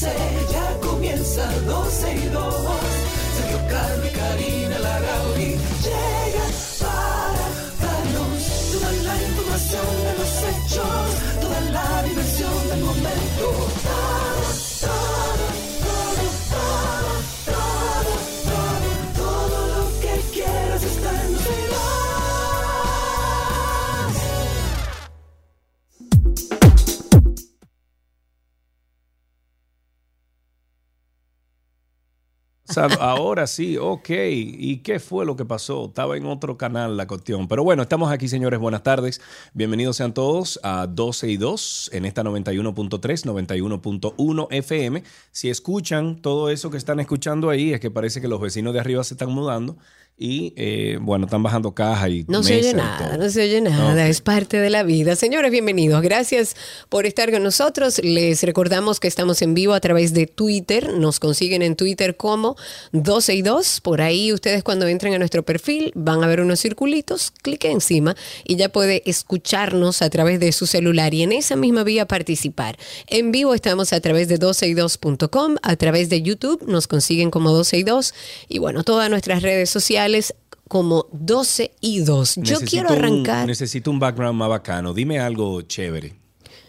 12, ya comienza 12 y 2. Sergio y Karina Larrauri llegan para darnos toda la información de los hechos, toda la diversión del momento. Ahora sí, ok. ¿Y qué fue lo que pasó? Estaba en otro canal la cuestión. Pero bueno, estamos aquí, señores. Buenas tardes. Bienvenidos sean todos a 12 y 2 en esta 91.3, 91.1 FM. Si escuchan todo eso que están escuchando ahí, es que parece que los vecinos de arriba se están mudando y, eh, bueno, están bajando caja y No se oye y nada, no se oye nada, es parte de la vida. Señores, bienvenidos. Gracias por estar con nosotros. Les recordamos que estamos en vivo a través de Twitter. Nos consiguen en Twitter como 12 y 2. Por ahí ustedes cuando entren a nuestro perfil van a ver unos circulitos, clique encima y ya puede escucharnos a través de su celular y en esa misma vía participar. En vivo estamos a través de 12y2.com, a través de YouTube nos consiguen como 12 y 2 y bueno, todas nuestras redes sociales como 12 y 2. Yo Necesito quiero un- arrancar. necesito un background más bacano. Dime algo chévere.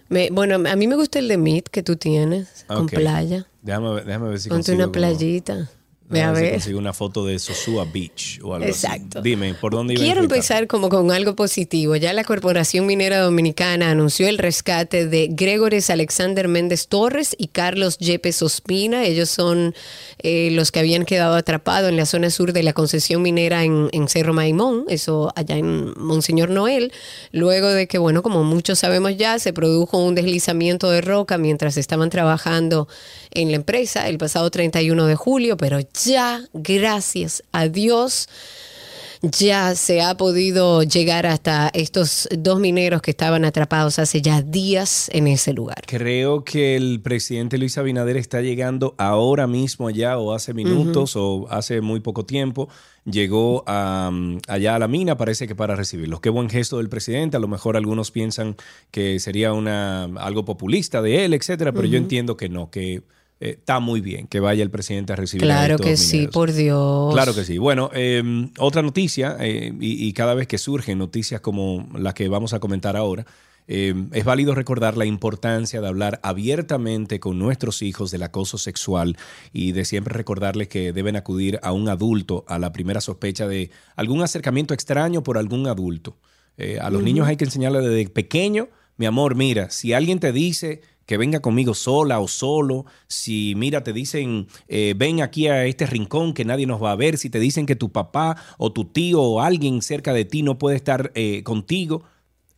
Me- bueno, a mí me gusta el de Meet que tú tienes con playa. Déjame, ver- déjame ver si Ponte una playita. Ve a ver si una foto de Sosúa Beach o algo así. Exacto. Dime, ¿por dónde iba Quiero empezar como con algo positivo. Ya la Corporación Minera Dominicana anunció el rescate de Gregores Alexander Méndez Torres y Carlos Yepes Ospina. Ellos son eh, los que habían quedado atrapados en la zona sur de la concesión minera en, en Cerro Maimón, eso allá en Monseñor Noel. Luego de que, bueno, como muchos sabemos ya, se produjo un deslizamiento de roca mientras estaban trabajando en la empresa el pasado 31 de julio, pero ya, gracias a Dios, ya se ha podido llegar hasta estos dos mineros que estaban atrapados hace ya días en ese lugar. Creo que el presidente Luis Abinader está llegando ahora mismo ya o hace minutos o hace muy poco tiempo. Llegó a, allá a la mina, parece que para recibirlos. Qué buen gesto del presidente. A lo mejor algunos piensan que sería una, algo populista de él, etcétera, pero yo entiendo que no, que eh, está muy bien que vaya el presidente a recibir a Claro estos que sí, por Dios. Claro que sí. Bueno, eh, otra noticia, eh, y, y cada vez que surgen noticias como la que vamos a comentar ahora, es válido recordar la importancia de hablar abiertamente con nuestros hijos del acoso sexual y de siempre recordarles que deben acudir a un adulto a la primera sospecha de algún acercamiento extraño por algún adulto. A los niños hay que enseñarles desde pequeño, mi amor, mira, si alguien te dice que venga conmigo sola o solo, si mira, te dicen, eh, ven aquí a este rincón que nadie nos va a ver, si te dicen que tu papá o tu tío o alguien cerca de ti no puede estar eh, contigo,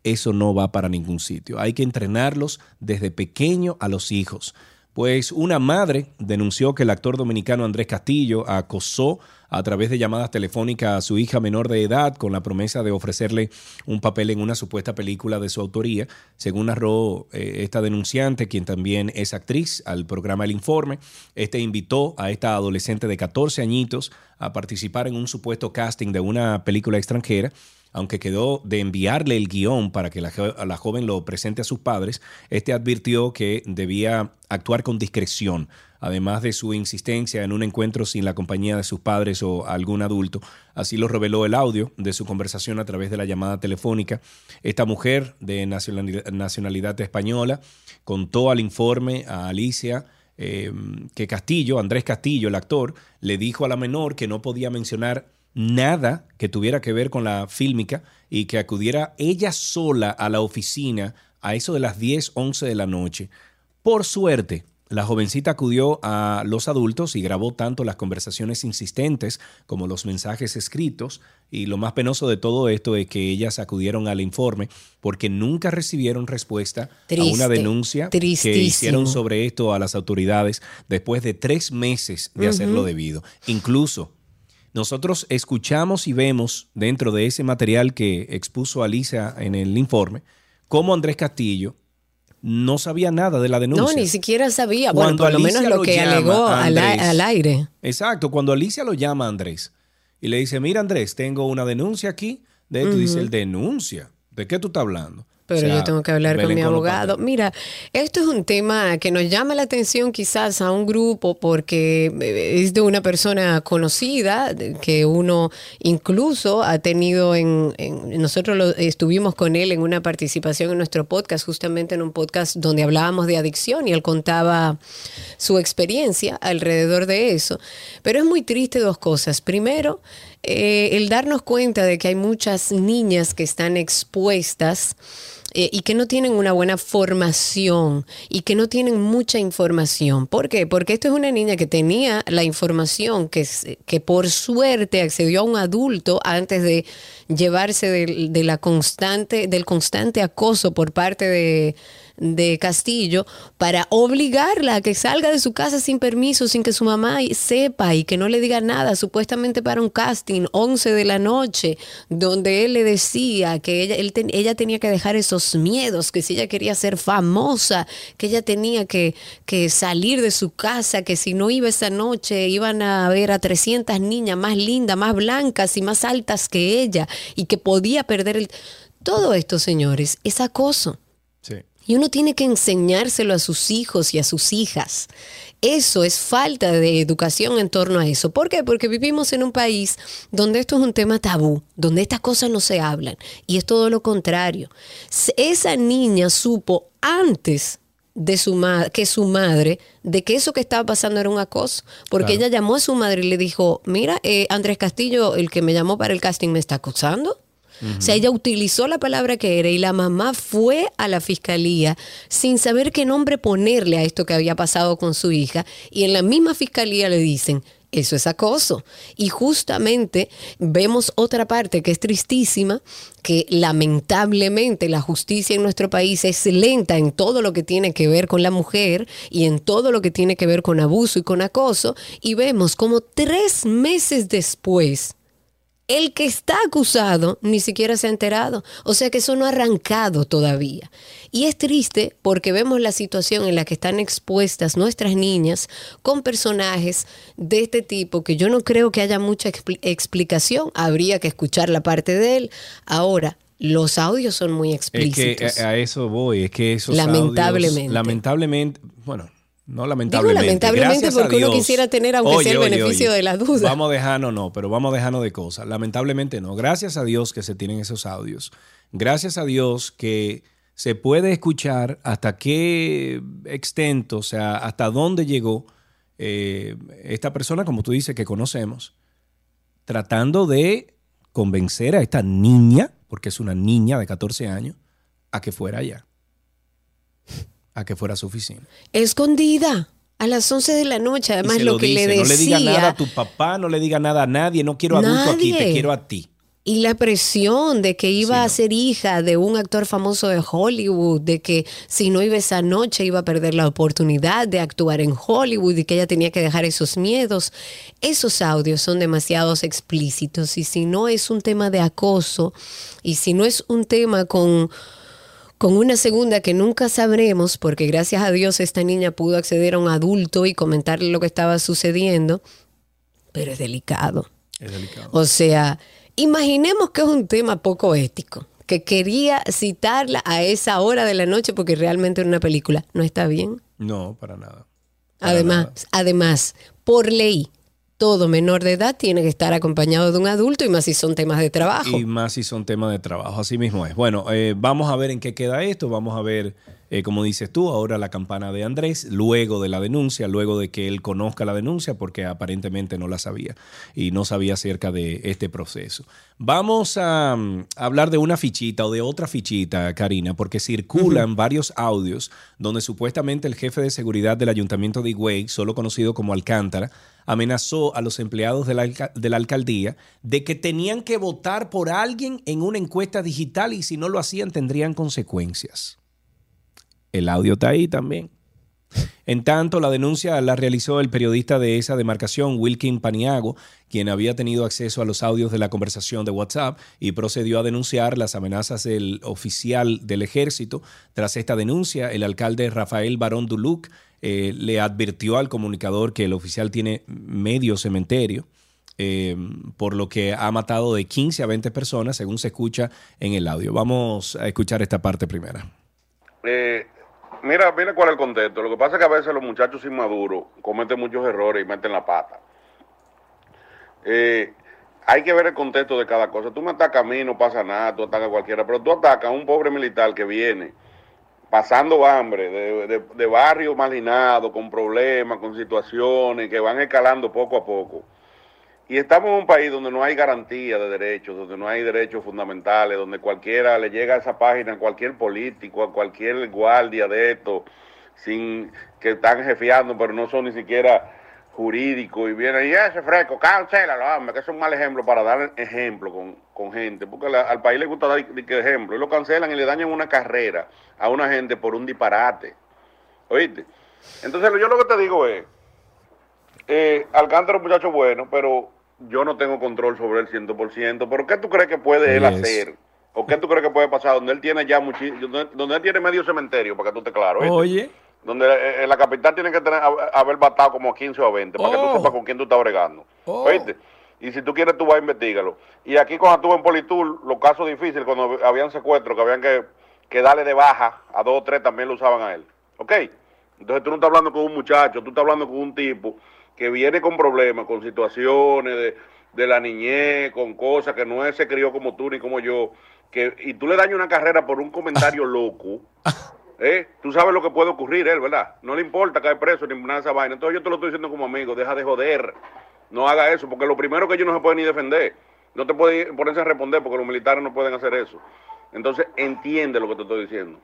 eso no va para ningún sitio. Hay que entrenarlos desde pequeño a los hijos. Pues una madre denunció que el actor dominicano Andrés Castillo acosó a través de llamadas telefónicas a su hija menor de edad con la promesa de ofrecerle un papel en una supuesta película de su autoría. Según narró eh, esta denunciante, quien también es actriz, al programa El Informe, este invitó a esta adolescente de 14 añitos a participar en un supuesto casting de una película extranjera aunque quedó de enviarle el guion para que la, la joven lo presente a sus padres, este advirtió que debía actuar con discreción, además de su insistencia en un encuentro sin la compañía de sus padres o algún adulto. Así lo reveló el audio de su conversación a través de la llamada telefónica. Esta mujer de nacionalidad, nacionalidad española contó al informe a Alicia eh, que Castillo, Andrés Castillo, el actor, le dijo a la menor que no podía mencionar nada que tuviera que ver con la fílmica y que acudiera ella sola a la oficina a eso de las 10, 11 de la noche. Por suerte, La jovencita acudió a los adultos y grabó tanto las conversaciones insistentes como los mensajes escritos. Y lo más penoso de todo esto es que ellas acudieron al informe porque nunca recibieron respuesta a una denuncia que hicieron sobre esto a las autoridades después de tres meses de hacerlo debido. Incluso nosotros escuchamos y vemos dentro de ese material que expuso Alicia en el informe cómo Andrés Castillo no sabía nada de la denuncia. No, ni siquiera sabía. bueno, por lo menos lo, que alegó al, aire. Exacto, cuando Alicia lo llama a Andrés y le dice, mira Andrés, tengo una denuncia aquí, de dice, el denuncia. ¿De qué tú estás hablando? Pero yo tengo que hablar con mi abogado. Mira, esto es un tema que nos llama la atención quizás a un grupo porque eh, es de una persona conocida que uno incluso ha tenido en, nosotros estuvimos con él en una participación en nuestro podcast, justamente en un podcast donde hablábamos de adicción y él contaba su experiencia alrededor de eso. Pero es muy triste dos cosas. Primero, eh, el darnos cuenta de que hay muchas niñas que están expuestas eh, y que no tienen una buena formación y que no tienen mucha información. ¿Por qué? Porque esto es una niña que tenía la información que, que por suerte accedió a un adulto antes de llevarse de la constante, del constante acoso por parte de de Castillo para obligarla a que salga de su casa sin permiso, sin que su mamá sepa y que no le diga nada, supuestamente para un casting 11 de la noche, donde él le decía que ella, ella tenía que dejar esos miedos, que si ella quería ser famosa, que ella tenía que, que salir de su casa, que si no iba esa noche iban a ver a 300 niñas más lindas, más blancas y más altas que ella y que podía perder el... Todo esto, señores, es acoso. Y uno tiene que enseñárselo a sus hijos y a sus hijas. Eso es falta de educación en torno a eso. ¿Por qué? Porque vivimos en un país donde esto es un tema tabú, donde estas cosas no se hablan. Y es todo lo contrario. Esa niña supo antes de su que su madre de que eso que estaba pasando era un acoso porque ella llamó a su madre y le dijo mira eh, Andrés Castillo el que me llamó para el casting me está acosando o sea, ella utilizó la palabra que era y la mamá fue a la fiscalía sin saber qué nombre ponerle a esto que había pasado con su hija y en la misma fiscalía le dicen, eso es acoso. Y justamente vemos otra parte que es tristísima, que lamentablemente la justicia en nuestro país es lenta en todo lo que tiene que ver con la mujer y en todo lo que tiene que ver con abuso y con acoso. Y vemos como tres meses después el que está acusado ni siquiera se ha enterado. O sea que eso no ha arrancado todavía. Y es triste porque vemos la situación en la que están expuestas nuestras niñas con personajes de este tipo que yo no creo que haya mucha explicación. Habría que escuchar la parte de él. Ahora, los audios son muy explícitos. Es que a eso voy, es que esos lamentablemente. lamentablemente, bueno, no, lamentablemente. lamentablemente porque uno quisiera tener, aunque sea el beneficio de la duda. Vamos a dejarnos, no, pero vamos a dejarnos de cosas. Lamentablemente no. Gracias a Dios que se tienen esos audios. Gracias a Dios que se puede escuchar hasta qué extento, o sea, hasta dónde llegó eh, esta persona, como tú dices, que conocemos, tratando de convencer a esta niña, porque es una niña de 14 años, a que fuera allá a que fuera a su oficina. Escondida. A las 11 de la noche, además lo, que le decía. No le diga nada a tu papá, no le diga nada a nadie, no quiero adulto aquí, te quiero a ti. Y la presión de que iba a ser hija de un actor famoso de Hollywood, de que si no iba esa noche iba a perder la oportunidad de actuar en Hollywood y que ella tenía que dejar esos miedos. Esos audios son demasiado explícitos y si no es un tema de acoso y si no es un tema con con una segunda que nunca sabremos, porque gracias a Dios esta niña pudo acceder a un adulto y comentarle lo que estaba sucediendo, pero es delicado. Es delicado. O sea, imaginemos que es un tema poco ético, que quería citarla a esa hora de la noche porque realmente era una película. ¿No está bien? No, para nada. además, además, por ley, todo menor de edad tiene que estar acompañado de un adulto y más si son temas de trabajo. Y más si son temas de trabajo, así mismo es. Bueno, eh, vamos a ver en qué queda esto, vamos a ver eh, como dices tú, ahora la campana de Andrés, luego de la denuncia, luego de que él conozca la denuncia, porque aparentemente no la sabía y no sabía acerca de este proceso. Vamos a, mm, hablar de una fichita o de otra fichita, Karina, porque circulan varios audios donde supuestamente el jefe de seguridad del ayuntamiento de Higüey, solo conocido como Alcántara, amenazó a los empleados de la, de la, alcaldía de que tenían que votar por alguien en una encuesta digital y si no lo hacían tendrían consecuencias. El audio está ahí también. En tanto, la denuncia la realizó el periodista de esa demarcación, Wilkin Paniago, quien había tenido acceso a los audios de la conversación de WhatsApp y procedió a denunciar las amenazas del oficial del ejército. Tras esta denuncia, el alcalde Rafael Barón Duluc eh, le advirtió al comunicador que el oficial tiene medio cementerio. Eh, por lo que ha matado de 15 a 20 personas, según se escucha en el audio. Vamos a escuchar esta parte primera. Eh, mira, mira cuál es el contexto. Lo que pasa es que a veces los muchachos inmaduros cometen muchos errores y meten la pata. Eh, hay que ver el contexto de cada cosa. Tú me atacas a mí, no pasa nada, tú atacas a cualquiera, pero tú atacas a un pobre militar que viene pasando hambre, de, de, de barrio marginado, con problemas, con situaciones que van escalando poco a poco. Y estamos en un país donde no hay garantía de derechos, donde no hay derechos fundamentales, donde cualquiera le llega a esa página, cualquier político, a cualquier guardia de esto, sin que están jefiando, pero no son ni siquiera jurídicos, y vienen y ese fresco, cancélalo, hombre, que es un mal ejemplo para dar ejemplo con, con gente, porque la, al país le gusta dar ejemplo, y lo cancelan y le dañan una carrera a una gente por un disparate. ¿Oíste? Entonces yo lo que te digo es, eh, Alcántara es un muchacho bueno, pero yo no tengo control sobre él 100%, pero ¿qué tú crees que puede él yes. hacer? ¿O qué tú crees que puede pasar donde él tiene ya muchísimo, donde, donde, él tiene medio cementerio, para que tú estés claro? ¿oíste? Oye. Donde en la capital tiene que tener, haber batado como 15 o 20, para oh. que tú sepas con quién tú estás bregando. Oh. ¿Oíste? Y si tú quieres, tú vas a investigarlo. Y aquí cuando estuve en Politur, los casos difíciles, cuando habían secuestros, que habían que, que darle de baja a dos o tres, también lo usaban a él. ¿Ok? Entonces tú no estás hablando con un muchacho, tú estás hablando con un tipo que viene con problemas, con situaciones de, de, la niñez, con cosas que no es, se crió como tú ni como yo, que, y tú le dañas una carrera por un comentario loco, ¿eh? tú sabes lo que puede ocurrir él, ¿verdad? No le importa caer preso ni nada de esa vaina. Entonces yo te lo estoy diciendo como amigo, deja de joder, no haga eso, porque lo primero que ellos no se pueden ni defender, no te pueden ponerse a responder porque los militares no pueden hacer eso. Entonces entiende lo que te estoy diciendo.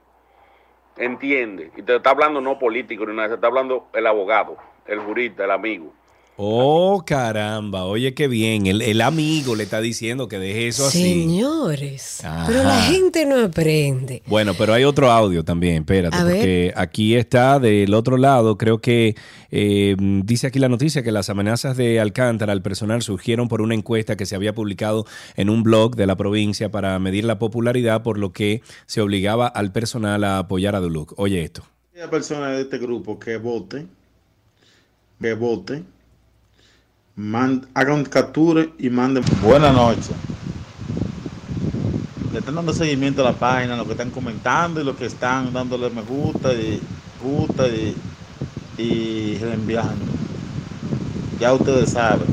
Entiende. Y te está hablando no político ni nada, se está hablando el abogado el jurista, el amigo. Oh, caramba, oye, qué bien. El, el, amigo le está diciendo que deje eso así. Señores, pero la gente no aprende. Bueno, pero hay otro audio también, espérate, A porque ver. aquí está del otro lado. Creo que eh, dice aquí la noticia que las amenazas de Alcántara al personal surgieron por una encuesta que se había publicado en un blog de la provincia para medir la popularidad, por lo que se obligaba al personal a apoyar a Duluc. Oye esto. Hay personas de este grupo que voten que voten, hagan captura y manden. Buenas noches. Le están dando seguimiento a la página, lo que están comentando y lo que están dándole me gusta y gusta y, y reenviando. Ya ustedes saben.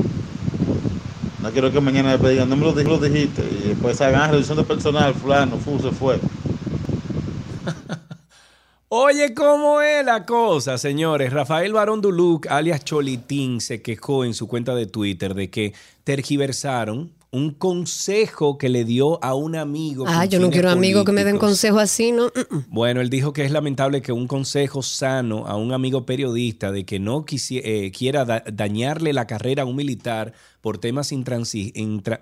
No quiero que mañana me digan, no me lo, lo dijiste. Y después hagan reducción de personal, fulano, fu, se fue. Oye, ¿cómo es la cosa, señores? Rafael Barón Duluc, alias Cholitín, se quejó en su cuenta de Twitter de que tergiversaron un consejo que le dio a un amigo. Ah, yo no quiero amigos que me den consejo así, ¿no? Mm -mm. Bueno, él dijo que es lamentable que un consejo sano a un amigo periodista de que no eh, quiera da dañarle la carrera a un militar por temas intra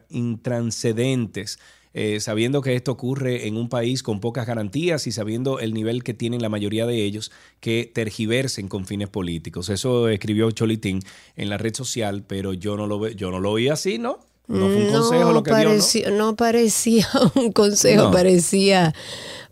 intranscendentes eh, sabiendo que esto ocurre en un país con pocas garantías y sabiendo el nivel que tienen la mayoría de ellos que tergiversen con fines políticos. Eso escribió Cholitín en la red social, pero yo no lo, yo no lo vi así, ¿no? No fue un consejo no lo que pareció, dio, ¿no? no parecía un consejo, No. parecía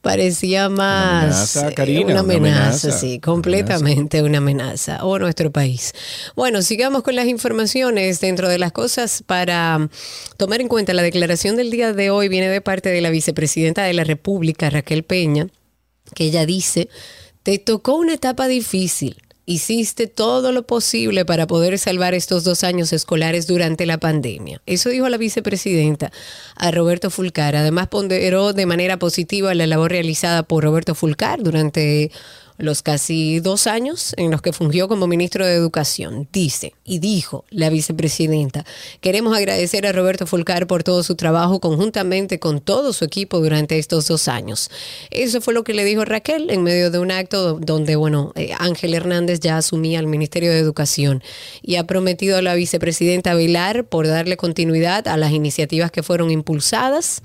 parecía más amenaza, eh, Karina, una una amenaza, amenaza, sí, completamente una amenaza o nuestro país. Bueno, sigamos con las informaciones dentro de las cosas para tomar en cuenta la declaración del día de hoy viene de parte de la vicepresidenta de la República, Raquel Peña, que ella dice, te tocó una etapa difícil. Hiciste todo lo posible para poder salvar estos dos años escolares durante la pandemia. Eso dijo la vicepresidenta a Roberto Fulcar. Además ponderó de manera positiva la labor realizada por Roberto Fulcar durante los casi dos años en los que fungió como ministro de Educación. Dice y dijo la vicepresidenta, queremos agradecer a Roberto Fulcar por todo su trabajo conjuntamente con todo su equipo durante estos dos años. Eso fue lo que le dijo Raquel en medio de un acto donde, bueno, eh, Ángel Hernández ya asumía el Ministerio de Educación y ha prometido a la vicepresidenta velar por darle continuidad a las iniciativas que fueron impulsadas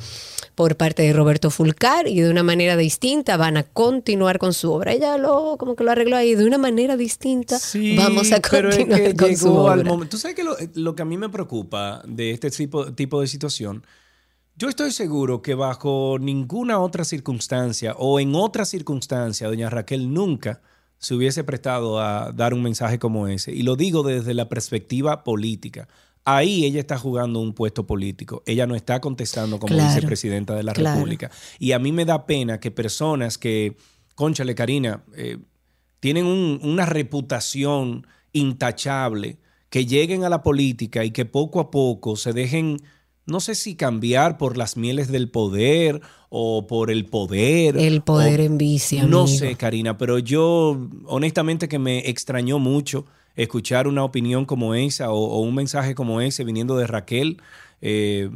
por parte de Roberto Fulcar y de una manera distinta van a continuar con su obra. Ella como que lo arregló ahí de una manera distinta. Sí, vamos a pero es continuar que con su llegó al obra. momento. Tú sabes que lo, lo que a mí me preocupa de este tipo, tipo de situación, yo estoy seguro que bajo ninguna otra circunstancia o en otra circunstancia, doña Raquel nunca se hubiese prestado a dar un mensaje como ese. Y lo digo desde la perspectiva política. Ahí ella está jugando un puesto político. Ella no está contestando como Claro, vicepresidenta de la claro. República. Y a mí me da pena que personas que, conchale, Karina, eh, tienen un- una reputación intachable, que lleguen a la política y que poco a poco se dejen, no sé si cambiar por las mieles del poder o por el poder. El poder o- en vicia, No amigo. sé, Karina, pero yo honestamente que me extrañó mucho escuchar una opinión como esa o, o un mensaje como ese viniendo de Raquel. Eh,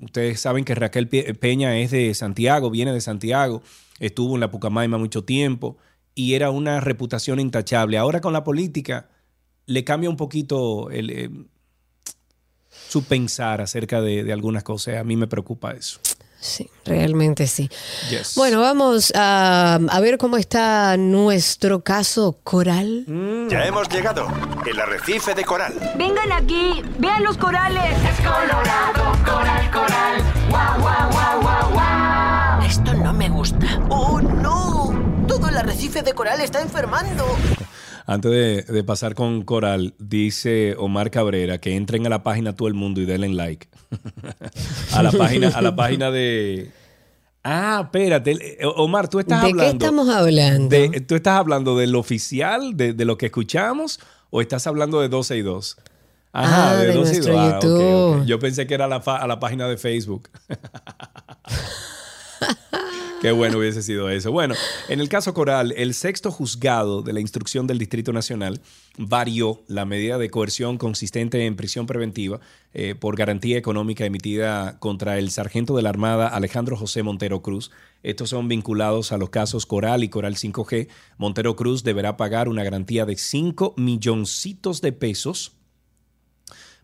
ustedes saben que Raquel Pe- Peña es de Santiago, viene de Santiago, estuvo en la Pucamaima mucho tiempo y era una reputación intachable. Ahora con la política le cambia un poquito el, eh, su pensar acerca de, de algunas cosas. A mí me preocupa eso. Sí, realmente sí. Yes. Bueno, vamos a, a ver cómo está nuestro caso coral. Ya hemos llegado. El arrecife de coral. Vengan aquí, vean los corales. Es colorado, coral, coral. Guau, guau, guau, guau, guau. Esto no me gusta. ¡Oh, no! Todo el arrecife de coral está enfermando. Antes de, de pasar con Coral, dice Omar Cabrera que entren a la página todo el mundo y denle like. a la página, a la página de. Ah, espérate. eh, Omar, tú estás ¿De qué hablando. estamos hablando? de- ¿Tú estás hablando del oficial, de, de lo que escuchamos, o estás hablando de 12 y 2? Ah, de 12 y nuestro 2. Ah. Yo pensé que era la fa- a la página de Facebook. Qué bueno hubiese sido eso. Bueno, en el caso Coral, el sexto juzgado de la instrucción del Distrito Nacional varió la medida de coerción consistente en prisión preventiva eh, por garantía económica emitida contra el sargento de la Armada Alejandro José Montero Cruz. Estos son vinculados a los casos Coral y Coral 5G. Montero Cruz deberá pagar una garantía de 5 milloncitos de pesos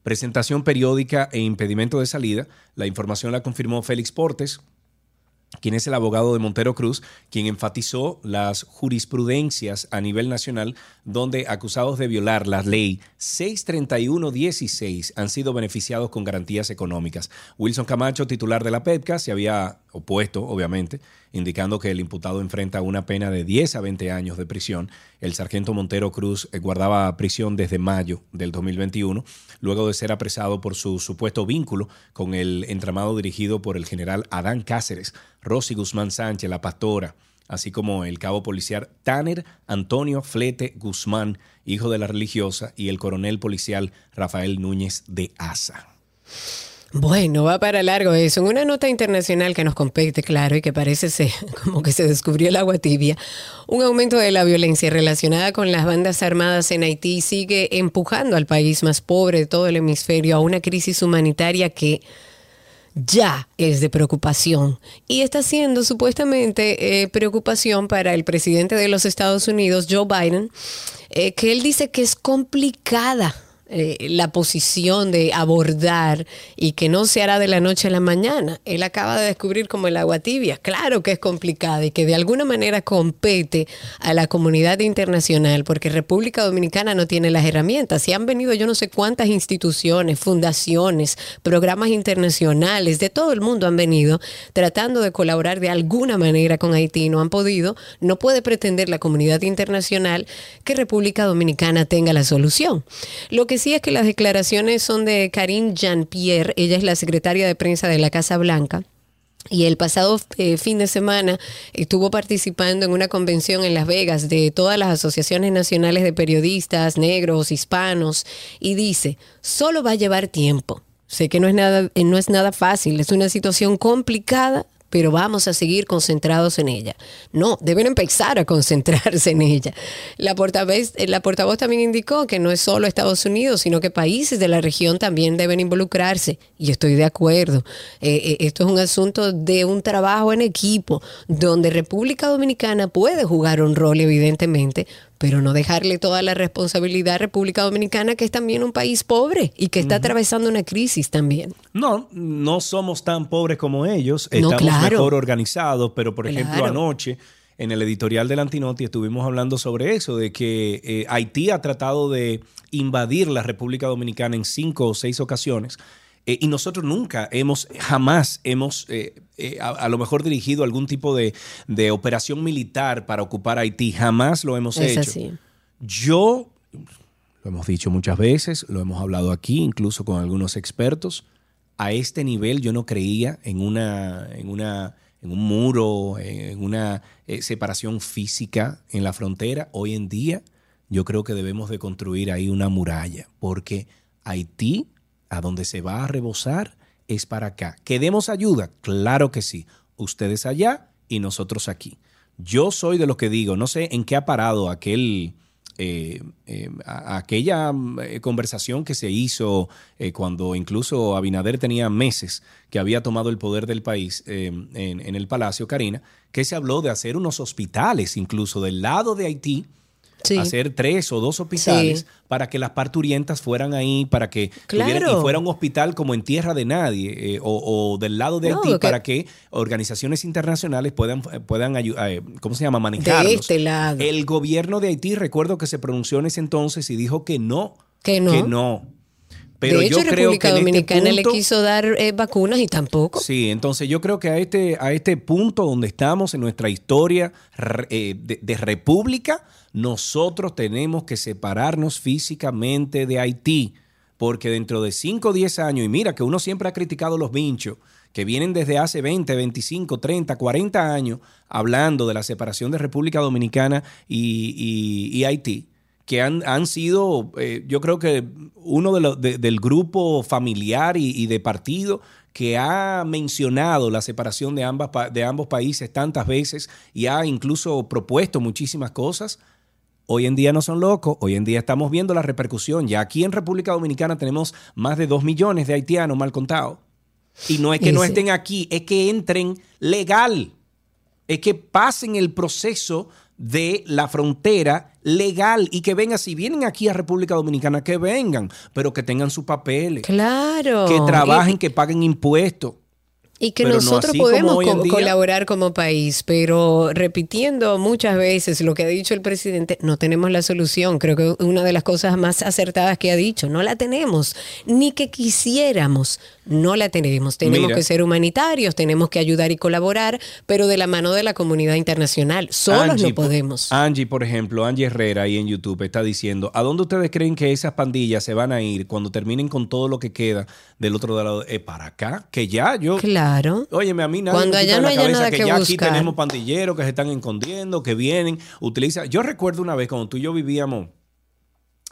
presentación periódica e impedimento de salida. La información la confirmó Félix Portes, quien es el abogado de Montero Cruz, quien enfatizó las jurisprudencias a nivel nacional donde acusados de violar la ley 631-16 han sido beneficiados con garantías económicas. Wilson Camacho, titular de la PEPCA, se había opuesto, obviamente, indicando que el imputado enfrenta una pena de 10 a 20 años de prisión. El sargento Montero Cruz guardaba prisión desde mayo del 2021, luego de ser apresado por su supuesto vínculo con el entramado dirigido por el general Adán Cáceres, Rosy Guzmán Sánchez, la pastora, así como el cabo policial Tanner Antonio Flete Guzmán, hijo de la religiosa, y el coronel policial Rafael Núñez de Asa. Bueno, va para largo eso. En una nota internacional que nos compete, claro, y que parece ser como que se descubrió el agua tibia, un aumento de la violencia relacionada con las bandas armadas en Haití sigue empujando al país más pobre de todo el hemisferio a una crisis humanitaria que ya es de preocupación y está siendo supuestamente eh, preocupación para el presidente de los Estados Unidos, Joe Biden, eh, que él dice que es complicada eh, la posición de abordar y que no se hará de la noche a la mañana. Él acaba de descubrir como el agua tibia. Claro que es complicada y que de alguna manera compete a la comunidad internacional porque República Dominicana no tiene las herramientas. Y han venido yo no sé cuántas instituciones, fundaciones, programas internacionales, de todo el mundo han venido tratando de colaborar de alguna manera con Haití. No han podido. No puede pretender la comunidad internacional que República Dominicana tenga la solución. Lo que es que las declaraciones son de Karine Jean-Pierre, ella es la secretaria de prensa de la Casa Blanca. Y el pasado eh, fin de semana estuvo participando en una convención en Las Vegas de todas las asociaciones nacionales de periodistas, negros, hispanos, y dice, solo va a llevar tiempo. Sé que no es nada, eh, no es nada fácil, es una situación complicada, pero vamos a seguir concentrados en ella. No, deben empezar a concentrarse en ella. La portavoz, eh, la portavoz también indicó que no es solo Estados Unidos, sino que países de la región también deben involucrarse. Y estoy de acuerdo. Eh, eh, esto es un asunto de un trabajo en equipo, donde República Dominicana puede jugar un rol, evidentemente, pero no dejarle toda la responsabilidad a República Dominicana, que es también un país pobre y que está atravesando una crisis también. No, no somos tan pobres como ellos, No, estamos claro. mejor organizados, pero por ejemplo anoche en el editorial del Antinoti estuvimos hablando sobre eso, de que eh, Haití ha tratado de invadir la República Dominicana en cinco o seis ocasiones. Eh, y nosotros nunca hemos, jamás hemos eh, eh, a, a lo mejor dirigido algún tipo de, de operación militar para ocupar Haití. Jamás lo hemos Es hecho. así. Yo, lo hemos dicho muchas veces, lo hemos hablado aquí, incluso con algunos expertos, a este nivel yo no creía en una, en una, en un muro, en una separación física en la frontera. Hoy en día yo creo que debemos de construir ahí una muralla, porque Haití, a donde se va a rebosar, es para acá. ¿Que demos ayuda? Claro que sí. Ustedes allá y nosotros aquí. Yo soy de los que digo, no sé en qué ha parado aquel, eh, eh, aquella eh, conversación que se hizo cuando incluso Abinader tenía meses que había tomado el poder del país eh, en, en el Palacio, Karina, que se habló de hacer unos hospitales incluso del lado de Haití, Sí. hacer tres o dos hospitales Sí. para que las parturientas fueran ahí, para que tuvieran- y fuera un hospital como en tierra de nadie eh, o, o del lado de No, Haití para que organizaciones internacionales puedan, puedan ayudar, ¿cómo se llama? Manejarlos. De este lado. El gobierno de Haití, recuerdo que se pronunció en ese entonces y dijo que no. Que no. Que no. Pero de hecho, yo creo que este Dominicana le punto- quiso dar eh, vacunas y tampoco. Sí, entonces yo creo que a este, a este punto donde estamos en nuestra historia eh, de república, nosotros tenemos que separarnos físicamente de Haití, porque dentro de 5 o 10 años, y mira que uno siempre ha criticado los vinchos, que vienen desde hace 20, 25, 30, 40 años hablando de la separación de República Dominicana y, y- Haití que han, han sido, eh, yo creo que uno de de- del grupo familiar y, y de partido que ha mencionado la separación de, ambas, de ambos países tantas veces y ha incluso propuesto muchísimas cosas. Hoy en día no son locos, hoy en día estamos viendo la repercusión. Ya aquí en República Dominicana tenemos más de dos millones de haitianos mal contados. Y no es que no estén aquí, es que entren legal es que pasen el proceso de la frontera legal y que vengan, si vienen aquí a República Dominicana, que vengan, pero que tengan sus papeles, Claro. que trabajen, Y- que paguen impuestos. Y que Pero nosotros podemos co- colaborar como país, pero repitiendo muchas veces lo que ha dicho el presidente, no tenemos la solución. Creo que una de las cosas más acertadas que ha dicho, no la tenemos, ni que quisiéramos, no la tenemos. Tenemos Mira. que ser humanitarios, tenemos que ayudar y colaborar, pero de la mano de la comunidad internacional. Solos Angie, no podemos. Angie, por ejemplo, Angie Herrera ahí en YouTube está diciendo, ¿a dónde ustedes creen que esas pandillas se van a ir cuando terminen con todo lo que queda del otro lado? Eh, para acá, que ya yo... Claro. Óyeme, a mí nadie Cuando me allá no la haya cabeza nada que, que ya aquí tenemos pandilleros que se están escondiendo, que vienen, utilizan. Yo recuerdo una vez cuando tú y yo vivíamos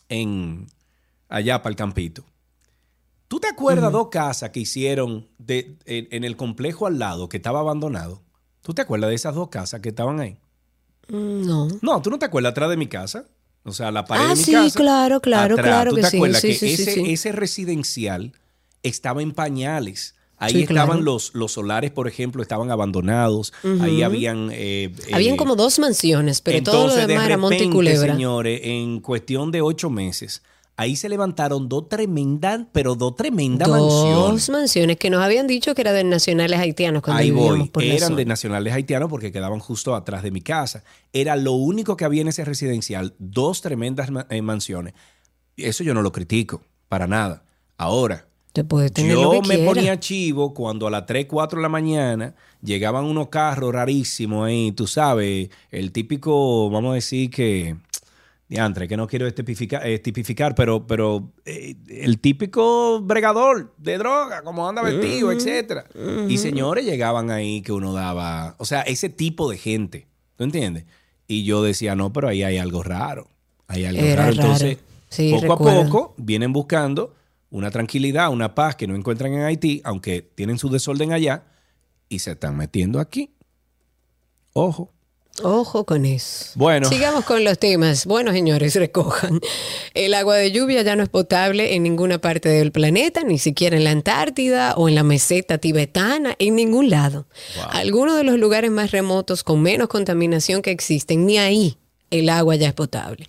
en allá para el campito. ¿Tú te acuerdas dos casas que hicieron de, en, en el complejo al lado que estaba abandonado? ¿Tú te acuerdas de esas dos casas que estaban ahí? Mm, No. No, tú no te acuerdas atrás de mi casa. O sea, la pared Ah, de mi sí, casa. claro, claro, atrás. claro ¿Tú que te sí. acuerdas Sí, que sí, sí, ese, sí. ese residencial estaba en pañales? Ahí Sí, estaban claro. los, los solares, por ejemplo, estaban abandonados. Ahí habían... eh, Habían eh, como dos mansiones, pero todo lo demás de era monte y repente, culebra. señores, en cuestión de ocho meses, ahí se levantaron dos tremendas, pero dos tremendas Dos mansiones. mansiones que nos habían dicho que eran de nacionales haitianos cuando Ahí voy. por Eran de nacionales haitianos porque quedaban justo atrás de mi casa. Era lo único que había en ese residencial, dos tremendas eh, mansiones. Eso yo no lo critico, para nada. Ahora, tener yo lo que me quiera. ponía chivo cuando a las 3, 4 de la mañana llegaban unos carros rarísimos ahí, tú sabes, el típico, vamos a decir que diantre, que no quiero tipificar, eh, tipificar pero, pero eh, el típico bregador de droga, como anda vestido, etcétera. Y señores llegaban ahí que uno daba, o sea, ese tipo de gente, ¿tú entiendes? Y yo decía, no, pero ahí hay algo raro. Hay algo Era raro. Entonces, raro. Sí, poco recuerdo. a poco vienen buscando una tranquilidad, una paz que no encuentran en Haití, aunque tienen su desorden allá, y se están metiendo aquí. Ojo. Ojo con eso. Bueno. Sigamos con los temas. Bueno, señores, recojan. El agua de lluvia ya no es potable en ninguna parte del planeta, ni siquiera en la Antártida o en la meseta tibetana, en ningún lado. Algunos de los lugares más remotos con menos contaminación que existen, ni ahí el agua ya es potable.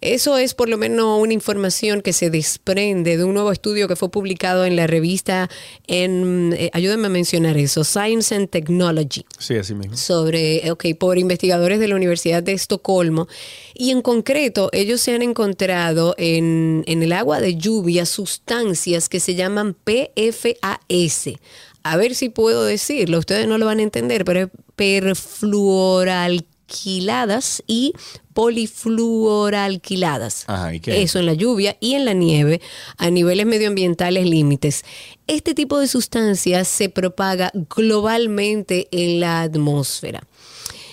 Eso es por lo menos una información que se desprende de un nuevo estudio que fue publicado en la revista, en, eh, ayúdenme a mencionar eso, Science and Technology Sí, así mismo. sobre, ok, por investigadores de la Universidad de Estocolmo. Y en concreto, ellos se han encontrado en, en el agua de lluvia sustancias que se llaman PFAS. A ver si puedo decirlo, ustedes no lo van a entender, pero es perfluoralquiladas y polifluoralquiladas. Ajá, ¿y qué? Eso en la lluvia y en la nieve a niveles medioambientales límites. Este tipo de sustancias se propaga globalmente en la atmósfera.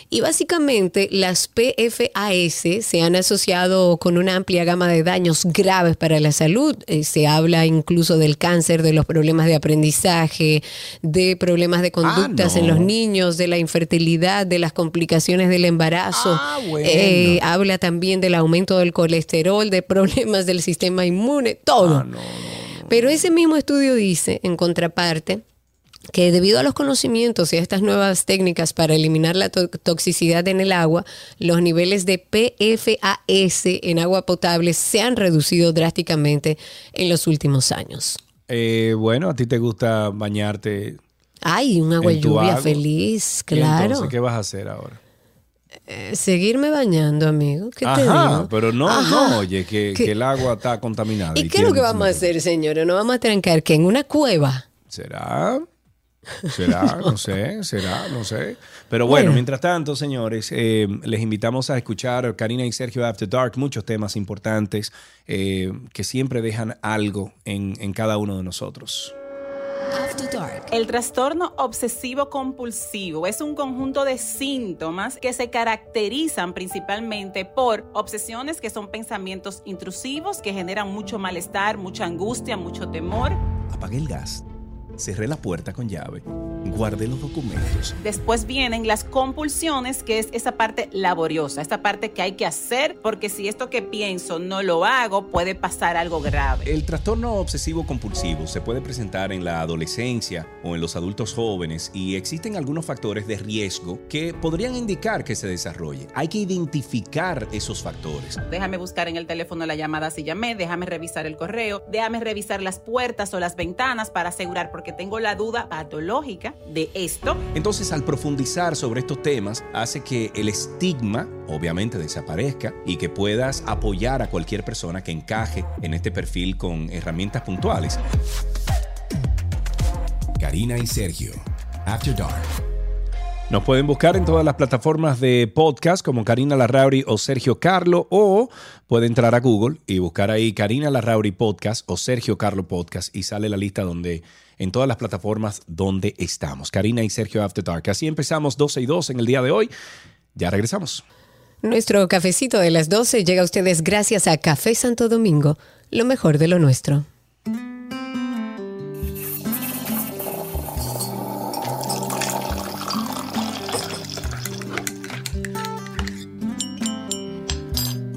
Y básicamente las PFAS se han asociado con una amplia gama de daños graves para la salud. Eh, se habla incluso del cáncer, de los problemas de aprendizaje, de problemas de conductas no. en los niños, de la infertilidad, de las complicaciones del embarazo. Ah, bueno. Eh, habla también del aumento del colesterol, de problemas del sistema inmune, todo. Ah, no, no, no. Pero ese mismo estudio dice, en contraparte, que debido a los conocimientos y a estas nuevas técnicas para eliminar la to- toxicidad en el agua, los niveles de PFAS en agua potable se han reducido drásticamente en los últimos años. Eh, bueno, a ti te gusta bañarte. Ay, un agua lluvia agua. feliz, ¿Y claro. Entonces, ¿qué vas a hacer ahora? Eh, seguirme bañando, amigo. ¿Qué te digo? pero no, Ajá. no, oye, que, el agua está contaminada. ¿Y qué es lo que vamos a hacer, señores? ¿Nos vamos a trancar que en una cueva? ¿Será? ¿Será? No sé, será, no sé. Pero bueno, Bueno. mientras tanto, señores, eh, les invitamos a escuchar Karina y Sergio After Dark, muchos temas importantes eh, que siempre dejan algo en, en cada uno de nosotros. El trastorno obsesivo compulsivo es un conjunto de síntomas que se caracterizan principalmente por obsesiones que son pensamientos intrusivos que generan mucho malestar, mucha angustia, mucho temor. Apagué el gas, cerré la puerta con llave, guardé los documentos. Después vienen las compulsiones, que es esa parte laboriosa, esta parte que hay que hacer, porque si esto que pienso no lo hago, puede pasar algo grave. El trastorno obsesivo compulsivo se puede presentar en la adolescencia o en los adultos jóvenes y existen algunos factores de riesgo que podrían indicar que se desarrolle. Hay que identificar esos factores. Déjame buscar en el teléfono la llamada si llamé, déjame revisar el correo, déjame revisar las puertas o las ventanas para asegurar, porque tengo la duda patológica de esto. Entonces, al profundizar sobre estos temas, hace que el estigma, obviamente, desaparezca y que puedas apoyar a cualquier persona que encaje en este perfil con herramientas puntuales. Karina y Sergio. After Dark. Nos pueden buscar en todas las plataformas de podcast como Karina Larrauri o Sergio Carlo o puede entrar a Google y buscar ahí Karina Larrauri Podcast o Sergio Carlo Podcast y sale la lista donde en todas las plataformas donde estamos. Karina y Sergio After Dark. Así empezamos 12 y 2 en el día de hoy. Ya regresamos. Nuestro cafecito de las 12 llega a ustedes gracias a Café Santo Domingo, lo mejor de lo nuestro.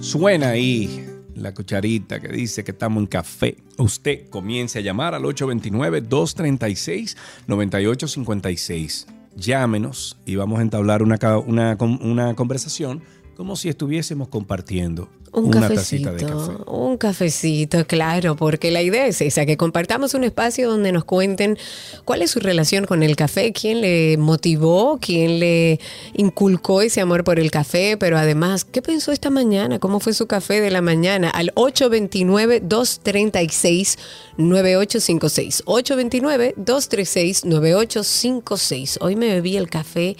Suena ahí la cucharita que dice que estamos en café. Usted comience a llamar al 829-236-9856. Llámenos y vamos a entablar una, una, una conversación como si estuviésemos compartiendo Un una cafecito, tacita de café. un cafecito, claro, porque la idea es esa, que compartamos un espacio donde nos cuenten cuál es su relación con el café, quién le motivó, quién le inculcó ese amor por el café, pero además, ¿qué pensó esta mañana? ¿Cómo fue su café de la mañana? Al 829-236-9856. 829-236-9856. Hoy me bebí el café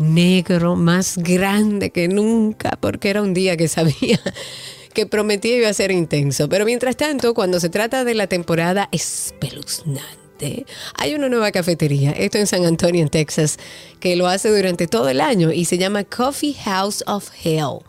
negro, más grande que nunca, porque era un día que sabía que prometía iba a ser intenso. Pero mientras tanto, cuando se trata de la temporada espeluznante, hay una nueva cafetería, esto en San Antonio, en Texas, que lo hace durante todo el año y se llama Coffee House of Hell.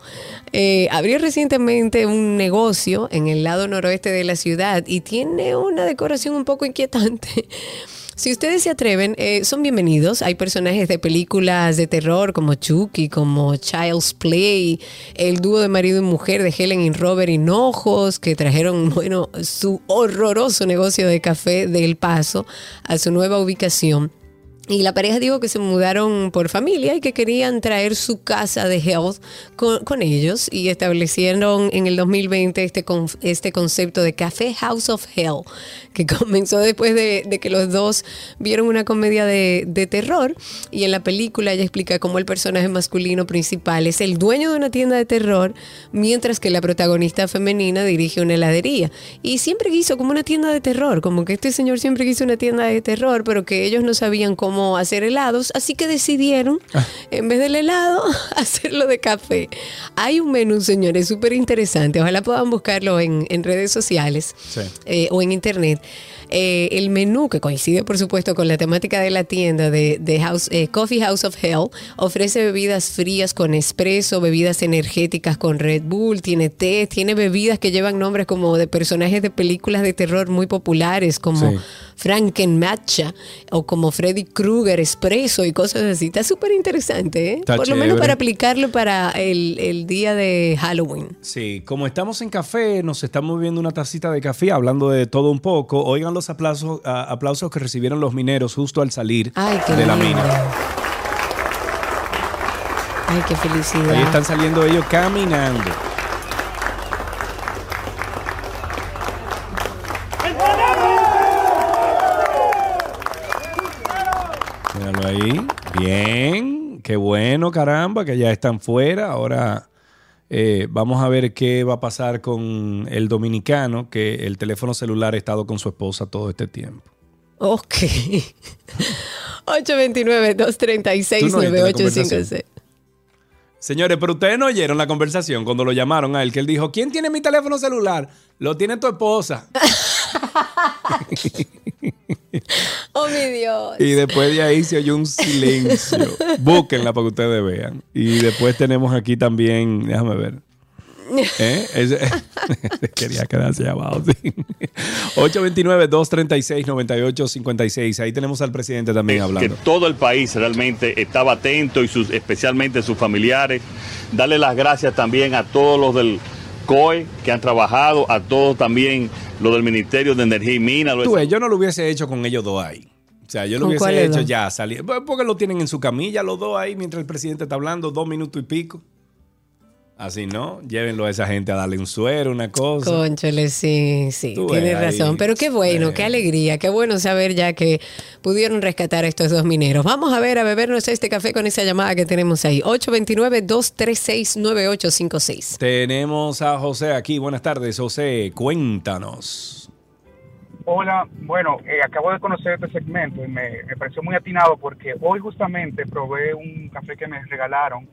Eh, abrió recientemente un negocio en el lado noroeste de la ciudad y tiene una decoración un poco inquietante. Si ustedes se atreven, eh, son bienvenidos. Hay personajes de películas de terror como Chucky, como Child's Play, el dúo de marido y mujer de Helen y Robert Hinojos, que trajeron, bueno, su horroroso negocio de café del Paso a su nueva ubicación. Y la pareja dijo que se mudaron por familia y que querían traer su casa de health con, con ellos y establecieron en el 2020 este, con- este concepto de Café House of Hell, que comenzó después de, de que los dos vieron una comedia de, de terror y en la película ella explica cómo el personaje masculino principal es el dueño de una tienda de terror, mientras que la protagonista femenina dirige una heladería. Y siempre quiso como una tienda de terror, como que este señor siempre quiso una tienda de terror, pero que ellos no sabían cómo hacer helados, así que decidieron, en vez del helado, hacerlo de café. Hay un menú, señores, súper interesante. Ojalá puedan buscarlo en, en redes sociales eh, o en internet. Eh, el menú, que coincide por supuesto con la temática de la tienda de, de House, eh, Coffee House of Hell, ofrece bebidas frías con espresso, bebidas energéticas con Red Bull, tiene té, tiene bebidas que llevan nombres como de personajes de películas de terror muy populares, como Sí. Frankenmatcha o como Freddy Krueger Espresso y cosas así. Está súper interesante, ¿eh? Está por lo menos para aplicarlo para el, el día de Halloween. Sí, como estamos en café, nos estamos viendo una tacita de café, hablando de todo un poco. Oigan los aplausos, a- aplausos que recibieron los mineros justo al salir Ay, de la mina. Ay, qué felicidad. Ahí están saliendo ellos caminando. Míralo ahí. Bien. Qué bueno, caramba, que ya están fuera. Ahora eh, vamos a ver qué va a pasar con el dominicano, que el teléfono celular ha estado con su esposa todo este tiempo. Ok. Tú no oíste la 829-236-9856. Señores, pero ustedes no oyeron la conversación cuando lo llamaron a él, que él dijo, ¿quién tiene mi teléfono celular? Lo tiene tu esposa. Oh, mi Dios. Y después de ahí se oyó un silencio. Búsquenla para que ustedes vean. Y después tenemos aquí también, déjame ver. ¿Eh? Ese- quería quedarse abajo. Sí. 829-236-9856. Ahí tenemos al presidente también que hablando. todo el país realmente estaba atento y sus, especialmente sus familiares. Darle las gracias también a todos los del COE que han trabajado, a todos también los del Ministerio de Energía y Minas. Tú ves, yo no lo hubiese hecho con ellos dos ahí. O sea, yo lo ¿Con hubiese hecho dos? ya salir. Pues Porque lo tienen en su camilla los dos ahí mientras el presidente está hablando, dos minutos y pico. Así no, llévenlo a esa gente a darle un suero, una cosa. Conchole, sí, sí, Tú tienes ahí. razón. Pero qué bueno, qué alegría, qué bueno saber ya que pudieron rescatar a estos dos mineros. Vamos a ver, a bebernos este café con esa llamada que tenemos ahí. 829-236-9856. Tenemos a José aquí. Buenas tardes, José. Cuéntanos. Hola, bueno, eh, acabo de conocer este segmento y me, me pareció muy atinado porque hoy justamente probé un café que me regalaron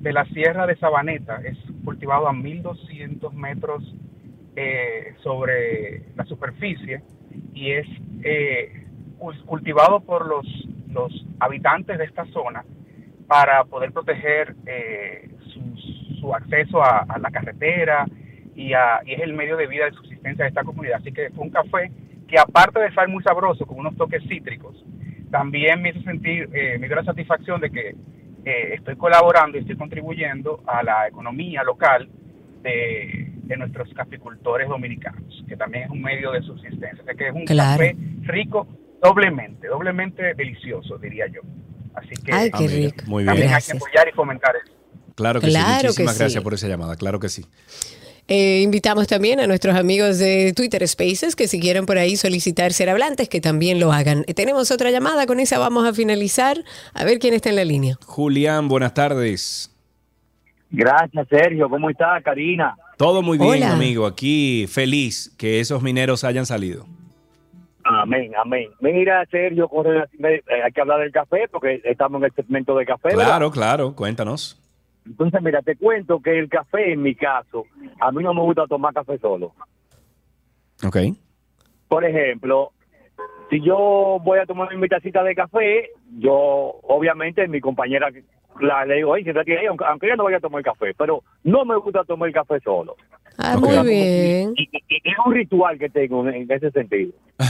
de la Sierra de Sabaneta. Es cultivado a 1200 metros eh, sobre la superficie y es eh, cul- cultivado por los, los habitantes de esta zona para poder proteger eh, su, su acceso a, la carretera y, a- y es el medio de vida de subsistencia de esta comunidad. Así que fue un café que aparte de estar muy sabroso, con unos toques cítricos, también me hizo sentir, eh, me dio la satisfacción de que eh, estoy colaborando y estoy contribuyendo a la economía local de, de nuestros caficultores dominicanos, que también es un medio de subsistencia. O sea que es un Claro. café rico doblemente, doblemente delicioso, diría yo. Así que Ay, qué Ah, mira, rico. Muy también hay que apoyar y fomentar eso. Claro que Claro sí. que Muchísimas sí. gracias por esa llamada. Claro que sí. Eh, invitamos también a nuestros amigos de Twitter Spaces que si quieren por ahí solicitar ser hablantes, que también lo hagan. Eh, tenemos otra llamada, con esa vamos a finalizar. A ver quién está en la línea. Julián, buenas tardes. Gracias, Sergio. ¿Cómo está, Karina? Todo muy bien, Hola. amigo. Aquí feliz que esos mineros hayan salido. Amén, amén. Mira, Sergio, relación- eh, hay que hablar del café porque estamos en el segmento de café. ¿verdad? Claro, claro, cuéntanos. Entonces, mira, te cuento que el café, en mi caso, a mí no me gusta tomar café solo. Ok. Por ejemplo, si yo voy a tomar mi tacita de café, yo, obviamente, mi compañera la, le digo, siéntate ahí, aunque, aunque ella no vaya a tomar café, pero no me gusta tomar el café solo. Ah, muy bien. Y, y- y es un ritual que tengo en, ese sentido.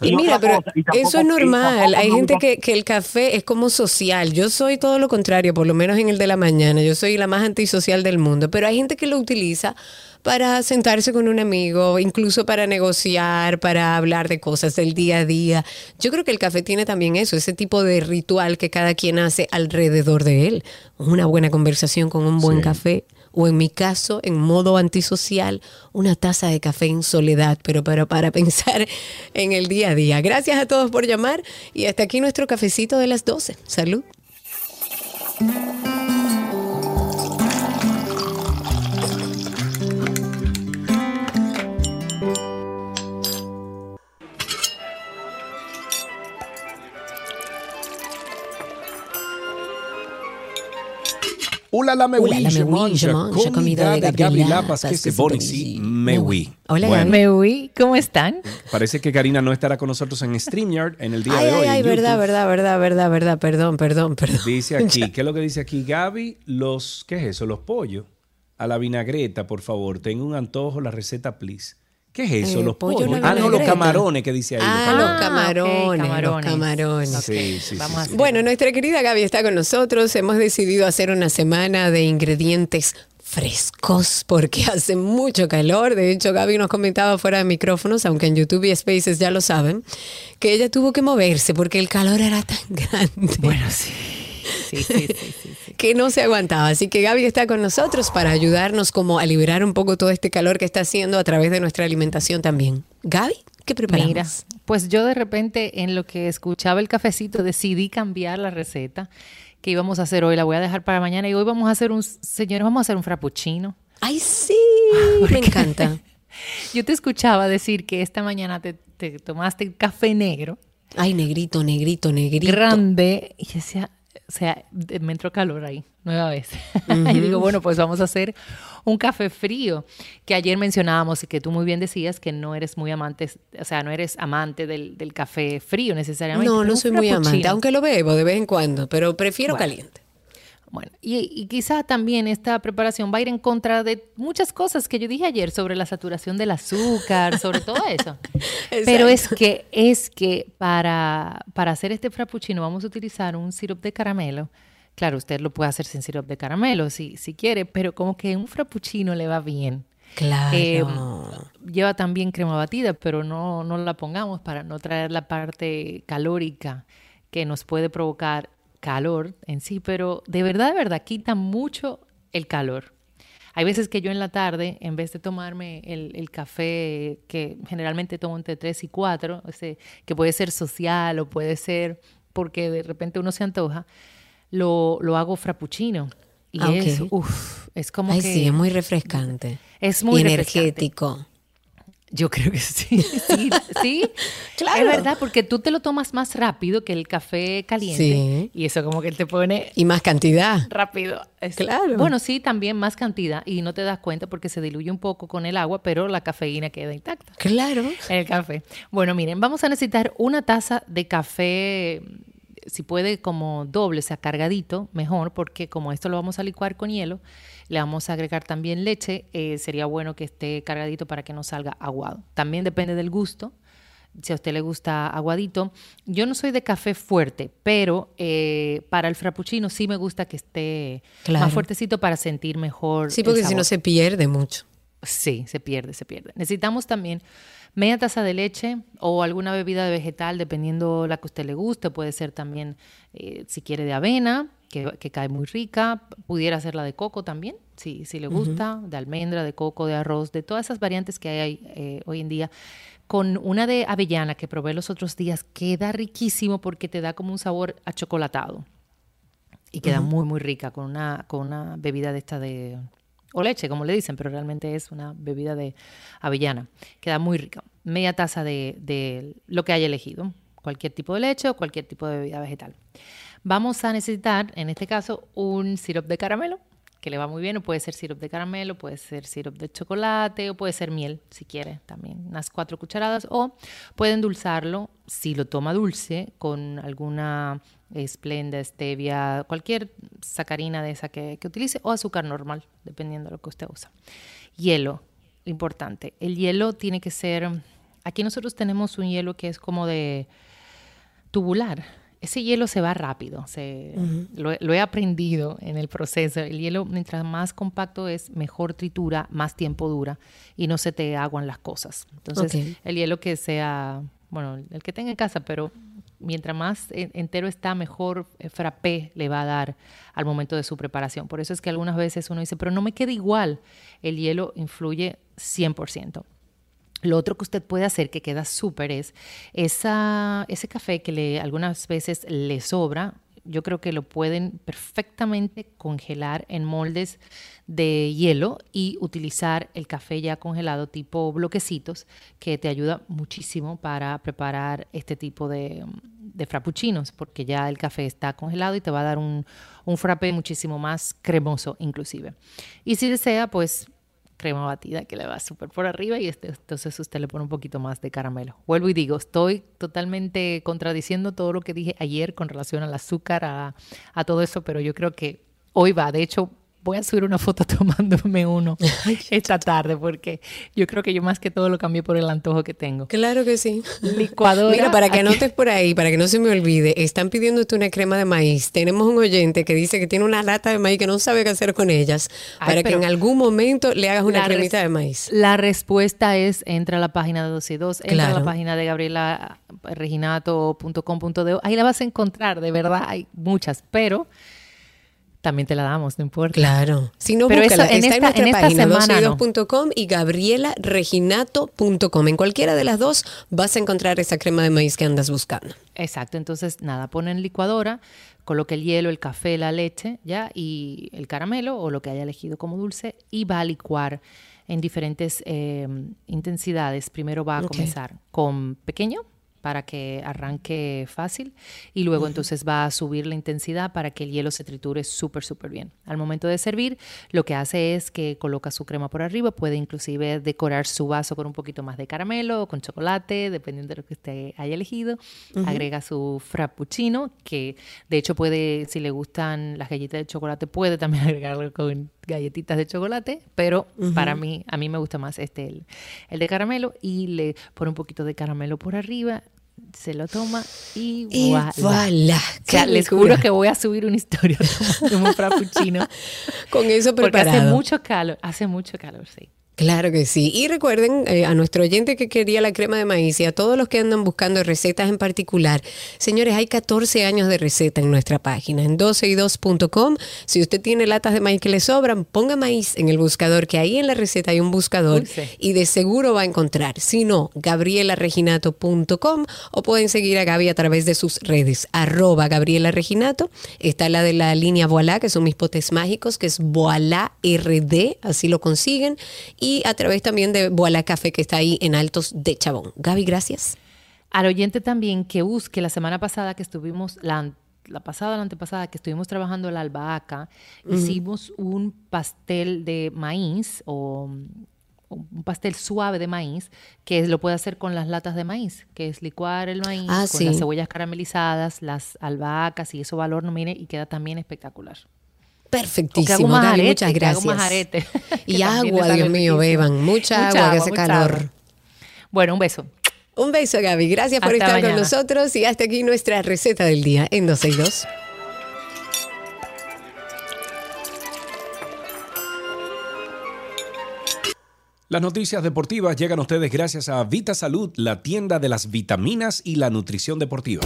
Y mira, pero cosa, y tampoco- eso es normal. Hay gente que, que el café es como social. Yo soy todo lo contrario, por lo menos en el de la mañana. Yo soy la más antisocial del mundo. Pero hay gente que lo utiliza para sentarse con un amigo, incluso para negociar, para hablar de cosas del día a día. Yo creo que el café tiene también eso, ese tipo de ritual que cada quien hace alrededor de él. Una buena conversación con un buen Sí. café. O en mi caso, en modo antisocial, una taza de café en soledad, pero para, para pensar en el día a día. Gracias a todos por llamar y hasta aquí nuestro cafecito de las 12. Salud. Oui, mange je mange comida de Gaby Lapas, que se c'est bon bon ici, ici. me Me oui. Hola, Bueno, Gaby. Me uy, ¿cómo están? parece que Karina no estará con nosotros en StreamYard en el día Ay, de hoy. ay, ay, verdad, verdad, verdad, verdad, verdad. Perdón, perdón, perdón. Dice aquí, ¿qué es lo que dice aquí? Gaby, los, ¿qué es eso? Los pollos. A la vinagreta, por favor. Tengo un antojo, la receta, please. ¿Qué es eso? Eh, los pollo a pollos. la Ah, no, los camarones que dice ahí. Ah, los los camarones. camarones, los camarones. Sí, sí, Vamos a sí. hacer- Bueno, nuestra querida Gaby está con nosotros. Hemos decidido hacer una semana de ingredientes frescos porque hace mucho calor. De hecho, Gaby nos comentaba fuera de micrófonos, aunque en YouTube y Spaces ya lo saben, que ella tuvo que moverse porque el calor era tan grande. Bueno, sí. Sí, sí, sí, sí, sí. Que no se aguantaba. Así que Gaby está con nosotros para ayudarnos como a liberar un poco todo este calor que está haciendo a través de nuestra alimentación también. Gaby, ¿qué preparamos? Mira, pues yo de repente en lo que escuchaba el cafecito decidí cambiar la receta que íbamos a hacer hoy. La voy a dejar para mañana y hoy vamos a hacer un, señores, vamos a hacer un frappuccino. Ay, sí, me encanta. Yo te escuchaba decir que esta mañana te, te tomaste café negro, Ay, negrito, negrito, negrito. grande, y decía, o sea, me entró calor ahí, nueva vez. y digo, bueno, pues vamos a hacer un café frío, que ayer mencionábamos y que tú muy bien decías que no eres muy amante, o sea, no eres amante del, del café frío necesariamente. No, no soy muy amante, aunque lo bebo de vez en cuando, pero prefiero Bueno. caliente. Bueno, y, y quizá también esta preparación va a ir en contra de muchas cosas que yo dije ayer sobre la saturación del azúcar, sobre todo eso. Pero es que es que para, para hacer este frappuccino vamos a utilizar un sirope de caramelo. Claro, usted lo puede hacer sin sirope de caramelo si, si quiere, pero como que un frappuccino le va bien. Claro. Eh, lleva también crema batida, pero no, no la pongamos para no traer la parte calórica que nos puede provocar calor en sí, pero de verdad, de verdad, quita mucho el calor. Hay veces que yo en la tarde, en vez de tomarme el, el café que generalmente tomo entre 3 y 4, ese, que puede ser social o puede ser porque de repente uno se antoja, lo, lo hago frappuccino. Y Ah, es, uf, es como Ay, que... sí, es muy refrescante. Es muy Y energético. Yo creo que sí. Sí, sí. Claro. Es verdad, porque tú te lo tomas más rápido que el café caliente. Sí. Y eso como que te pone Y más cantidad. rápido. Es- Claro. Bueno, sí, también más cantidad y no te das cuenta porque se diluye un poco con el agua, pero la cafeína queda intacta. Claro. En el café. Bueno, miren, vamos a necesitar una taza de café, si puede como doble, o sea, cargadito, mejor, porque como esto lo vamos a licuar con hielo, le vamos a agregar también leche, eh, sería bueno que esté cargadito para que no salga aguado. También depende del gusto. Si a usted le gusta aguadito, yo no soy de café fuerte, pero eh, para el frappuccino sí me gusta que esté Claro. más fuertecito para sentir mejor. Sí, porque si no se pierde mucho. Sí, se pierde, se pierde. Necesitamos también media taza de leche o alguna bebida de vegetal, dependiendo la que a usted le guste. Puede ser también, eh, si quiere, de avena, que, que cae muy rica. Pudiera ser la de coco también, si, si le gusta, de almendra, de coco, de arroz, de todas esas variantes que hay eh, hoy en día. Con una de avellana que probé los otros días, queda riquísimo porque te da como un sabor achocolatado. Y queda muy, muy rica con una, con una bebida de esta de, o leche, como le dicen, pero realmente es una bebida de avellana. Queda muy rica. Media taza de, de lo que haya elegido, cualquier tipo de leche o cualquier tipo de bebida vegetal. Vamos a necesitar, en este caso, un sirope de caramelo, que le va muy bien, o puede ser sirope de caramelo, puede ser sirope de chocolate, o puede ser miel, si quiere, también, unas cuatro cucharadas, o puede endulzarlo, si lo toma dulce, con alguna esplenda, stevia, cualquier sacarina de esa que, que utilice, o azúcar normal, dependiendo de lo que usted usa. Hielo, importante. El hielo tiene que ser, aquí nosotros tenemos un hielo que es como de tubular, ese hielo se va rápido, se, lo, lo, he aprendido en el proceso. El hielo, mientras más compacto es, mejor tritura, más tiempo dura y no se te aguan las cosas. Entonces, okay. el hielo que sea, bueno, el que tenga en casa, pero mientras más entero está, mejor frappé le va a dar al momento de su preparación. Por eso es que algunas veces uno dice, pero no me queda igual. El hielo influye 100%. Lo otro que usted puede hacer que queda súper es esa, ese café que le, algunas veces le sobra. Yo creo que lo pueden perfectamente congelar en moldes de hielo y utilizar el café ya congelado tipo bloquecitos que te ayuda muchísimo para preparar este tipo de, de frappuccinos porque ya el café está congelado y te va a dar un, un frappé muchísimo más cremoso inclusive. Y si desea, pues crema batida que le va súper por arriba y este, entonces usted le pone un poquito más de caramelo. Vuelvo y digo, estoy totalmente contradiciendo todo lo que dije ayer con relación al azúcar, a, a todo eso, pero yo creo que hoy va. De hecho, voy a subir una foto tomándome uno esta tarde porque yo creo que yo más que todo lo cambié por el antojo que tengo. Claro que sí. Licuadora. Mira, para que anotes por ahí, para que no se me olvide, están pidiéndote una crema de maíz. Tenemos un oyente que dice que tiene una lata de maíz que no sabe qué hacer con ellas, Ay, para que en algún momento le hagas una cremita de maíz. La respuesta es entra a la página de 2 y 2, entra claro. a la página de gabrielareginato.com.de. Ahí la vas a encontrar, de verdad, hay muchas, pero también te la damos, no importa. Claro. Si no, Pero búscala. Eso, en Está esta, en nuestra en página, 2 y gabrielareginato.com. En cualquiera de las dos vas a encontrar esa crema de maíz que andas buscando. Exacto. Entonces, nada, pone en licuadora, coloque el hielo, el café, la leche, ya, y el caramelo o lo que haya elegido como dulce y va a licuar en diferentes eh, intensidades. Primero va a okay. comenzar con pequeño, para que arranque fácil y luego uh -huh. entonces va a subir la intensidad para que el hielo se triture súper, súper bien. Al momento de servir, lo que hace es que coloca su crema por arriba, puede inclusive decorar su vaso con un poquito más de caramelo o con chocolate, dependiendo de lo que usted haya elegido. Uh -huh. Agrega su frappuccino, que de hecho puede, si le gustan las galletas de chocolate, puede también agregarlo con galletitas de chocolate, pero uh -huh. para mí, a mí me gusta más este, el, el, de caramelo, y le pone un poquito de caramelo por arriba, se lo toma y, y voilà. sea, les juro que voy a subir una historia de un frappuccino. Con eso preparado. Porque hace mucho calor, hace mucho calor, sí. Claro que sí. Y recuerden eh, a nuestro oyente que quería la crema de maíz y a todos los que andan buscando recetas en particular. Señores, hay 14 años de receta en nuestra página, en 12y2.com. Si usted tiene latas de maíz que le sobran, ponga maíz en el buscador, que ahí en la receta hay un buscador Dulce. y de seguro va a encontrar. Si no, gabrielareginato.com o pueden seguir a Gaby a través de sus redes, arroba Gabriela Reginato. Está la de la línea Voilá, que son mis potes mágicos, que es Voilá RD, así lo consiguen. Y y a través también de Boala Café que está ahí en Altos de Chabón. Gaby, gracias. Al oyente también que busque la semana pasada que estuvimos, la, la pasada, la antepasada, que estuvimos trabajando la albahaca, hicimos un pastel de maíz o un pastel suave de maíz que lo puede hacer con las latas de maíz, que es licuar el maíz ah, con sí. las cebollas caramelizadas, las albahacas y eso va al horno, mire, y queda también espectacular. Perfectísimo, arete, muchas gracias. y agua, Dios mío, beban. Mucha, mucha agua, agua, que hace calor. Agua. Bueno, un beso. Un beso, Gaby. Gracias por estar mañana. con nosotros y hasta aquí nuestra receta del día en 262. Las noticias deportivas llegan a ustedes gracias a Vita Salud, la tienda de las vitaminas y la nutrición deportiva.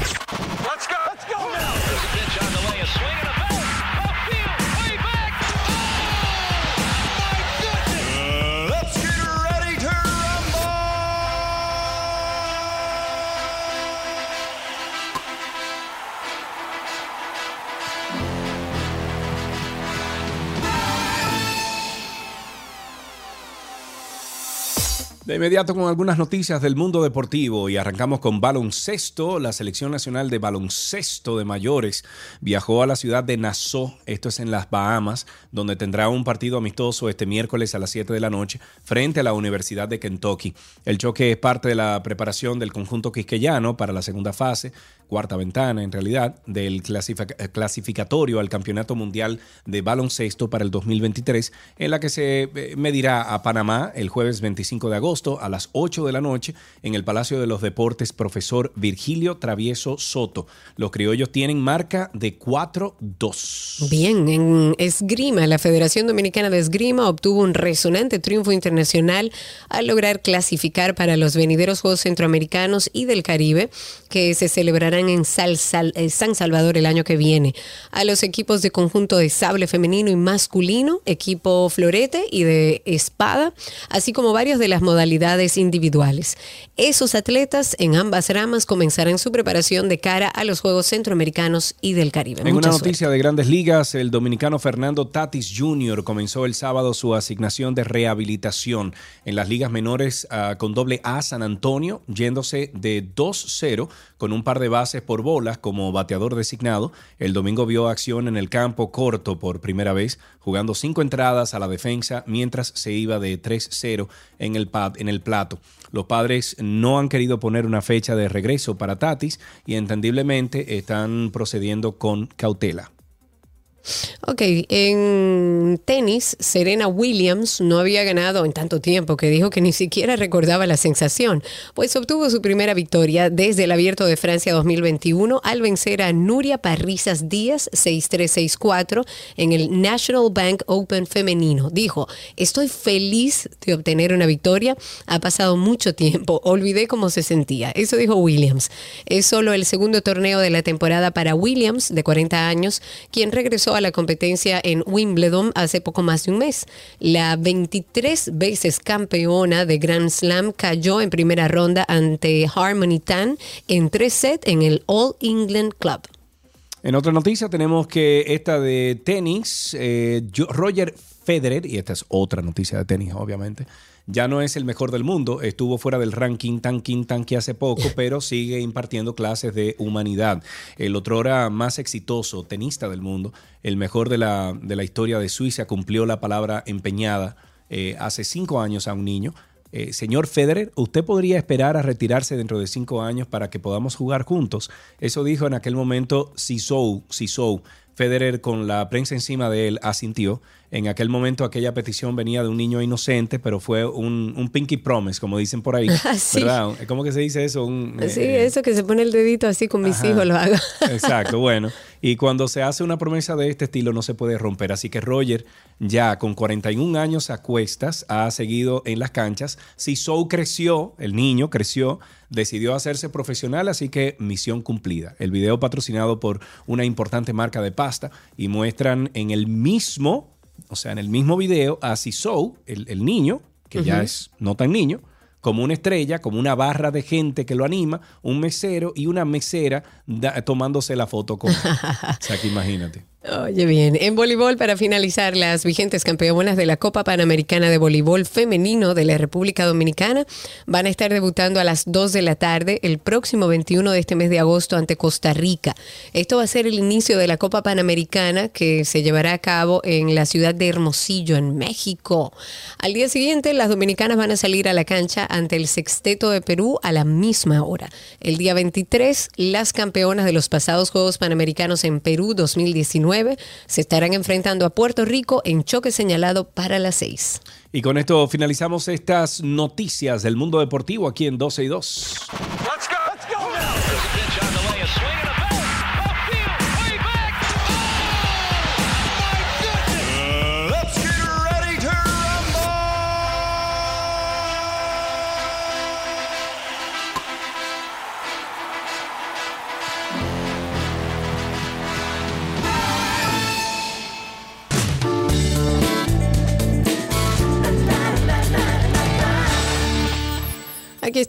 De inmediato con algunas noticias del mundo deportivo y arrancamos con baloncesto. La selección nacional de baloncesto de mayores viajó a la ciudad de Nassau, esto es en las Bahamas, donde tendrá un partido amistoso este miércoles a las 7 de la noche frente a la Universidad de Kentucky. El choque es parte de la preparación del conjunto quisqueyano para la segunda fase, cuarta ventana en realidad, del clasificatorio al Campeonato Mundial de Baloncesto para el 2023, en la que se eh, medirá a Panamá el jueves 25 de agosto a las 8 de la noche en el Palacio de los Deportes profesor Virgilio Travieso Soto. Los criollos tienen marca de 4-2. Bien, en esgrima, la Federación Dominicana de Esgrima obtuvo un resonante triunfo internacional al lograr clasificar para los venideros Juegos Centroamericanos y del Caribe que se celebrarán en San Salvador el año que viene. A los equipos de conjunto de sable femenino y masculino, equipo florete y de espada, así como varios de las modalidades individuales. Esos atletas en ambas ramas comenzarán su preparación de cara a los Juegos Centroamericanos y del Caribe. En una noticia de grandes ligas, el dominicano Fernando Tatis Jr. comenzó el sábado su asignación de rehabilitación en las ligas menores uh, con doble A San Antonio, yéndose de 2-0 con un par de bases por bolas como bateador designado. El domingo vio acción en el campo corto por primera vez, jugando cinco entradas a la defensa mientras se iba de 3-0 en el, en el plato. Los padres no han querido poner una fecha de regreso para Tatis y entendiblemente están procediendo con cautela. Ok, en tenis, Serena Williams no había ganado en tanto tiempo que dijo que ni siquiera recordaba la sensación, pues obtuvo su primera victoria desde el Abierto de Francia 2021 al vencer a Nuria Parrizas Díaz 6-3-6-4 en el National Bank Open femenino. Dijo, estoy feliz de obtener una victoria, ha pasado mucho tiempo, olvidé cómo se sentía. Eso dijo Williams. Es solo el segundo torneo de la temporada para Williams, de 40 años, quien regresó a la competencia en Wimbledon hace poco más de un mes. La 23 veces campeona de Grand Slam cayó en primera ronda ante Harmony Tan en tres sets en el All England Club. En otra noticia tenemos que esta de tenis, eh, Roger Federer, y esta es otra noticia de tenis obviamente, ya no es el mejor del mundo, estuvo fuera del ranking tanking tanque hace poco, pero sigue impartiendo clases de humanidad. El otro hora más exitoso tenista del mundo, el mejor de la, de la historia de Suiza, cumplió la palabra empeñada eh, hace cinco años a un niño. Eh, señor Federer, ¿usted podría esperar a retirarse dentro de cinco años para que podamos jugar juntos? Eso dijo en aquel momento Sisou, Sisou. Federer, con la prensa encima de él, asintió en aquel momento aquella petición venía de un niño inocente, pero fue un, pinky promise, como dicen por ahí. Ah, ¿Verdad? ¿Cómo que se dice eso? sí, eh, eso que se pone el dedito así con mis hijos lo hago. Exacto, bueno. Y cuando se hace una promesa de este estilo no se puede romper. Así que Roger, ya con 41 años a cuestas, ha seguido en las canchas. Si Sou creció, el niño creció, decidió hacerse profesional, así que misión cumplida. El video patrocinado por una importante marca de pasta y muestran en el mismo o sea, en el mismo video, a Sisou, el, el niño, que ya es no tan niño, como una estrella, como una barra de gente que lo anima, un mesero y una mesera tomándose la foto con. o sea, que imagínate. Oye, bien. En voleibol, para finalizar, las vigentes campeonas de la Copa Panamericana de Voleibol Femenino de la República Dominicana van a estar debutando a las 2 de la tarde el próximo 21 de este mes de agosto ante Costa Rica. Esto va a ser el inicio de la Copa Panamericana que se llevará a cabo en la ciudad de Hermosillo, en México. Al día siguiente, las dominicanas van a salir a la cancha ante el Sexteto de Perú a la misma hora. El día 23, las campeonas de los pasados Juegos Panamericanos en Perú 2019 se estarán enfrentando a Puerto Rico en choque señalado para las 6. Y con esto finalizamos estas noticias del mundo deportivo aquí en 12 y 2.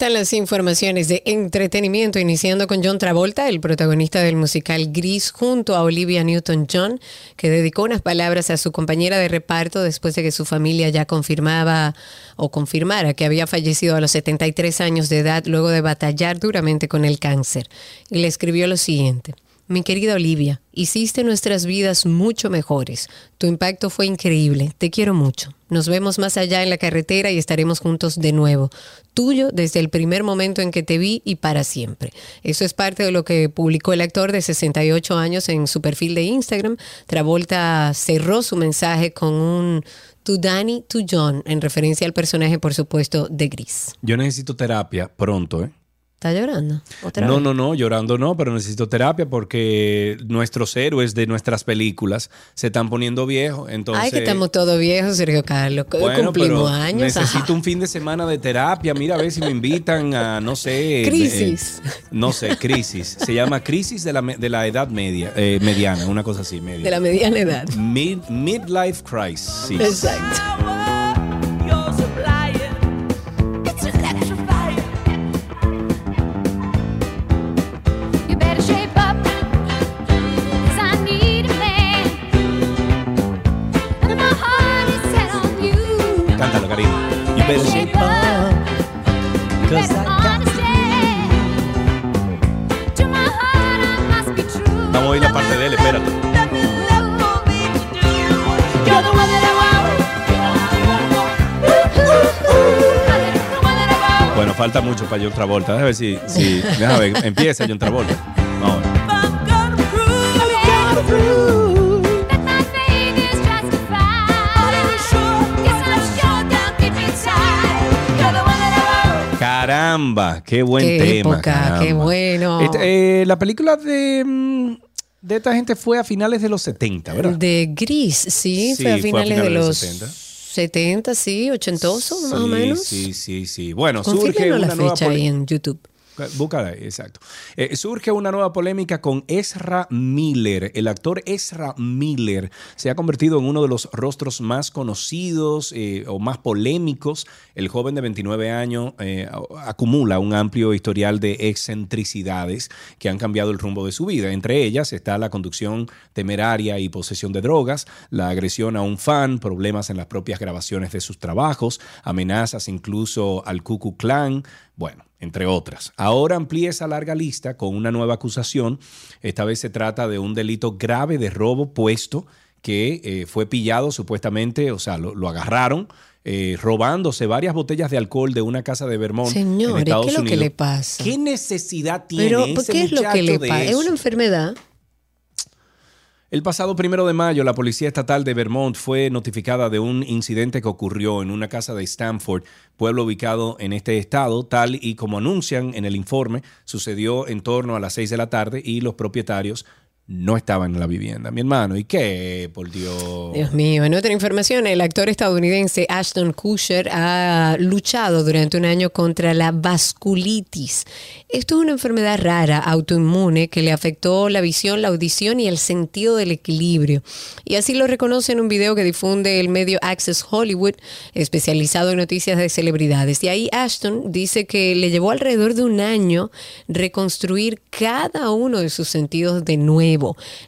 Están las informaciones de entretenimiento, iniciando con John Travolta, el protagonista del musical Gris, junto a Olivia Newton-John, que dedicó unas palabras a su compañera de reparto después de que su familia ya confirmaba o confirmara que había fallecido a los 73 años de edad luego de batallar duramente con el cáncer. Y le escribió lo siguiente. Mi querida Olivia, hiciste nuestras vidas mucho mejores. Tu impacto fue increíble. Te quiero mucho. Nos vemos más allá en la carretera y estaremos juntos de nuevo. Tuyo desde el primer momento en que te vi y para siempre. Eso es parte de lo que publicó el actor de 68 años en su perfil de Instagram. Travolta cerró su mensaje con un To Danny, to John, en referencia al personaje, por supuesto, de Gris. Yo necesito terapia pronto, ¿eh? ¿Está llorando? ¿Otra No, vez? no, no, llorando no, pero necesito terapia porque nuestros héroes de nuestras películas se están poniendo viejos. Entonces, Ay, que estamos todos viejos, Sergio Carlos. Bueno, Cumplimos pero años. Necesito ajá. un fin de semana de terapia. Mira a ver si me invitan a, no sé. Crisis. eh, no sé, crisis. Se llama crisis de la, de la edad media, eh, mediana, una cosa así, media. De la mediana edad. Mid- midlife crisis. Exacto. Falta mucho para John Travolta. Déjame ver si. si déjame ver. Empieza John Travolta. Vamos a ver. Caramba, qué buen Qué tema. época, caramba. qué bueno. Este, eh, la película de, mm, de esta gente fue a finales de los 70, ¿verdad? De Gris, sí, Sí, fue a finales, de los 70. 70, sí, ochentoso, más o Sí, menos. Sí, sí, sí. Bueno, surge una la nueva fecha ahí en YouTube. Búscala exacto. Eh, surge una nueva polémica con Ezra Miller. El actor Ezra Miller se ha convertido en uno de los rostros más conocidos eh, o más polémicos. El joven de 29 años eh, acumula un amplio historial de excentricidades que han cambiado el rumbo de su vida. Entre ellas está la conducción temeraria y posesión de drogas, la agresión a un fan, problemas en las propias grabaciones de sus trabajos, amenazas incluso al Klux Klan, bueno, entre otras. Ahora amplía esa larga lista con una nueva acusación. Esta vez se trata de un delito grave de robo puesto que eh, fue pillado supuestamente, o sea, lo, lo agarraron eh, robándose varias botellas de alcohol de una casa de Vermont en Señores, Estados ¿qué es lo Unidos. que le pasa? ¿Qué necesidad tiene Pero, ese ¿qué es lo que le pasa? Es una enfermedad. El pasado primero de mayo, la Policía Estatal de Vermont fue notificada de un incidente que ocurrió en una casa de Stanford, pueblo ubicado en este estado, tal y como anuncian en el informe, sucedió en torno a las 6 de la tarde y los propietarios no estaban en la vivienda. Mi hermano, ¿y qué? Por Dios. Dios mío, en otra información, el actor estadounidense Ashton Kutcher ha luchado durante un año contra la vasculitis. Esto es una enfermedad rara, autoinmune, que le afectó la visión, la audición y el sentido del equilibrio. Y así lo reconoce en un video que difunde el medio Access Hollywood, especializado en noticias de celebridades. Y ahí Ashton dice que le llevó alrededor de un año reconstruir cada uno de sus sentidos de nuevo.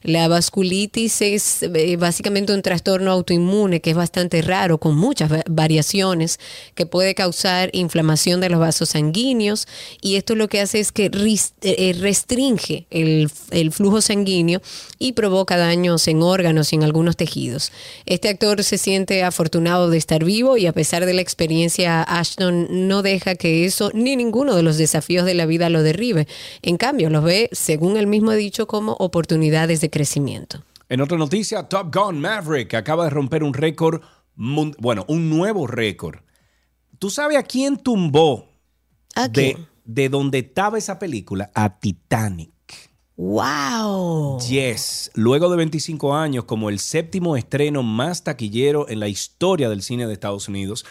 La vasculitis es eh, básicamente un trastorno autoinmune que es bastante raro, con muchas va- variaciones, que puede causar inflamación de los vasos sanguíneos y esto lo que hace es que eh, restringe el, el flujo sanguíneo y provoca daños en órganos y en algunos tejidos. Este actor se siente afortunado de estar vivo y a pesar de la experiencia, Ashton no deja que eso ni ninguno de los desafíos de la vida lo derribe. En cambio, los ve, según él mismo ha dicho, como oportunidades de crecimiento. En otra noticia, Top Gun Maverick acaba de romper un récord, bueno, un nuevo récord. ¿Tú sabes a quién tumbó ¿A de, quién? de donde estaba esa película? A Titanic. ¡Wow! Yes, luego de 25 años como el séptimo estreno más taquillero en la historia del cine de Estados Unidos,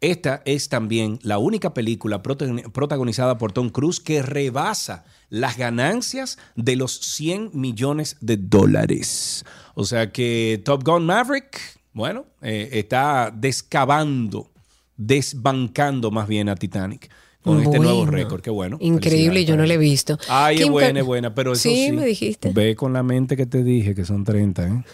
esta es también la única película protagon- protagonizada por Tom Cruise que rebasa las ganancias de los 100 millones de dólares. O sea que Top Gun Maverick, bueno, eh, está descabando, desbancando más bien a Titanic. Con este nuevo récord. Qué bueno. Increíble, yo no la he visto. Ay, es buena, es buena, pero eso Sí, sí. me dijiste. Ve con la mente que te dije, que son 30, ¿eh?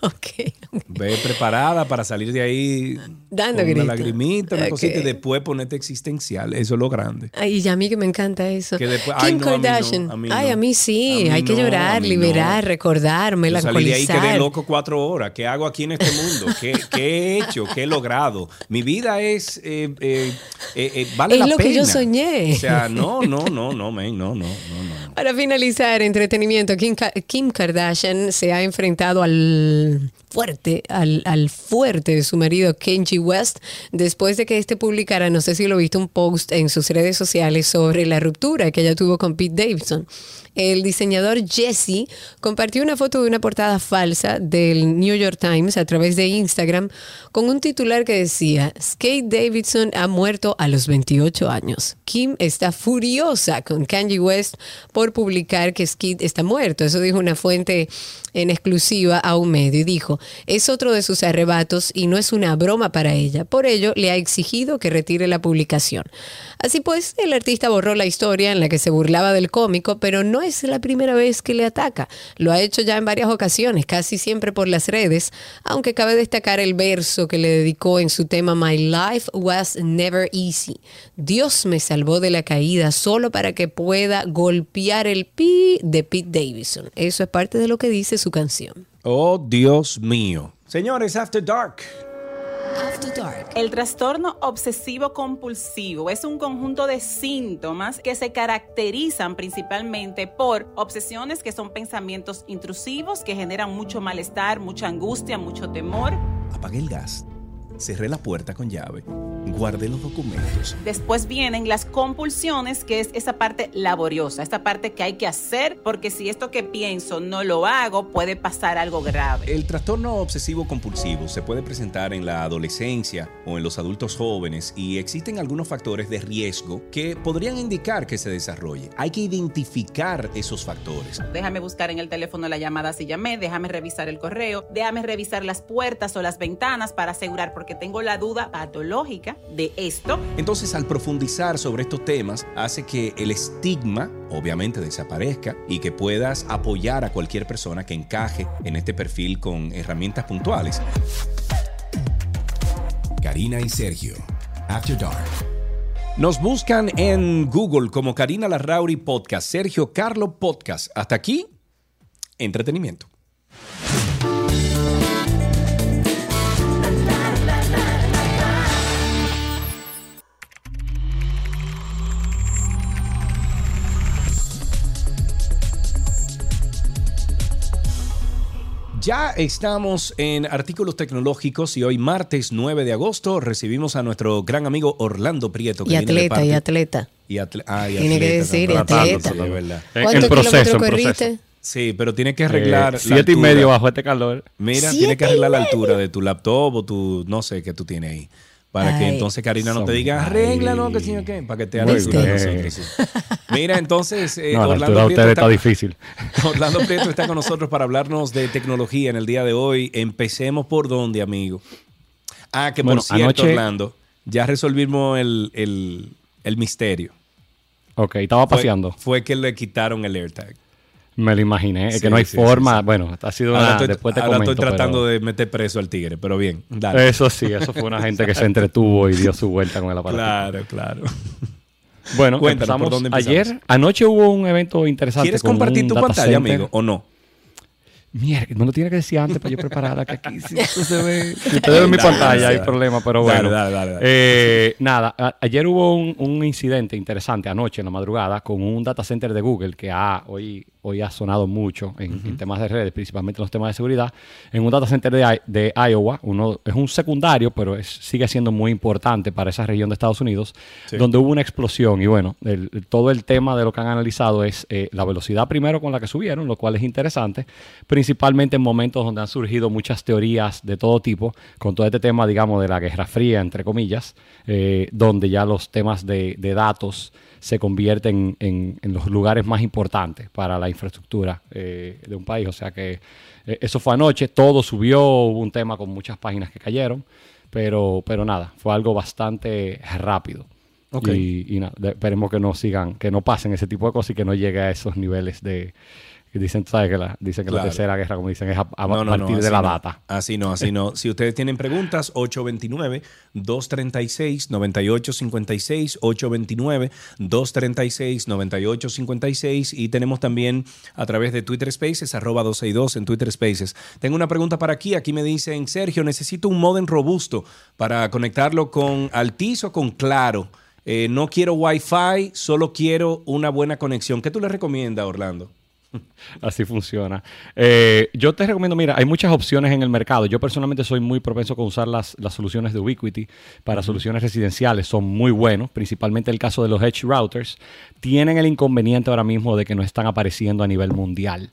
Ve preparada para salir de ahí Dando con grito. una lagrimita, una cosita, y después ponerte existencial. Eso es lo grande. Ay, y a mí que me encanta eso. Que después- ay, Kim no, a mí no, Kardashian. a mí Ay, a mí sí. A mí Hay que llorar, liberar, recordar, Yo salí de ahí quedé loco cuatro horas. ¿Qué hago aquí en este mundo? ¿Qué, qué he hecho? ¿Qué he logrado? Mi vida es... eh, eh, eh, eh, vale Es la lo que yo soñé. O sea, no, no, no, no, men, no, no, no, no. Para finalizar, entretenimiento, Kim, Kim Kardashian se ha enfrentado al fuerte, al, al fuerte de su marido Kenji West, después de que este publicara, no sé si lo viste, un post en sus redes sociales sobre la ruptura que ella tuvo con Pete Davidson. El diseñador Jesse compartió una foto de una portada falsa del New York Times a través de Instagram con un titular que decía, Skate Davidson ha muerto a los 28 años. Kim está furiosa con Kanye West por publicar que Skid está muerto. Eso dijo una fuente en exclusiva a un medio y dijo, es otro de sus arrebatos y no es una broma para ella. Por ello, le ha exigido que retire la publicación. Así pues, el artista borró la historia en la que se burlaba del cómico, pero no es la primera vez que le ataca. Lo ha hecho ya en varias ocasiones, casi siempre por las redes, aunque cabe destacar el verso que le dedicó en su tema My Life Was Never Easy. Dios me salvó de la caída solo para que pueda golpear el pi de Pete Davidson. Eso es parte de lo que dice su canción. Oh, Dios mío. Señores, After Dark. El trastorno obsesivo compulsivo es un conjunto de síntomas que se caracterizan principalmente por obsesiones que son pensamientos intrusivos que generan mucho malestar, mucha angustia, mucho temor. Apagué el gas. Cerré la puerta con llave. Guardé los documentos. Después vienen las compulsiones, que es esa parte laboriosa, esta parte que hay que hacer, porque si esto que pienso no lo hago, puede pasar algo grave. El trastorno obsesivo compulsivo se puede presentar en la adolescencia o en los adultos jóvenes y existen algunos factores de riesgo que podrían indicar que se desarrolle. Hay que identificar esos factores. Déjame buscar en el teléfono la llamada si llamé, déjame revisar el correo, déjame revisar las puertas o las ventanas para asegurar, porque tengo la duda patológica de esto. Entonces, al profundizar sobre estos temas, hace que el estigma, obviamente, desaparezca y que puedas apoyar a cualquier persona que encaje en este perfil con herramientas puntuales. Karina y Sergio. After Dark. Nos buscan en Google como Karina Larrauri Podcast, Sergio Carlo Podcast. Hasta aquí, entretenimiento. Ya estamos en artículos tecnológicos y hoy martes 9 de agosto recibimos a nuestro gran amigo Orlando Prieto. que Y viene de atleta, y atleta. y atle- ah, y Tiene que atleta decir, atleta. Verdad. ¿Cuántos kilómetros corriste? Sí, pero tiene que arreglar. Eh, la siete y medio bajo este calor. Mira, ¿Siete tiene que arreglar la altura de tu laptop o tu, no sé, qué tú tienes ahí. Para que entonces Karina no te diga, arregla, no, que o qué, para que te bien. nosotros. sí. Mira, entonces, eh, No, la Orlando altura de Prieto ustedes está difícil. Orlando Prieto está con nosotros para hablarnos de tecnología en el día de hoy. Empecemos por dónde, amigo. Ah, que Bueno, por cierto, anoche- Orlando, ya resolvimos el, el- el misterio. Ok, estaba Fue- paseando. Fue, que le quitaron el AirTag. Me lo imaginé. Es Sí, que no hay sí, forma. sí. Bueno, ha sido Ahora una. estoy, después te ahora comento, estoy tratando pero- de meter preso al tigre, pero bien. dale. Eso sí, eso fue una gente que se entretuvo y dio su vuelta con el aparato. Claro, claro. Bueno, Cuéntanos, ¿por dónde empezamos? ayer. Anoche hubo un evento interesante. ¿Quieres con compartir un tu pantalla, center. amigo, o no? Mierda, me lo tiene que decir antes para yo prepararla, que aquí esto se ve. Si ustedes ven mi pantalla, hay problema, pero bueno. dale, dale, dale. Eh, nada, a- ayer hubo un, un incidente interesante anoche en la madrugada con un data center de Google que ha, hoy, hoy ha sonado mucho en, en temas de redes, principalmente en los temas de seguridad. En un data center de, Iowa, uno, es un secundario, pero es- sigue siendo muy importante para esa región de Estados Unidos, Sí. donde hubo una explosión. Y bueno, el- todo el tema de lo que han analizado es eh, la velocidad primero con la que subieron, lo cual es interesante, principalmente en momentos donde han surgido muchas teorías de todo tipo, con todo este tema, digamos, de la Guerra Fría, entre comillas, eh, donde ya los temas de, de datos se convierten en, en los lugares más importantes para la infraestructura eh, de un país. O sea que eh, eso fue anoche, todo subió, hubo un tema con muchas páginas que cayeron, pero, pero nada, fue algo bastante rápido. Ok. Y, y nada, esperemos que no sigan, que no pasen ese tipo de cosas y que no llegue a esos niveles de... Dicen, ¿sabes? Que la, dicen que la tercera guerra, como dicen, es a, a No, no, no, partir de la data. Así no, así no. Si ustedes tienen preguntas, 829-236-9856, 829-236-9856 y tenemos también a través de Twitter Spaces, arroba 262 en Twitter Spaces. Tengo una pregunta para aquí. Aquí me dicen, Sergio, necesito un modem robusto para conectarlo con Altiz o con Claro. Eh, no quiero Wi-Fi, solo quiero una buena conexión. ¿Qué tú le recomiendas, Orlando? Así funciona. Eh, yo te recomiendo, mira, hay muchas opciones en el mercado. Yo personalmente soy muy propenso con usar las, las soluciones de Ubiquiti para soluciones residenciales. Son muy buenos, principalmente el caso de los Edge routers. Tienen el inconveniente ahora mismo de que no están apareciendo a nivel mundial.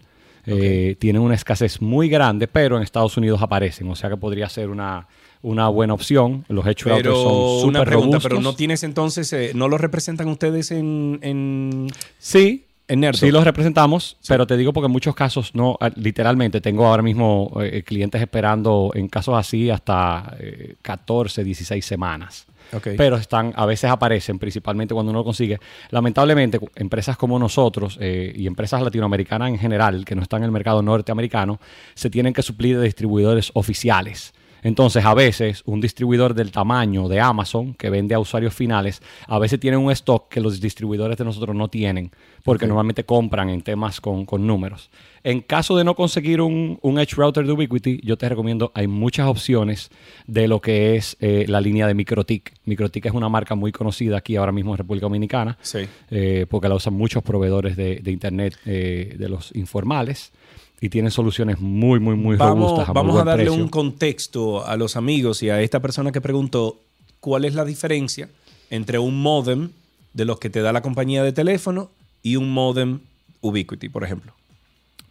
Eh, tienen una escasez muy grande, pero en Estados Unidos aparecen. O sea que podría ser una, una buena opción. Los Edge routers son una súper pregunta, robustos. pero no tienes entonces, eh, ¿no lo representan ustedes en, en Sí. En Nerdo. Sí los representamos, pero te digo porque en muchos casos no, ah, literalmente tengo ahora mismo eh, clientes esperando en casos así hasta eh, 14, 16 semanas. Ok. Pero están, a veces aparecen, principalmente cuando uno lo consigue. Lamentablemente, empresas como nosotros eh, y empresas latinoamericanas en general, que no están en el mercado norteamericano, se tienen que suplir de distribuidores oficiales. Entonces, a veces, un distribuidor del tamaño de Amazon, que vende a usuarios finales, a veces tiene un stock que los distribuidores de nosotros no tienen, porque normalmente compran en temas con, con números. En caso de no conseguir un, un Edge Router de Ubiquiti, yo te recomiendo, hay muchas opciones de lo que es eh, la línea de MikroTik. MikroTik es una marca muy conocida aquí ahora mismo en República Dominicana, Sí. eh, porque la usan muchos proveedores de, de Internet eh, de los informales y tienen soluciones muy, muy, muy vamos robustas. a muy vamos a darle precio. un contexto a los amigos y a esta persona que preguntó cuál es la diferencia entre un modem de los que te da la compañía de teléfono y un modem Ubiquiti, por ejemplo.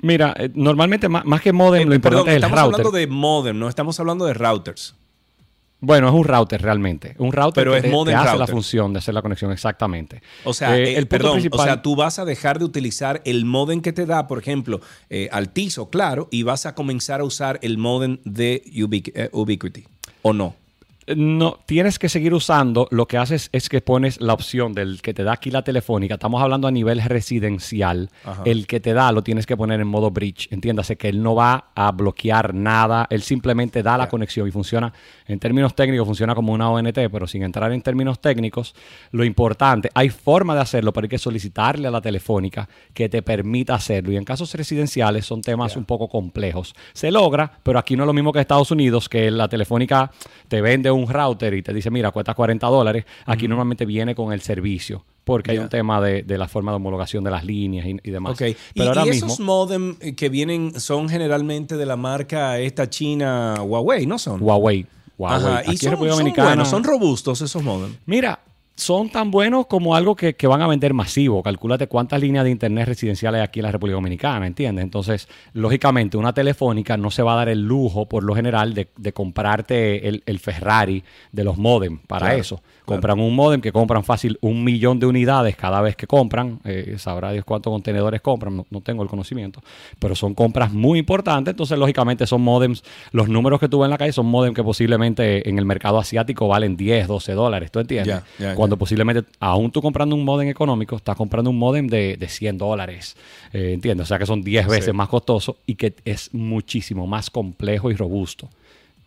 Mira, eh, normalmente más, más que modem, lo Eh, importante perdón, es el estamos router. hablando de modem, no estamos hablando de routers. Bueno, es un router realmente. Un router Pero que es te- te, modem hace la función de hacer la conexión exactamente. O sea, Eh, eh, el perdón, principal- o sea, tú vas a dejar de utilizar el modem que te da, por ejemplo, eh, Altiz o Claro, y vas a comenzar a usar el modem de Ubiqu- eh, Ubiquiti, ¿o no? No, tienes que seguir usando. Lo que haces es que pones la opción del que te da aquí la telefónica. Estamos hablando a nivel residencial. Ajá. El que te da lo tienes que poner en modo bridge. Entiéndase que él no va a bloquear nada. Él simplemente da la conexión y funciona. En términos técnicos, funciona como una ONT, pero sin entrar en términos técnicos, lo importante, hay forma de hacerlo, pero hay que solicitarle a la telefónica que te permita hacerlo. Y en casos residenciales son temas un poco complejos. Se logra, pero aquí no es lo mismo que Estados Unidos, que la telefónica te vende un router y te dice, mira, cuesta 40 dólares. Aquí normalmente viene con el servicio. Porque hay un tema de, de la forma de homologación de las líneas y, y demás. Ok. Y, Pero ahora y mismo, esos modem eh, que vienen son generalmente de la marca esta china Huawei, ¿no son? Huawei. Huawei. Ajá, Aquí Y en son, República son Dominicana- buenos, son robustos esos modem. Mira, son tan buenos como algo que, que van a vender masivo. Calcúlate cuántas líneas de internet residenciales hay aquí en la República Dominicana, ¿entiendes? Entonces, lógicamente, una telefónica no se va a dar el lujo, por lo general, de, de comprarte el, el Ferrari de los modem para Claro, eso. Compran un modem que compran fácil un millón de unidades cada vez que compran. Eh, sabrá Dios cuántos contenedores compran, no, no tengo el conocimiento. Pero son compras muy importantes. Entonces, lógicamente, son modems. Los números que tú ves en la calle son modems que posiblemente en el mercado asiático valen 10, 12 dólares. ¿Tú entiendes? Ya, ya. Cuando posiblemente, aún tú comprando un modem económico, estás comprando un modem de, de 100 dólares. Eh, ¿Entiendes? O sea que son 10 veces Sí. más costoso y que es muchísimo más complejo y robusto.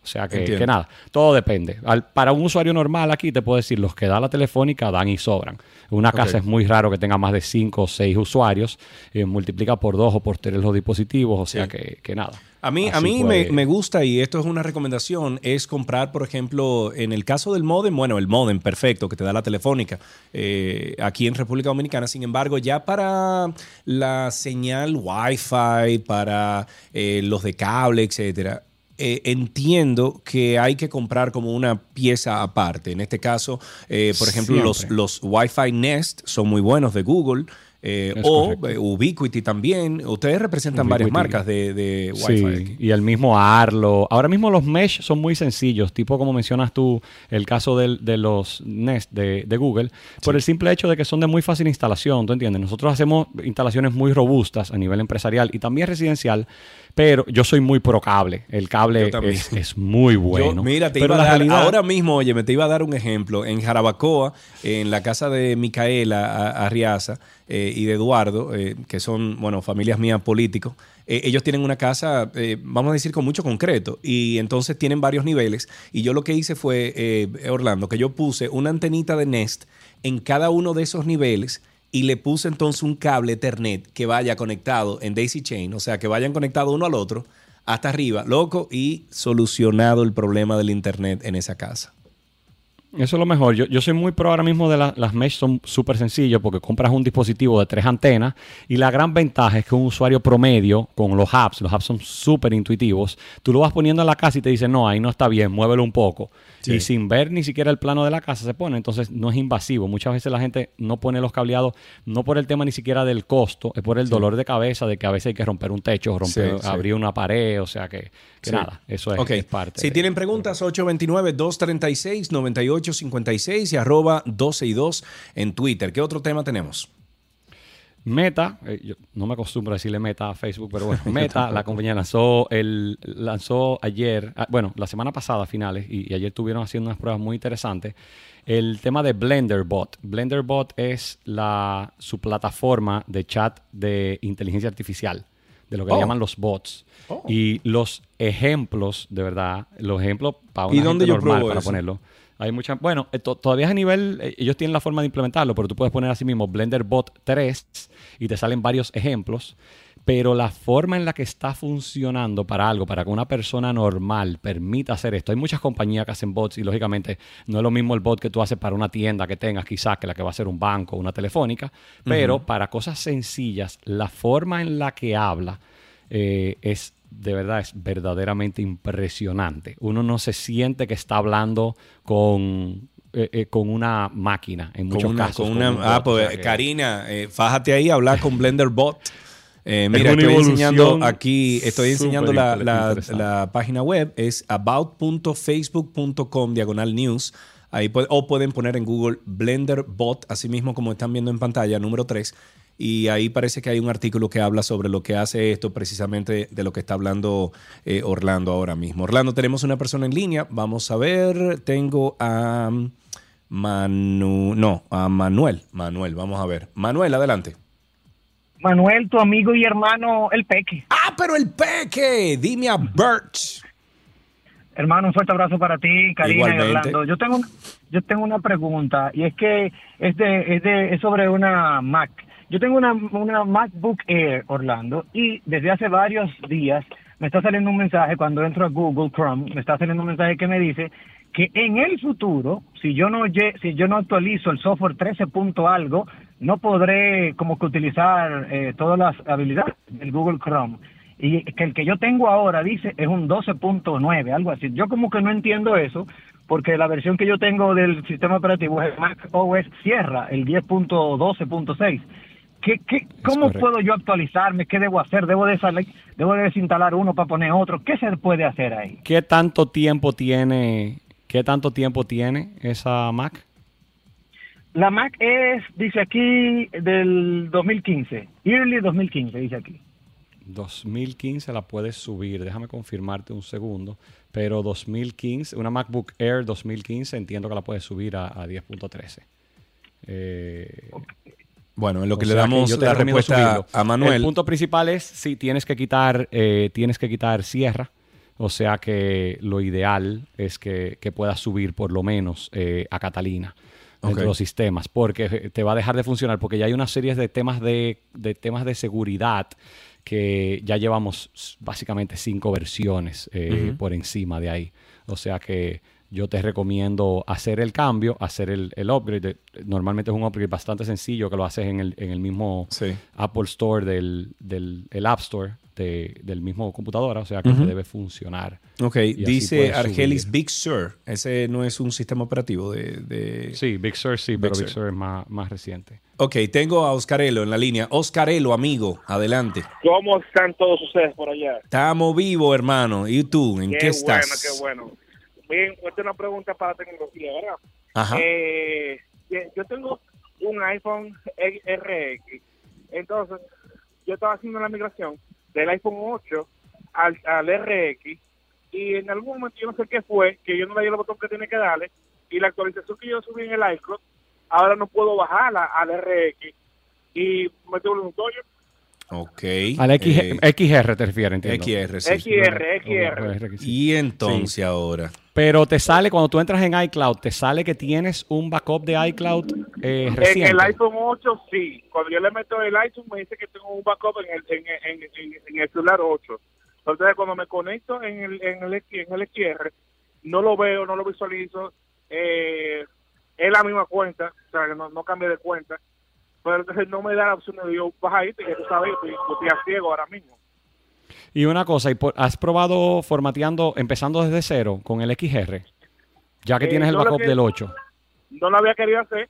O sea que, que nada, todo depende. Al- para un usuario normal aquí te puedo decir, los que da la telefónica dan y sobran. Una casa es muy raro que tenga más de 5 o 6 usuarios, eh, multiplica por 2 o por 3 los dispositivos, o sea que, que nada. A mí, a mí me, me gusta y esto es una recomendación, es comprar, por ejemplo, en el caso del modem, bueno, el modem perfecto que te da la telefónica eh, aquí en República Dominicana, sin embargo, ya para la señal Wi-Fi, para eh, los de cable, etcétera, eh, entiendo que hay que comprar como una pieza aparte. En este caso, eh, por ejemplo, los, los Wi-Fi Nest son muy buenos de Google. Eh, o correcto. eh, Ubiquiti también. Ustedes representan varias marcas de, de Wi-Fi. Sí, aquí. y el mismo Arlo. Ahora mismo los mesh son muy sencillos, tipo como mencionas tú, el caso del- de los Nest de, de Google, por el simple hecho de que son de muy fácil instalación, ¿tú entiendes? Nosotros hacemos instalaciones muy robustas a nivel empresarial y también residencial, pero yo soy muy pro cable. El cable es, es muy bueno. Yo, mira, te pero iba a dar, realidad- ahora mismo, oye, me te iba a dar un ejemplo. En Jarabacoa, en la casa de Micaela Arriaza eh, y de Eduardo, eh, que son, bueno, familias mías políticos, eh, ellos tienen una casa, vamos a decir, con mucho concreto. Y entonces tienen varios niveles. Y yo lo que hice fue, eh, Orlando, que yo puse una antenita de Nest en cada uno de esos niveles y le puse entonces un cable Ethernet que vaya conectado en Daisy Chain, o sea, que vayan conectados uno al otro hasta arriba, loco, y solucionado el problema del Internet en esa casa. Eso es lo mejor. Yo, yo soy muy pro ahora mismo de la- las mesh, son súper sencillos porque compras un dispositivo de tres antenas y la gran ventaja es que un usuario promedio con los apps, los apps son súper intuitivos, tú lo vas poniendo en la casa y te dice, no, ahí no está bien, muévelo un poco. Sí. Y sin ver ni siquiera el plano de la casa se pone, entonces no es invasivo. Muchas veces la gente no pone los cableados, no por el tema ni siquiera del costo, es por el Sí. dolor de cabeza de que a veces hay que romper un techo, romper, Sí, abrir una pared, o sea que, que Sí. nada, eso es, Ok. es parte. Si de- tienen preguntas, 829-236-9856 y arroba 12 y 2 en Twitter. ¿Qué otro tema tenemos? Meta, eh, yo no me acostumbro a decirle Meta a Facebook, pero bueno, Meta, la compañía lanzó el lanzó ayer, ah, bueno, la semana pasada a finales y, y ayer estuvieron haciendo unas pruebas muy interesantes. El tema de BlenderBot. BlenderBot es la su plataforma de chat de inteligencia artificial, de lo que Oh. le llaman los bots. Oh. Y los ejemplos, de verdad, los ejemplos para una ¿Y dónde gente yo normal para eso? ponerlo. Hay mucha, bueno, eh, to- todavía es a nivel, eh, ellos tienen la forma de implementarlo, pero tú puedes poner así mismo BlenderBot 3 y te salen varios ejemplos, pero la forma en la que está funcionando para algo, para que una persona normal permita hacer esto, hay muchas compañías que hacen bots y lógicamente no es lo mismo el bot que tú haces para una tienda que tengas quizás que la que va a ser un banco o una telefónica, pero para cosas sencillas, la forma en la que habla eh, es de verdad es verdaderamente impresionante. Uno no se siente que está hablando con, eh, eh, con una máquina en muchos con una, casos. con bot, ah, o pues sea que- Karina, eh, fájate ahí a hablar con BlenderBot. Eh, Es mira, estoy enseñando aquí, estoy enseñando la, la- página web, es about.facebook.com diagonal news. Ahí puede- o pueden poner en Google BlenderBot, así mismo como están viendo en pantalla, número 3. Y ahí parece que hay un artículo que habla sobre lo que hace esto, precisamente de lo que está hablando eh, Orlando ahora mismo. Orlando, tenemos una persona en línea. Vamos a ver. Tengo a Manu, no, a Manuel. Manuel, vamos a ver. Manuel, adelante. Manuel, tu amigo y hermano, el Peque. ¡Ah, pero el Peque! Dime a Bert. Hermano, un fuerte abrazo para ti, Karina y. Orlando. Yo tengo, yo tengo una pregunta y es que es, de, es, de, es sobre una Mac. Yo tengo una, una MacBook Air, Orlando, y desde hace varios días me está saliendo un mensaje cuando entro a Google Chrome, me está saliendo un mensaje que me dice que en el futuro, si yo no si yo no actualizo el software 13 punto algo, no podré como que utilizar eh, todas las habilidades del Google Chrome. Y que el que yo tengo ahora dice es un 12.9, algo así. Yo como que no entiendo eso, porque la versión que yo tengo del sistema operativo es Mac OS Sierra, el 10.12.6. ¿Qué, qué, ¿Cómo puedo yo actualizarme? ¿Qué debo hacer? ¿Debo, de salir- ¿Debo de desinstalar uno para poner otro? ¿Qué se puede hacer ahí? ¿Qué tanto tiempo tiene, qué tanto tiempo tiene esa Mac? La Mac es, dice aquí, del 2015. Early 2015, dice aquí. 2015 la puedes subir, déjame confirmarte un segundo, pero 2015, una MacBook Air 2015 entiendo que la puedes subir a, a 10.13. Eh, Bueno, en lo o que le damos yo la respuesta a Manuel. El punto principal es si tienes que quitar, eh, tienes que quitar Sierra. O sea que lo ideal es que, que puedas subir por lo menos eh, a Catalina de los sistemas, porque te va a dejar de funcionar, porque ya hay una serie de temas de, de temas de seguridad que ya llevamos básicamente cinco versiones eh, por encima de ahí. O sea que yo te recomiendo hacer el cambio, hacer el, el upgrade. Normalmente es un upgrade bastante sencillo que lo haces en el, en el mismo Apple Store del, del el App Store de- del mismo computadora, o sea que te debe funcionar. Ok, dice Argelis subir. Big Sur. Ese no es un sistema operativo de... de- Sí, Big Sur sí, Big pero Sur. Big Sur es más, más reciente. Ok, tengo a Oscarelo en la línea. Oscarelo, amigo, adelante. ¿Cómo están todos ustedes por allá? Estamos vivos, hermano. ¿Y tú? ¿En qué, estás? bueno, qué bueno. Bien, esta es una pregunta para tecnología, ¿verdad? Ajá. Eh, yo tengo un iPhone RX. Entonces, yo estaba haciendo la migración del iPhone 8 al, al RX y en algún momento yo no sé qué fue, que yo no le di el botón que tiene que darle y la actualización que yo subí en el iCloud, ahora no puedo bajarla al RX y me un tollo. Ok. Al X, eh, XR te refieres, entiendo. XR, sí. XR, XR. Y entonces ahora. Pero te sale, cuando tú entras en iCloud, te sale que tienes un backup de iCloud eh, En reciente. el iPhone 8 sí. Cuando yo le meto el iTunes me dice que tengo un backup en el, en, en, en- en el celular 8. Entonces cuando me conecto en el, en el, en el XR, no lo veo, no lo visualizo. Eh, es la misma cuenta, o sea, que no, no cambia de cuenta. Pero entonces no me da la opción de yo bajadito, que tú sabes, yo estoy, ciego ahora mismo. Y una cosa, ¿y por- ¿has probado formateando, empezando desde cero con el XR? Ya que Eh, tienes el backup que- del 8. No lo había querido hacer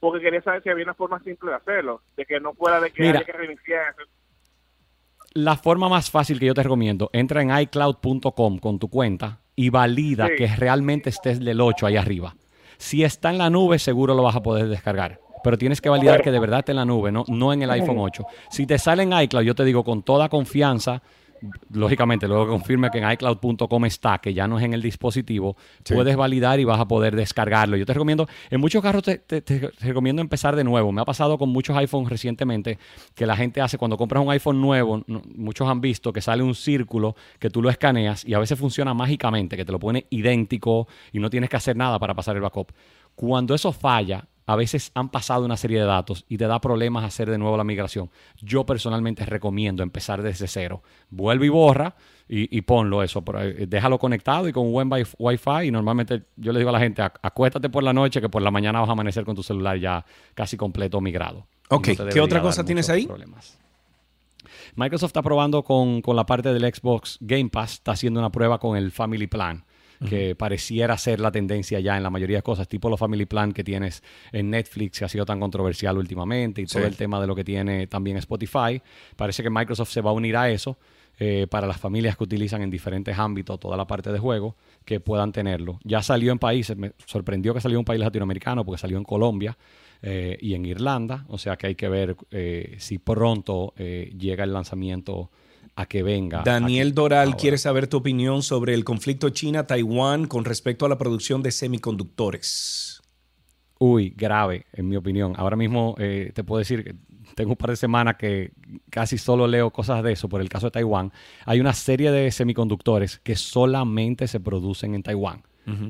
porque quería saber si había una forma simple de hacerlo, de que no fuera de que Mira. haya que reiniciar. La forma más fácil que yo te recomiendo, entra en iCloud.com con tu cuenta y valida Sí. que realmente estés del 8 ahí arriba. Si está en la nube, seguro lo vas a poder descargar. Pero tienes que validar que de verdad esté en la nube, no, no en el iPhone 8. Si te sale en iCloud, yo te digo con toda confianza, lógicamente, luego confirme que en iCloud.com está, que ya no es en el dispositivo, puedes validar y vas a poder descargarlo. Yo te recomiendo, en muchos carros te, te- te- te recomiendo empezar de nuevo. Me ha pasado con muchos iPhones recientemente que la gente hace, cuando compras un iPhone nuevo, no- muchos han visto que sale un círculo que tú lo escaneas y a veces funciona mágicamente, que te lo pone idéntico y no tienes que hacer nada para pasar el backup. Cuando eso falla, a veces han pasado una serie de datos y te da problemas hacer de nuevo la migración. Yo personalmente recomiendo empezar desde cero. Vuelve y borra y, y ponlo eso. pero, eh, déjalo conectado y con un buen wi- Wi-Fi. Y normalmente yo le digo a la gente, "Ac- acuéstate por la noche que por la mañana vas a amanecer con tu celular ya casi completo migrado. Ok, no ¿qué otra cosa tienes ahí? problemas. Microsoft está probando con, con la parte del Xbox Game Pass, está haciendo una prueba con el Family Plan, que pareciera ser la tendencia ya en la mayoría de cosas, tipo los Family Plan que tienes en Netflix, que ha sido tan controversial últimamente, y todo el tema de lo que tiene también Spotify. Parece que Microsoft se va a unir a eso eh, para las familias que utilizan en diferentes ámbitos toda la parte de juego, que puedan tenerlo. Ya salió en países, me sorprendió que salió en un país latinoamericano, porque salió en Colombia eh, y en Irlanda, o sea que hay que ver eh, si pronto eh, llega el lanzamiento a que venga. Daniel aquí. Doral quiere saber tu opinión sobre el conflicto China-Taiwán con respecto a la producción de semiconductores. Uy, grave, en mi opinión. Ahora mismo eh, te puedo decir que tengo un par de semanas que casi solo leo cosas de eso por el caso de Taiwán. Hay una serie de semiconductores que solamente se producen en Taiwán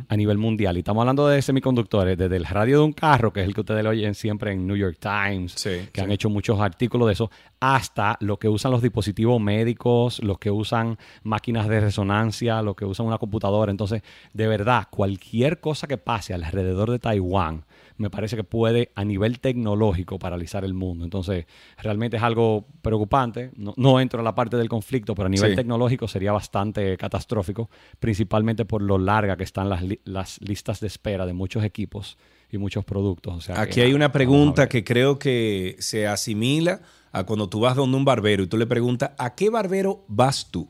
a nivel mundial. Y estamos hablando de semiconductores, desde el radio de un carro, que es el que ustedes le oyen siempre en New York Times, que han hecho muchos artículos de eso, hasta lo que usan los dispositivos médicos, los que usan máquinas de resonancia, los que usan una computadora. Entonces, de verdad, cualquier cosa que pase alrededor de Taiwán, me parece que puede a nivel tecnológico paralizar el mundo. Entonces, realmente es algo preocupante. No, no entro en la parte del conflicto, pero a nivel Sí. tecnológico sería bastante catastrófico, principalmente por lo larga que están las, li- las listas de espera de muchos equipos y muchos productos. O sea, Aquí que- hay una pregunta que creo que se asimila a cuando tú vas donde un barbero y tú le preguntas, ¿a qué barbero vas tú?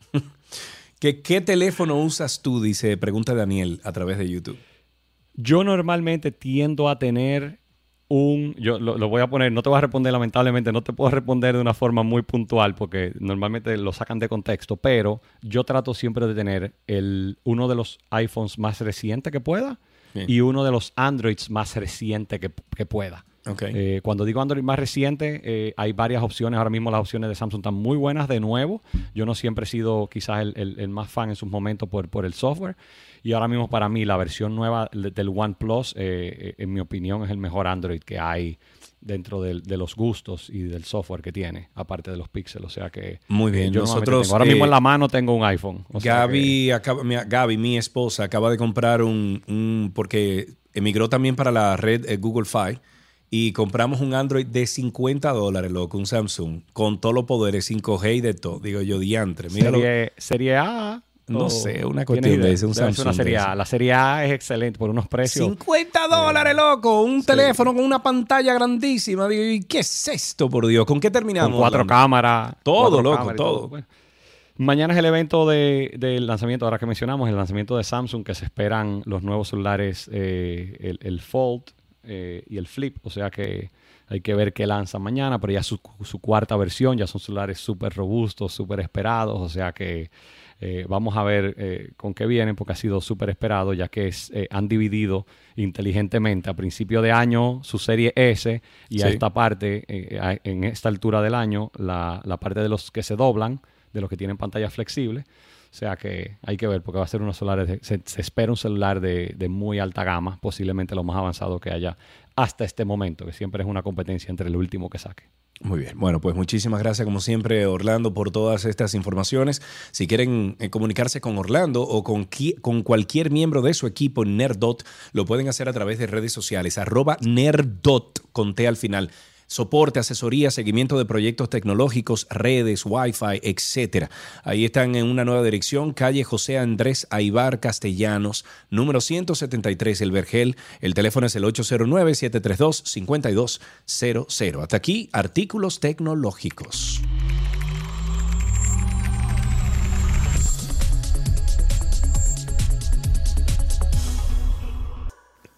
¿Qué, ¿Qué teléfono usas tú? Dice, pregunta Daniel a través de YouTube. Yo normalmente tiendo a tener un, yo lo, lo voy a poner, no te voy a responder lamentablemente, no te puedo responder de una forma muy puntual porque normalmente lo sacan de contexto, pero yo trato siempre de tener el, uno de los iPhones más recientes que pueda Sí. y uno de los Androids más recientes que, que pueda. Ok. Eh, cuando digo Android más reciente, eh, hay varias opciones. Ahora mismo las opciones de Samsung están muy buenas de nuevo. Yo no siempre he sido quizás el, el- el más fan en sus momentos por, por el software. Y ahora mismo para mí la versión nueva de- del OnePlus, eh, eh, en mi opinión, es el mejor Android que hay dentro de los gustos y del software que tiene, aparte de los píxeles. O sea que Muy bien, yo nosotros, tengo- ahora mismo en la mano tengo un iPhone. O Gaby, acaba- mi, Gaby, mi esposa, acaba de comprar un, un- porque emigró también para la red Google Fi y compramos un Android de 50 dólares, loco, un Samsung, con todos los poderes 5G y de todo. Digo yo, diantre. Mira lo- serie, serie A. No sé, una ¿tienes cuestión de ese, un Samsung Una serie. A. La serie A es excelente por unos precios. 50 dólares, loco, un teléfono con una pantalla grandísima. Digo, ¿y qué es esto, por Dios? ¿Con qué terminamos? Con cuatro cámaras. Todo, loco, todo. Bueno. Mañana es el evento de- del lanzamiento, ahora que mencionamos, el lanzamiento de Samsung, que se esperan los nuevos celulares, eh, el, el Fold eh, y el Flip. O sea que hay que ver qué lanzan mañana, pero ya su, su cuarta versión, ya son celulares súper robustos, súper esperados. O sea que eh, vamos a ver eh, con qué vienen, porque ha sido súper esperado, ya que es, eh, han dividido inteligentemente a principio de año su serie S y a esta parte, eh, a- en esta altura del año, la, la parte de los que se doblan, de los que tienen pantalla flexible. O sea que hay que ver, porque va a ser unos celulares, se, espera un celular de, muy alta gama, posiblemente lo más avanzado que haya hasta este momento, que siempre es una competencia entre el último que saque. Muy bien. Bueno, pues muchísimas gracias como siempre Orlando por todas estas informaciones. Si quieren eh, comunicarse con Orlando o con, con cualquier miembro de su equipo Nerdot, lo pueden hacer a través de redes sociales, arroba Nerdot con T al final. Soporte, asesoría, seguimiento de proyectos tecnológicos, redes, Wi-Fi, etcétera. Ahí están en una nueva dirección, calle José Andrés Aibar Castellanos, número 173, El Vergel. El teléfono es el 809-732-5200. Hasta aquí, artículos tecnológicos.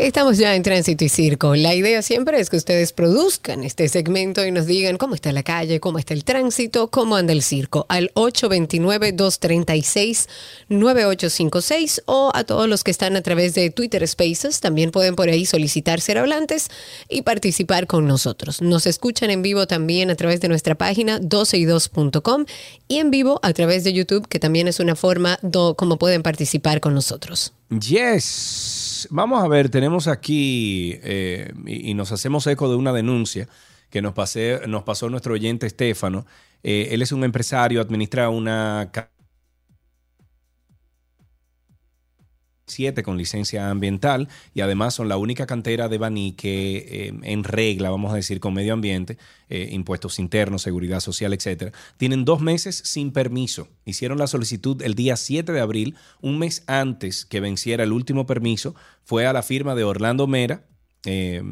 Estamos ya en Tránsito y Circo. La idea siempre es que ustedes produzcan este segmento y nos digan cómo está la calle, cómo está el tránsito, cómo anda el circo. Al 829-236-9856 o a todos los que están a través de Twitter Spaces. También pueden por ahí solicitar ser hablantes y participar con nosotros. Nos escuchan en vivo también a través de nuestra página 12y2.com y en vivo a través de YouTube, que también es una forma como pueden participar con nosotros. Yes. Vamos a ver, tenemos aquí eh, y, nos hacemos eco de una denuncia que nos, pase- nos pasó nuestro oyente Estefano. Eh, él es un empresario, administra una con licencia ambiental y además son la única cantera de Baní que eh, en regla, vamos a decir, con medio ambiente, eh, impuestos internos, seguridad social, etcétera, tienen dos meses sin permiso. Hicieron la solicitud el día 7 de abril, un mes antes que venciera el último permiso, fue a la firma de Orlando Mera. eh,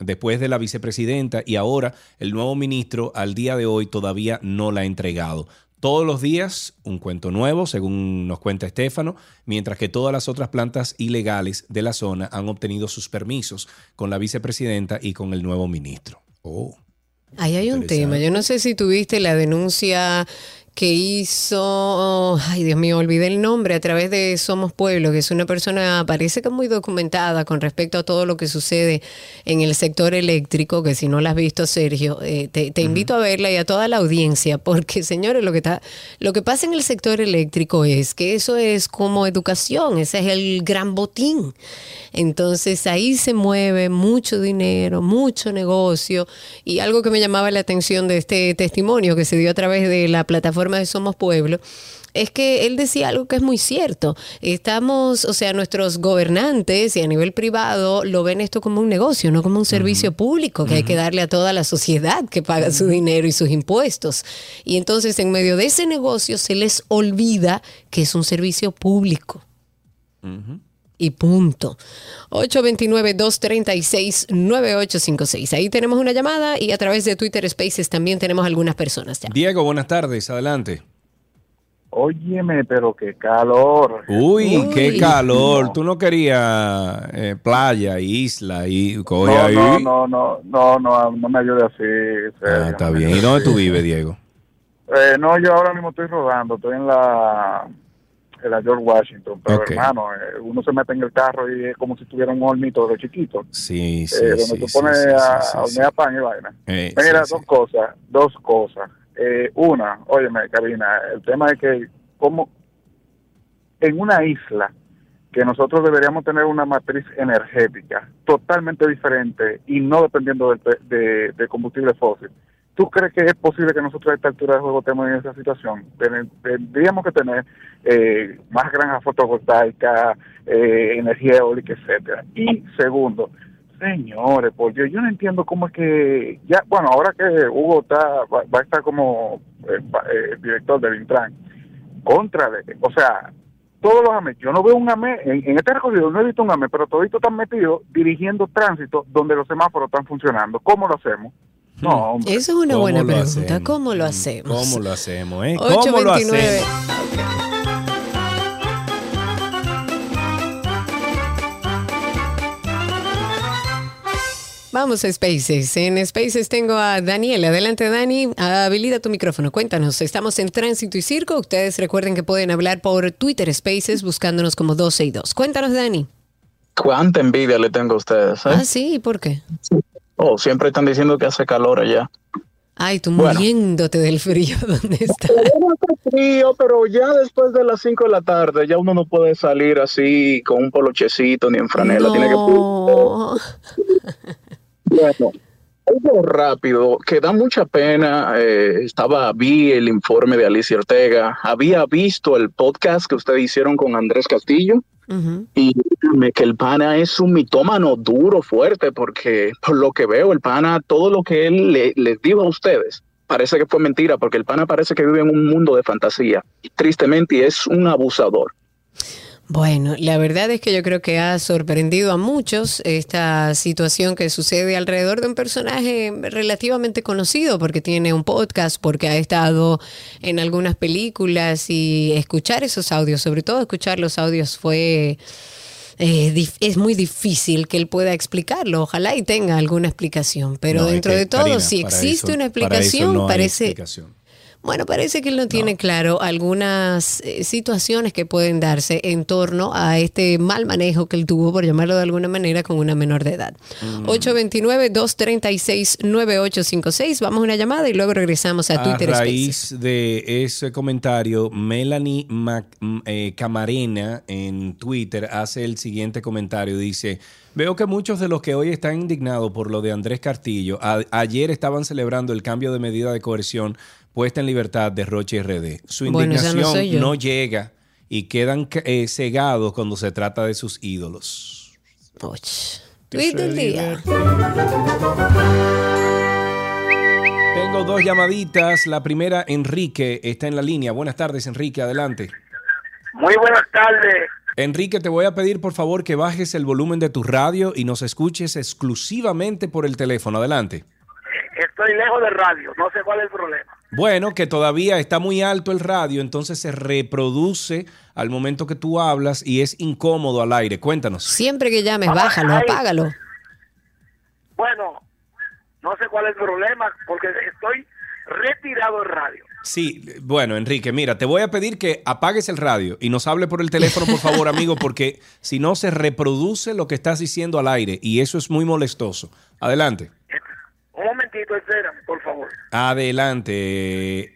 después de la vicepresidenta y ahora el nuevo ministro al día de hoy todavía no la ha entregado. Todos los días un cuento nuevo, según nos cuenta Estefano, mientras que todas las otras plantas ilegales de la zona han obtenido sus permisos con la vicepresidenta y con el nuevo ministro. Oh. Ahí hay un tema. Yo no sé si tuviste la denuncia que hizo, ay Dios mío, olvidé el nombre, a través de Somos Pueblo, que es una persona, parece que muy documentada con respecto a todo lo que sucede en el sector eléctrico, que si no la has visto, Sergio, eh, te, te invito a verla y a toda la audiencia, porque señores, lo que, está, lo que pasa en el sector eléctrico es que eso es como educación, ese es el gran botín. Entonces ahí se mueve mucho dinero, mucho negocio y algo que me llamaba la atención de este testimonio que se dio a través de la plataforma de Somos Pueblo es que él decía algo que es muy cierto. Estamos, o sea, nuestros gobernantes y a nivel privado lo ven esto como un negocio, no como un servicio público que hay que darle a toda la sociedad que paga su dinero y sus impuestos. Y entonces en medio de ese negocio se les olvida que es un servicio público y punto. 829-236-9856. Ahí tenemos una llamada y a través de Twitter Spaces también tenemos algunas personas ya. Diego, buenas tardes, adelante. Óyeme, pero qué calor. Uy, qué calor. Tú no querías eh, playa, isla y coge No, ahí. no, no, no, no, no, no me ayude así. serio. Ah, está bien. ¿Y dónde tú vives, Diego? Eh, no, yo ahora mismo estoy rodando, estoy en la, en la George Washington, pero hermano, eh, uno se mete en el carro y es como si tuviera un hornito de chiquito, Sí, sí, eh, donde sí, tú sí, pones sí, a, sí, a sí, hornear pan y vaina. Eh, Mira, sí, dos cosas, dos cosas. Eh, una, óyeme, Karina, el tema es que como en una isla que nosotros deberíamos tener una matriz energética totalmente diferente y no dependiendo pe- de, de combustible fósil. ¿Tú crees que es posible que nosotros a esta altura del juego estemos en esa situación? Ten- Tendríamos que tener eh, más granjas fotovoltaicas, eh, energía eólica, etcétera. Y segundo, señores, por Dios, yo no entiendo cómo es que ya, bueno, ahora que Hugo está va, a estar como eh, eh, director del Intran, contrale, o sea, todos los AME, yo no veo un AME, en, en este recorrido no he visto un AME, pero toditos están metidos dirigiendo tránsito donde los semáforos están funcionando. ¿Cómo lo hacemos? No, hombre. Eso es una ¿Cómo buena lo pregunta. hacemos? ¿Cómo lo hacemos? ¿Cómo lo hacemos, eh? ¿Cómo lo 829. hacemos? Vamos a Spaces. En Spaces tengo a Daniel. Adelante, Dani. Habilita tu micrófono. Cuéntanos. Estamos en Tránsito y Circo. Ustedes recuerden que pueden hablar por Twitter Spaces buscándonos como 12 y 2. Cuéntanos, Dani. Cuánta envidia le tengo a ustedes, ¿eh? Ah, sí. ¿y ¿Por qué? Oh, siempre están diciendo que hace calor allá. Ay, tú Bueno. muriéndote del frío. ¿Dónde estás? frío, pero ya después de las 5 de la tarde ya uno no puede salir así con un polochecito ni en franela. Tiene que No. Bueno, algo rápido, que da mucha pena. eh, estaba, vi el informe de Alicia Ortega, había visto el podcast que ustedes hicieron con Andrés Castillo. Y que el pana es un mitómano duro, fuerte, porque por lo que veo, el pana, todo lo que él le- dijo a ustedes, parece que fue mentira, porque el pana parece que vive en un mundo de fantasía. Tristemente, y es un abusador. Bueno, la verdad es que yo creo que ha sorprendido a muchos esta situación que sucede alrededor de un personaje relativamente conocido porque tiene un podcast, porque ha estado en algunas películas y escuchar esos audios, sobre todo escuchar los audios fue... eh, es muy difícil que él pueda explicarlo. Ojalá y tenga alguna explicación. Pero No, dentro que, de todo, Karina, si existe eso- una explicación, no parece... explicación. Bueno, parece que él no tiene claro algunas eh, situaciones que pueden darse en torno a este mal manejo que él tuvo, por llamarlo de alguna manera, con una menor de edad. Mm. 829-236-9856. Vamos a una llamada y luego regresamos a A Twitter Spaces. raíz de ese comentario, Melanie Mac- m- eh, Camarena en Twitter hace el siguiente comentario. Dice, veo que muchos de los que hoy están indignados por lo de Andrés Castillo, a- ayer estaban celebrando el cambio de medida de coerción puesta en libertad de Roche RD. Su Bueno, esa no indignación no llega y quedan eh, cegados cuando se trata de sus ídolos. Tweet del día. Tengo dos llamaditas. La primera, Enrique, está en la línea. Buenas tardes, Enrique, adelante. Muy buenas tardes. Enrique, te voy a pedir por favor que bajes el volumen de tu radio y nos escuches exclusivamente por el teléfono. Adelante. Estoy lejos del radio, no sé cuál es el problema. Bueno, que todavía está muy alto el radio, entonces se reproduce al momento que tú hablas y es incómodo al aire. Cuéntanos. Siempre que llames, bájalo, apágalo. Bueno, no sé cuál es el problema porque estoy retirado del radio. Sí, bueno, Enrique, mira, te voy a pedir que apagues el radio y nos hable por el teléfono, por favor, amigo, porque si no se reproduce lo que estás diciendo al aire y eso es muy molestoso. Adelante. Un momentito, espera, por favor. Adelante.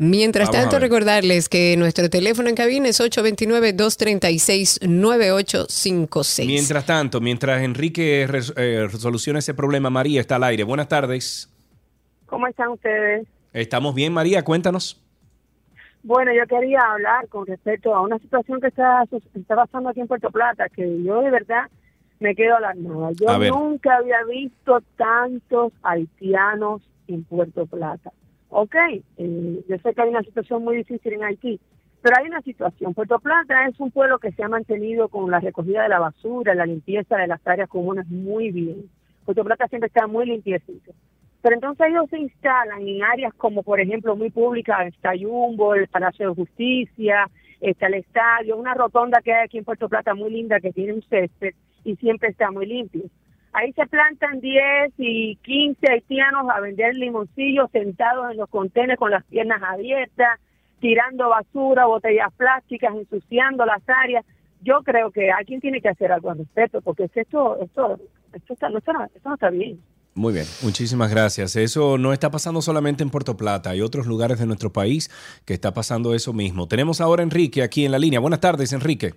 Mientras Vamos tanto, recordarles que nuestro teléfono en cabina es 829-236-9856. Mientras tanto, mientras Enrique res- eh, resoluciona ese problema, María está al aire. Buenas tardes. ¿Cómo están ustedes? ¿Estamos bien, María? Cuéntanos. Bueno, yo quería hablar con respecto a una situación que está, está pasando aquí en Puerto Plata, que yo de verdad me quedo alarmada. Yo A ver. nunca había visto tantos haitianos en Puerto Plata. Ok, eh, yo sé que hay una situación muy difícil en Haití, pero hay una situación. Puerto Plata es un pueblo que se ha mantenido con la recogida de la basura, la limpieza de las áreas comunes muy bien. Puerto Plata siempre está muy limpiecito. Pero entonces ellos se instalan en áreas como, por ejemplo, muy públicas, está Jumbo, el Palacio de Justicia, está el estadio, una rotonda que hay aquí en Puerto Plata muy linda que tiene un césped y siempre está muy limpio. Ahí se plantan 10 y 15 haitianos a vender limoncillos sentados en los contenedores con las piernas abiertas, tirando basura, botellas plásticas, ensuciando las áreas. Yo creo que alguien tiene que hacer algo al respecto, porque es que esto, esto, esto, está, no, esto no- esto no está bien. Muy bien, muchísimas gracias. Eso no está pasando solamente en Puerto Plata, hay otros lugares de nuestro país que está pasando eso mismo. Tenemos ahora a Enrique aquí en la línea. Buenas tardes, Enrique.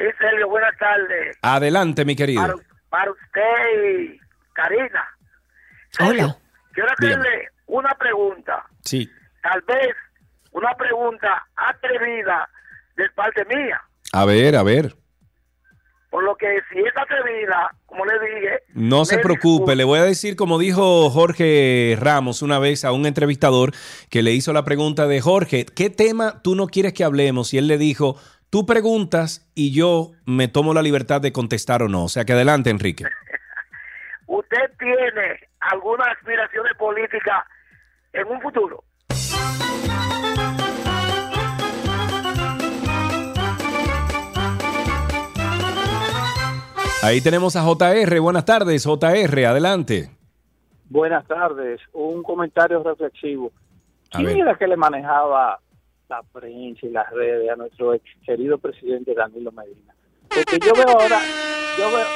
Sí, Sergio, buenas tardes. Adelante, mi querido. Para, para usted y Karina. Hola. Quiero hacerle una pregunta. Sí. Tal vez una pregunta atrevida de parte mía. A ver, a ver. Por lo que si es atrevida, como le dije, No se preocupe, le voy a decir como dijo Jorge Ramos una vez a un entrevistador que le hizo la pregunta de Jorge, ¿qué tema tú no quieres que hablemos? Y él le dijo, tú preguntas y yo me tomo la libertad de contestar o no. O sea que adelante, Enrique. ¿Usted tiene alguna aspiraciones políticas en un futuro? Ahí tenemos a JR. Buenas tardes, JR, adelante. Buenas tardes. Un comentario reflexivo. ¿Quién era que le manejaba la prensa y las redes a nuestro ex querido presidente Danilo Medina? Porque yo veo ahora, yo veo,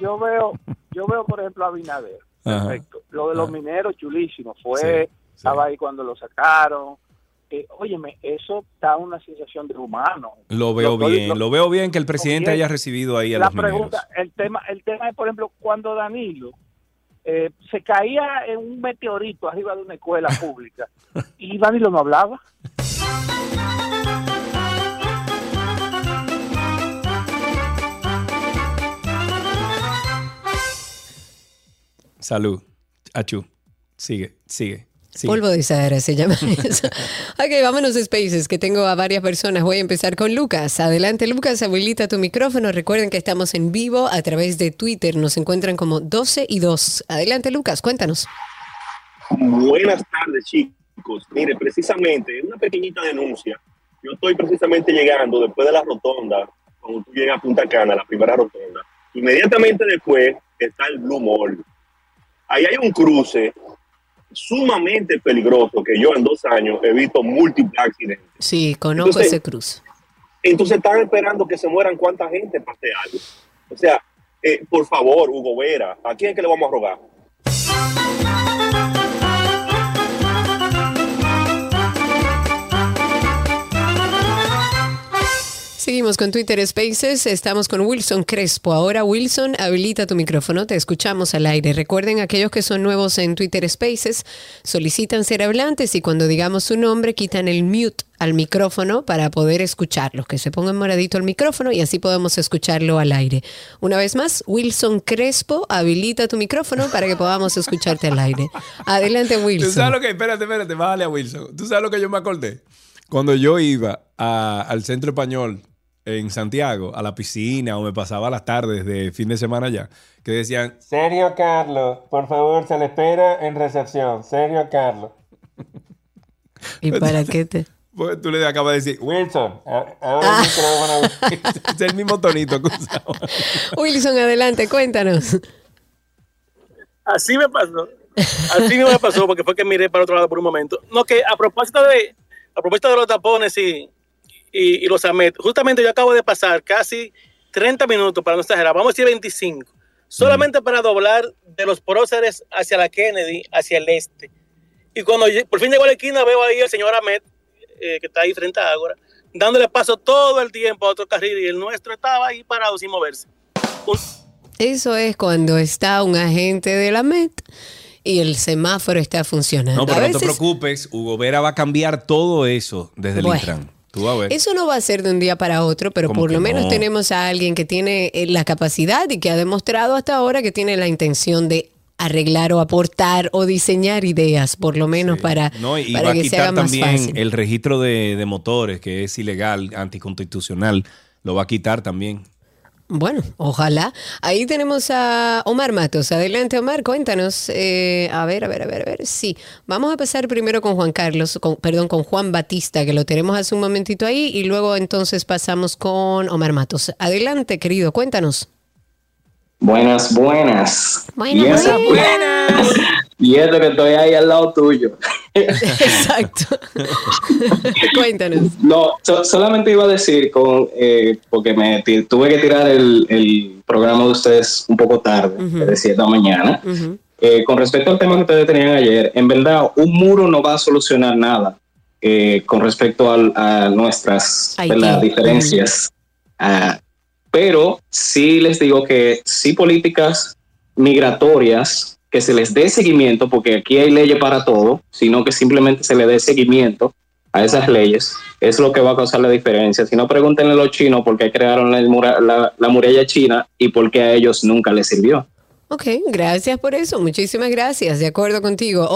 yo veo, yo veo por ejemplo a Binader. Ajá. Perfecto. Lo de los mineros, chulísimo. Fue, Sí, estaba ahí cuando lo sacaron. Eh, óyeme, eso da una sensación de humano. Lo veo Lo- bien, lo- lo veo bien que el presidente bien. haya recibido ahí a la los mineros. pregunta, el tema, el tema es, por ejemplo, cuando Danilo eh, se caía en un meteorito arriba de una escuela pública y Danilo no hablaba. Salud. Achú. Sigue, sigue. sigue. Polvo de Sahara se llama eso. ok, vámonos a Spaces, que tengo a varias personas. Voy a empezar con Lucas. Adelante, Lucas, habilita tu micrófono. Recuerden que estamos en vivo a través de Twitter. Nos encuentran como 12 y 2. Adelante, Lucas, cuéntanos. Buenas tardes, chicos. Mire, precisamente, una pequeñita denuncia. Yo estoy precisamente llegando después de la rotonda, cuando tú llegas a Punta Cana, la primera rotonda. Inmediatamente después está el Blue Mall. Ahí hay un cruce sumamente peligroso que yo en dos años he visto múltiples accidentes. Sí, conozco Entonces- ese cruz. Entonces están esperando que se mueran cuánta gente pase algo. O sea, eh, por favor, Hugo Vera, ¿a quién es que le vamos a rogar? Seguimos con Twitter Spaces. Estamos con Wilson Crespo. Ahora, Wilson, habilita tu micrófono. Te escuchamos al aire. Recuerden, aquellos que son nuevos en Twitter Spaces, solicitan ser hablantes y cuando digamos su nombre, quitan el mute al micrófono para poder escucharlos. Que se pongan moradito el micrófono y así podemos escucharlo al aire. Una vez más, Wilson Crespo, habilita tu micrófono para que podamos escucharte al aire. Adelante, ¿Tú Wilson. sabes lo que? Espérate, espérate, bájale a Wilson. ¿Tú sabes lo que yo me acordé? Cuando yo iba a- al centro español en Santiago, a la piscina, o me pasaba las tardes de fin de semana allá, que decían, Sergio Carlos, por favor, se le espera en recepción. Sergio Carlos. ¿Y para qué te...? pues tú le acabas de decir, Wilson, a- ahora el micrófono. es el mismo tonito que usaba. Wilson, adelante, cuéntanos. Así me pasó. Así me pasó porque fue que miré para otro lado por un momento. No, que a propósito de, a propósito de los tapones y, y, y los AMET, justamente yo acabo de pasar casi 30 minutos, para no exagerar, vamos a decir 25, solamente para doblar de los próceres hacia la Kennedy, hacia el este. Y cuando por fin llegó a la esquina, veo ahí al señor Ahmed, eh, que está ahí frente a Ágora, dándole paso todo el tiempo a otro carril y el nuestro estaba ahí parado sin moverse. Eso es cuando está un agente de la MET y el semáforo está funcionando. No, pero A no te veces- preocupes, Hugo Vera va a cambiar todo eso desde el Bueno. Intran. Tú vas a ver. Eso no va a ser de un día para otro, pero ¿Cómo por lo menos no? tenemos a alguien que tiene eh, la capacidad y que ha demostrado hasta ahora que tiene la intención de arreglar o aportar o diseñar ideas, por lo menos para, No, y para va a que se quitar haga más también fácil. el registro de, de motores, que es ilegal, anticonstitucional. Lo va a quitar también. Bueno, ojalá. Ahí tenemos a Omar Matos. Adelante, Omar, cuéntanos. Eh, a ver, a ver, a ver, a ver. Sí, vamos a pasar primero con Juan Carlos, con, perdón, con Juan Batista, que lo tenemos hace un momentito ahí, y luego entonces pasamos con Omar Matos. Adelante, querido, cuéntanos. Buenas, buenas. Buenas, y buenas. Y esto que estoy ahí al lado tuyo. Exacto. Cuéntanos. No, so- solamente iba a decir, con, eh, porque me tuve que tirar el, el programa de ustedes un poco tarde, de 7 de la mañana. Eh, con respecto al tema que ustedes tenían ayer, en verdad, un muro no va a solucionar nada eh, con respecto a nuestras diferencias. Pero sí les digo que sí políticas migratorias que se les dé seguimiento, porque aquí hay leyes para todo, sino que simplemente se le dé seguimiento a esas leyes, es lo que va a causar la diferencia. Si no, pregúntenle a los chinos por qué crearon mura- la, la muralla china y por qué a ellos nunca les sirvió. Ok, gracias por eso. Muchísimas gracias. De acuerdo contigo.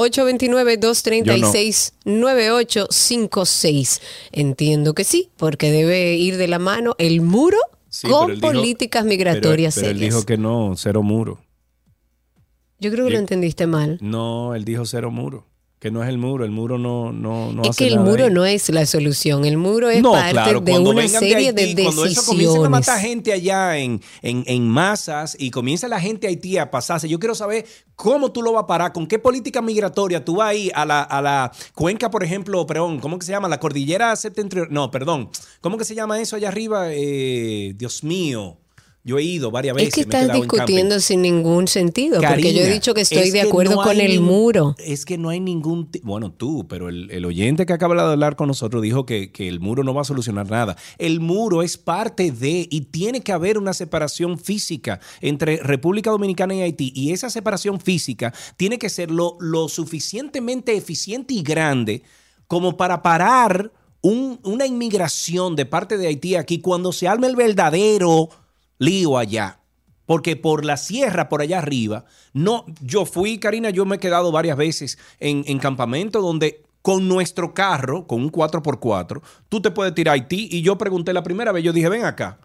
829-236-9856. Entiendo que sí, porque debe ir de la mano el muro Sí, con pero él dijo- políticas Pero, migratorias pero él serias. dijo que no, cero muro. Yo creo que lo Di- entendiste mal. No, él dijo cero muro. Que no es el muro. El muro no, no, no es hace que el nada muro ahí. no es la solución. El muro es No, parte claro, de cuando una serie de, Haití, Cuando eso comiencen a decisiones. matar gente allá en, en, en masas y comienza la gente de Haití a pasarse, yo quiero saber cómo tú lo vas a parar, con qué política migratoria tú vas a ir a la, a la cuenca, por ejemplo, perdón, ¿cómo que se llama? La cordillera septentrional. No, perdón. ¿Cómo que se llama eso allá arriba? Eh, Dios mío. Yo he ido varias veces. Es que me he estás en discutiendo sin ningún sentido, porque yo he dicho que estoy es de acuerdo no con el muro. Es que no hay ningún... Bueno, tú, pero el, el oyente que acaba de hablar con nosotros dijo que, que el muro no va a solucionar nada. El muro es parte de y tiene que haber una separación física entre República Dominicana y Haití. Y esa separación física tiene que ser lo, lo suficientemente eficiente y grande como para parar un- una inmigración de parte de Haití aquí cuando se arme el verdadero lío allá. Porque por la sierra, por allá arriba, no, yo fui, Karina, yo me he quedado varias veces en, en campamento donde con nuestro carro, con un 4x4, tú te puedes tirar a Haití. Y yo pregunté la primera vez, yo dije, ven acá.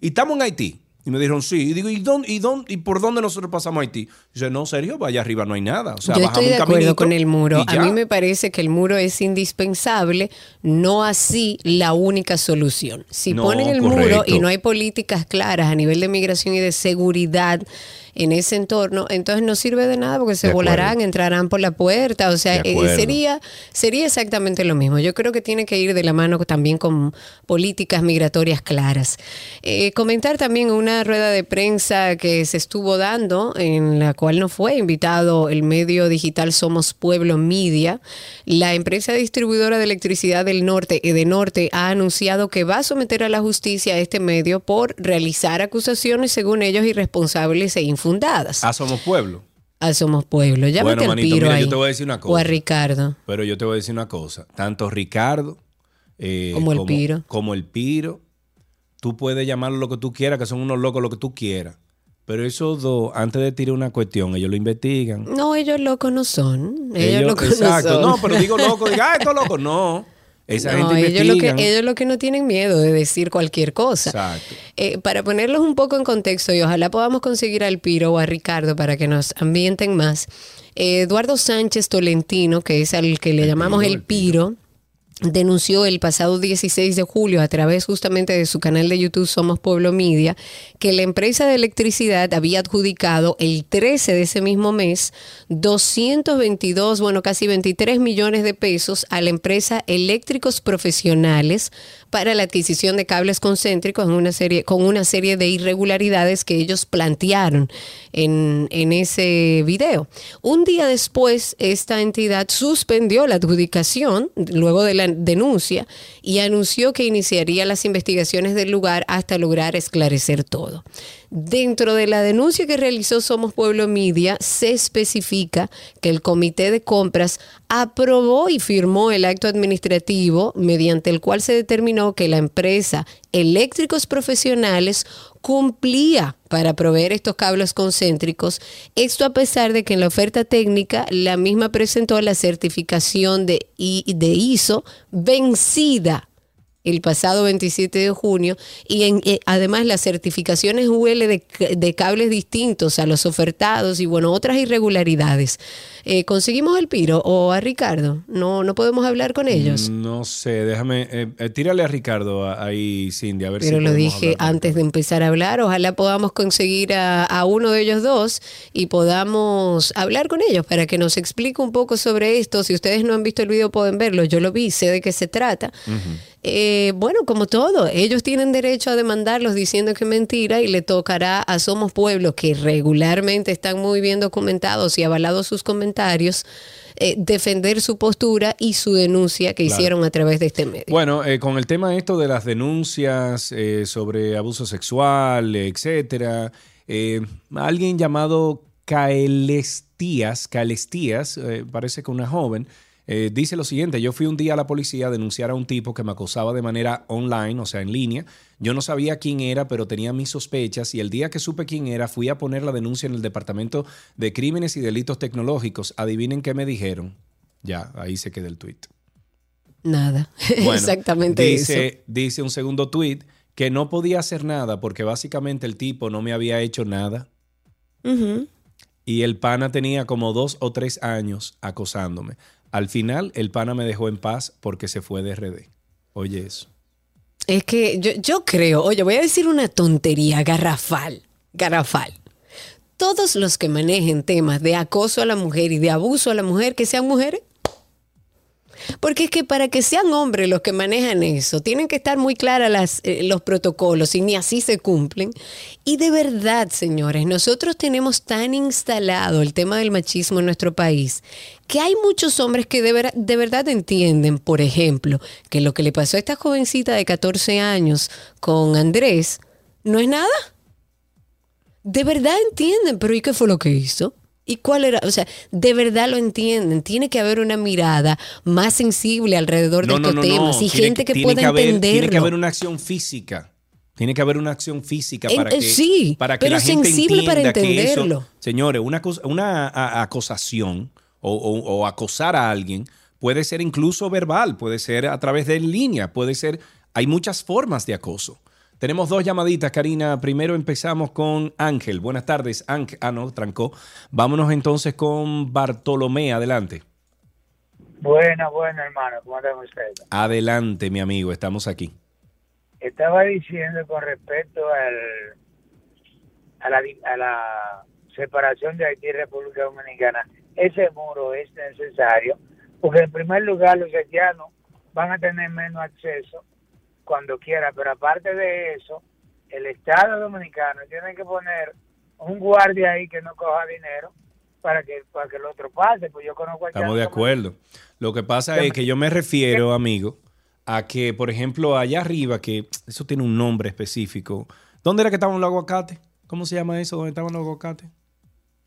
¿Y estamos en Haití? Y me dijeron, sí. Y digo, ¿y, dónde, y, dónde, ¿y por dónde nosotros pasamos a Haití? Dice, no, serio, allá arriba no hay nada. O sea, Yo estoy de un acuerdo con el muro. y A mí me parece que el muro es indispensable, no así la única solución. Si No, ponen el muro y no hay políticas claras a nivel de migración y de seguridad en ese entorno, entonces no sirve de nada porque se volarán, entrarán por la puerta. O sea, eh, acuerdo. sería, sería exactamente lo mismo. Yo creo que tiene que ir de la mano también con políticas migratorias claras. Eh, comentar también una rueda de prensa que se estuvo dando, en la cual no fue invitado el medio digital Somos Pueblo Media. La empresa distribuidora de electricidad del norte, de Norte, ha anunciado que va a someter a la justicia a este medio por realizar acusaciones, según ellos, irresponsables e infundadas. Ah, somos pueblo. A Somos Pueblo. Llámate Bueno, manito, mira, ahí. yo te voy a decir una O a cosa. Ricardo. Pero yo te voy a decir una cosa. Tanto Ricardo eh, Como el Piro. Como el Piro. Tú puedes llamarlo lo que tú quieras, que son unos locos lo que tú quieras. Pero esos dos, antes de tirar una cuestión, ellos lo investigan. No, ellos locos no son. Ellos, locos exacto. no son. No, pero digo loco, diga, ah, estos locos. No. Esa No, gente ellos, lo que, ellos lo que no tienen miedo de decir cualquier cosa. Exacto. Eh, para ponerlos un poco en contexto y ojalá podamos conseguir al Piro o a Ricardo para que nos ambienten más. Eduardo Sánchez Tolentino, que es al que le llamamos el Piro, denunció el pasado 16 de julio a través justamente de su canal de YouTube Somos Pueblo Media que la empresa de electricidad había adjudicado el 13 de ese mismo mes 222, bueno, casi 23 millones de pesos a la empresa Eléctricos Profesionales para la adquisición de cables concéntricos en una serie, con una serie de irregularidades que ellos plantearon en, en ese video. Un día después, esta entidad suspendió la adjudicación luego de la denuncia y anunció que iniciaría las investigaciones del lugar hasta lograr esclarecer todo. Dentro de la denuncia que realizó Somos Pueblo Media, se especifica que el comité de compras aprobó y firmó el acto administrativo mediante el cual se determinó que la empresa Eléctricos Profesionales cumplía para proveer estos cables concéntricos. Esto a pesar de que en la oferta técnica la misma presentó la certificación de, de ISO vencida el pasado 27 de junio y en- eh, además las certificaciones UL de, cables distintos a los ofertados y bueno, otras irregularidades. Eh, ¿Conseguimos el Piro o a Ricardo? No, no podemos hablar con ellos. No sé, déjame. eh, eh, tírale a Ricardo ahí, Cindy, a ver si. Pero lo dije antes de empezar a hablar. Ojalá podamos conseguir a, a uno de ellos dos y podamos hablar con ellos para que nos explique un poco sobre esto. Si ustedes no han visto el video, pueden verlo. Yo lo vi, sé de qué se trata. Eh, bueno, como todo, ellos tienen derecho a demandarlos diciendo que es mentira y le tocará a Somos Pueblo, que regularmente están muy bien documentados y avalados sus comentarios, eh, defender su postura y su denuncia que Claro. hicieron a través de este medio. Bueno, eh, con el tema esto de las denuncias eh, sobre abuso sexual, etcétera, eh, alguien llamado Caelestías, Caelestías, parece que una joven, eh, dice lo siguiente, yo fui un día a la policía a denunciar a un tipo que me acosaba de manera online, o sea, en línea. Yo no sabía quién era, pero tenía mis sospechas y el día que supe quién era, fui a poner la denuncia en el Departamento de Crímenes y Delitos Tecnológicos. Adivinen qué me dijeron. Ya, ahí se queda el tweet. Nada, Bueno, exactamente dice, eso. Dice un segundo tweet que no podía hacer nada porque básicamente el tipo no me había hecho nada y el pana tenía como dos o tres años acosándome. Al final el pana me dejó en paz porque se fue de RD. Oye eso. Es que yo, yo creo, oye, voy a decir una tontería garrafal, garrafal. Todos los que manejen temas de acoso a la mujer y de abuso a la mujer, que sean mujeres. Porque es que para que sean hombres los que manejan eso, tienen que estar muy claras las, eh, los protocolos y ni así se cumplen. Y de verdad, señores, nosotros tenemos tan instalado el tema del machismo en nuestro país que hay muchos hombres que de, ver- de verdad entienden, por ejemplo, que lo que le pasó a esta jovencita de 14 años con Andrés no es nada. De verdad entienden, pero ¿y qué fue lo que hizo? ¿Y cuál era? O sea, de verdad lo entienden. Tiene que haber una mirada más sensible alrededor de estos temas y Tiene gente que, pueda haber- entenderlo. Tiene que haber una acción física. Tiene que haber una acción física para que, sí, para que pero la gente sensible para entienda que eso- entenderlo. señores, una, una a- acosación o, o- o acosar a alguien puede ser incluso verbal, puede ser a través de línea, puede ser... Hay muchas formas de acoso. Tenemos dos llamaditas, Karina. Primero empezamos con Ángel. Buenas tardes, Ángel. Ah, no, trancó. Vámonos entonces con Bartolomé. Adelante. Buena, buena, hermano. ¿Cómo están ustedes? Adelante, mi amigo. Estamos aquí. Estaba diciendo con respecto al, a, la, a la separación de Haití y República Dominicana, ese muro es necesario, porque en primer lugar los haitianos van a tener menos acceso cuando quiera, pero aparte de eso, el Estado dominicano tiene que poner un guardia ahí que no coja dinero para que para que el otro pase, pues yo conozco Estamos de como- acuerdo. Lo que pasa es que yo me refiero, amigo, a que, por ejemplo, allá arriba, que eso tiene un nombre específico. ¿Dónde era que estaban los aguacates? ¿Cómo se llama eso? ¿Dónde estaban los aguacates?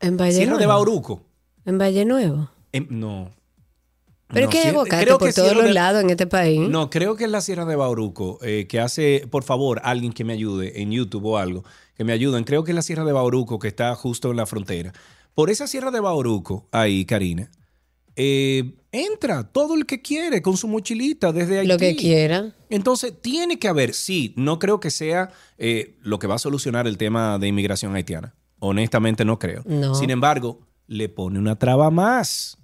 En Valle Sierra de Nuevo. Bauruco. En Valle Nuevo. Em, no. Pero No, es que hay aguacate creo por todos los lados en este país. No, creo que es la Sierra de Bauruco, eh, que hace, por favor, alguien que me ayude en YouTube o algo, que me ayuden. Creo que es la Sierra de Bauruco, que está justo en la frontera. Por esa Sierra de Bauruco, ahí, Karina, eh, entra todo el que quiere con su mochilita desde Haití. Lo que quiera. Entonces, tiene que haber, sí, no creo que sea eh, lo que va a solucionar el tema de inmigración haitiana. Honestamente, no creo. No. Sin embargo, le pone una traba más.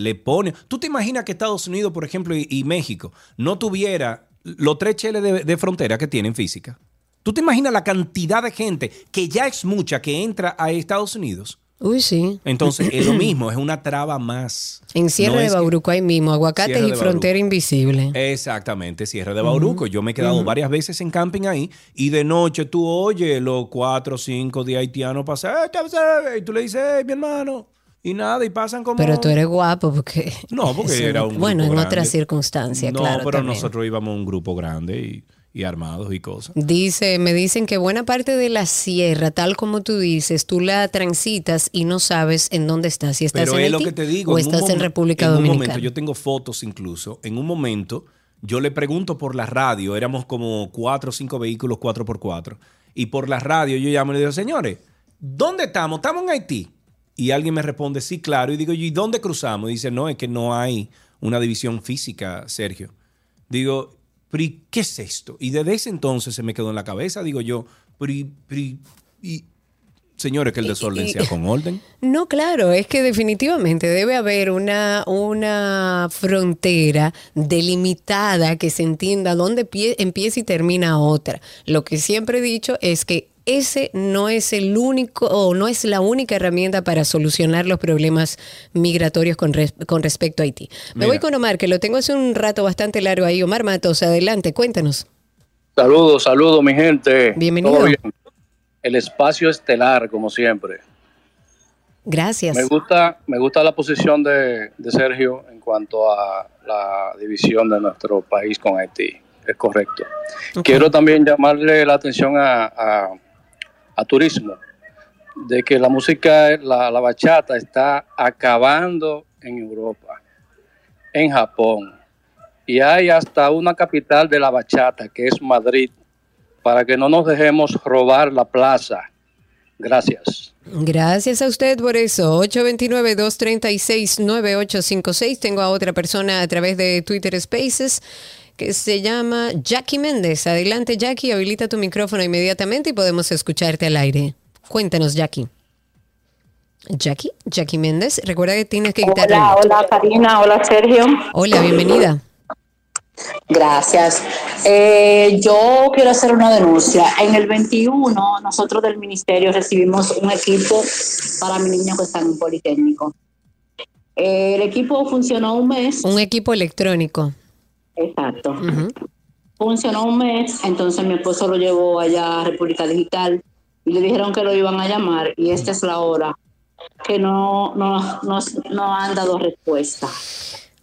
Le pone. ¿Tú te imaginas que Estados Unidos, por ejemplo, y, y México no tuviera los tres cheles de, de frontera que tienen física? ¿Tú te imaginas la cantidad de gente que ya es mucha que entra a Estados Unidos? Uy, sí. Entonces, es lo mismo, es una traba más. En Sierra No de es que- Bauruco hay mismo, aguacates y frontera invisible. Exactamente, Sierra de Bauruco. Yo me he quedado varias veces en camping ahí y de noche tú oyes los cuatro o cinco de haitianos pasar y tú le dices, "Eh, mi hermano, y nada, y pasan como... Pero tú eres guapo porque... No, porque era un Bueno, en grupo otras grande. circunstancias, No, claro. pero también. nosotros íbamos un grupo grande y, y armados y cosas. Dice, me dicen que buena parte de la sierra, tal como tú dices, tú la transitas y no sabes en dónde estás. Si estás Pero en es lo Haití que te digo. o en un estás en República en un momento, yo tengo fotos incluso. En un momento, yo le pregunto por la radio, éramos como cuatro o cinco vehículos, cuatro por cuatro. Y por la radio yo llamo y le digo, señores, ¿dónde estamos? ¿Estamos en Haití? Y alguien me responde, sí, claro. Y digo, ¿y dónde cruzamos? Y dice, no, es que no hay una división física, Sergio. Digo, pero ¿y ¿qué es esto? Y desde ese entonces se me quedó en la cabeza, digo yo, pero ¿y- pero ¿y- y- señores, que el desorden sea con orden? No, claro, es que definitivamente debe haber una, una frontera delimitada que se entienda dónde pie- empieza y termina otra. Lo que siempre he dicho es que ese no es el único o no es la única herramienta para solucionar los problemas migratorios con, res- con respecto a Haití. Me Mira. voy con Omar, que lo tengo hace un rato bastante largo ahí. Omar Matos, adelante, cuéntanos. Saludos, saludos, mi gente. Bienvenido. ¿Todo bien? El espacio estelar, como siempre. Gracias. Me gusta, me gusta la posición de, de Sergio en cuanto a la división de nuestro país con Haití. Es correcto. Quiero también llamarle la atención a, a- a turismo, de que la música, la, la bachata está acabando en Europa, en Japón. Y hay hasta una capital de la bachata, que es Madrid, para que no nos dejemos robar la plaza. Gracias. Gracias a usted por eso. 829-236-9856. Tengo a otra persona a través de Twitter Spaces que se llama Jackie Méndez. Adelante, Jackie, habilita tu micrófono inmediatamente y podemos escucharte al aire. Cuéntanos, Jackie. Jackie, Jackie Méndez, recuerda que tienes que quitar Hola, hola Karina, hola Sergio. Hola, bienvenida. Gracias. Eh, yo quiero hacer una denuncia. En el 21, nosotros del ministerio recibimos un equipo para mi niño que está en un politécnico. Eh, el equipo funcionó un mes. Un equipo electrónico. Exacto. Funcionó un mes, entonces mi esposo lo llevó allá a República Digital y le dijeron que lo iban a llamar y esta es la hora que no, no, no, no han dado respuesta.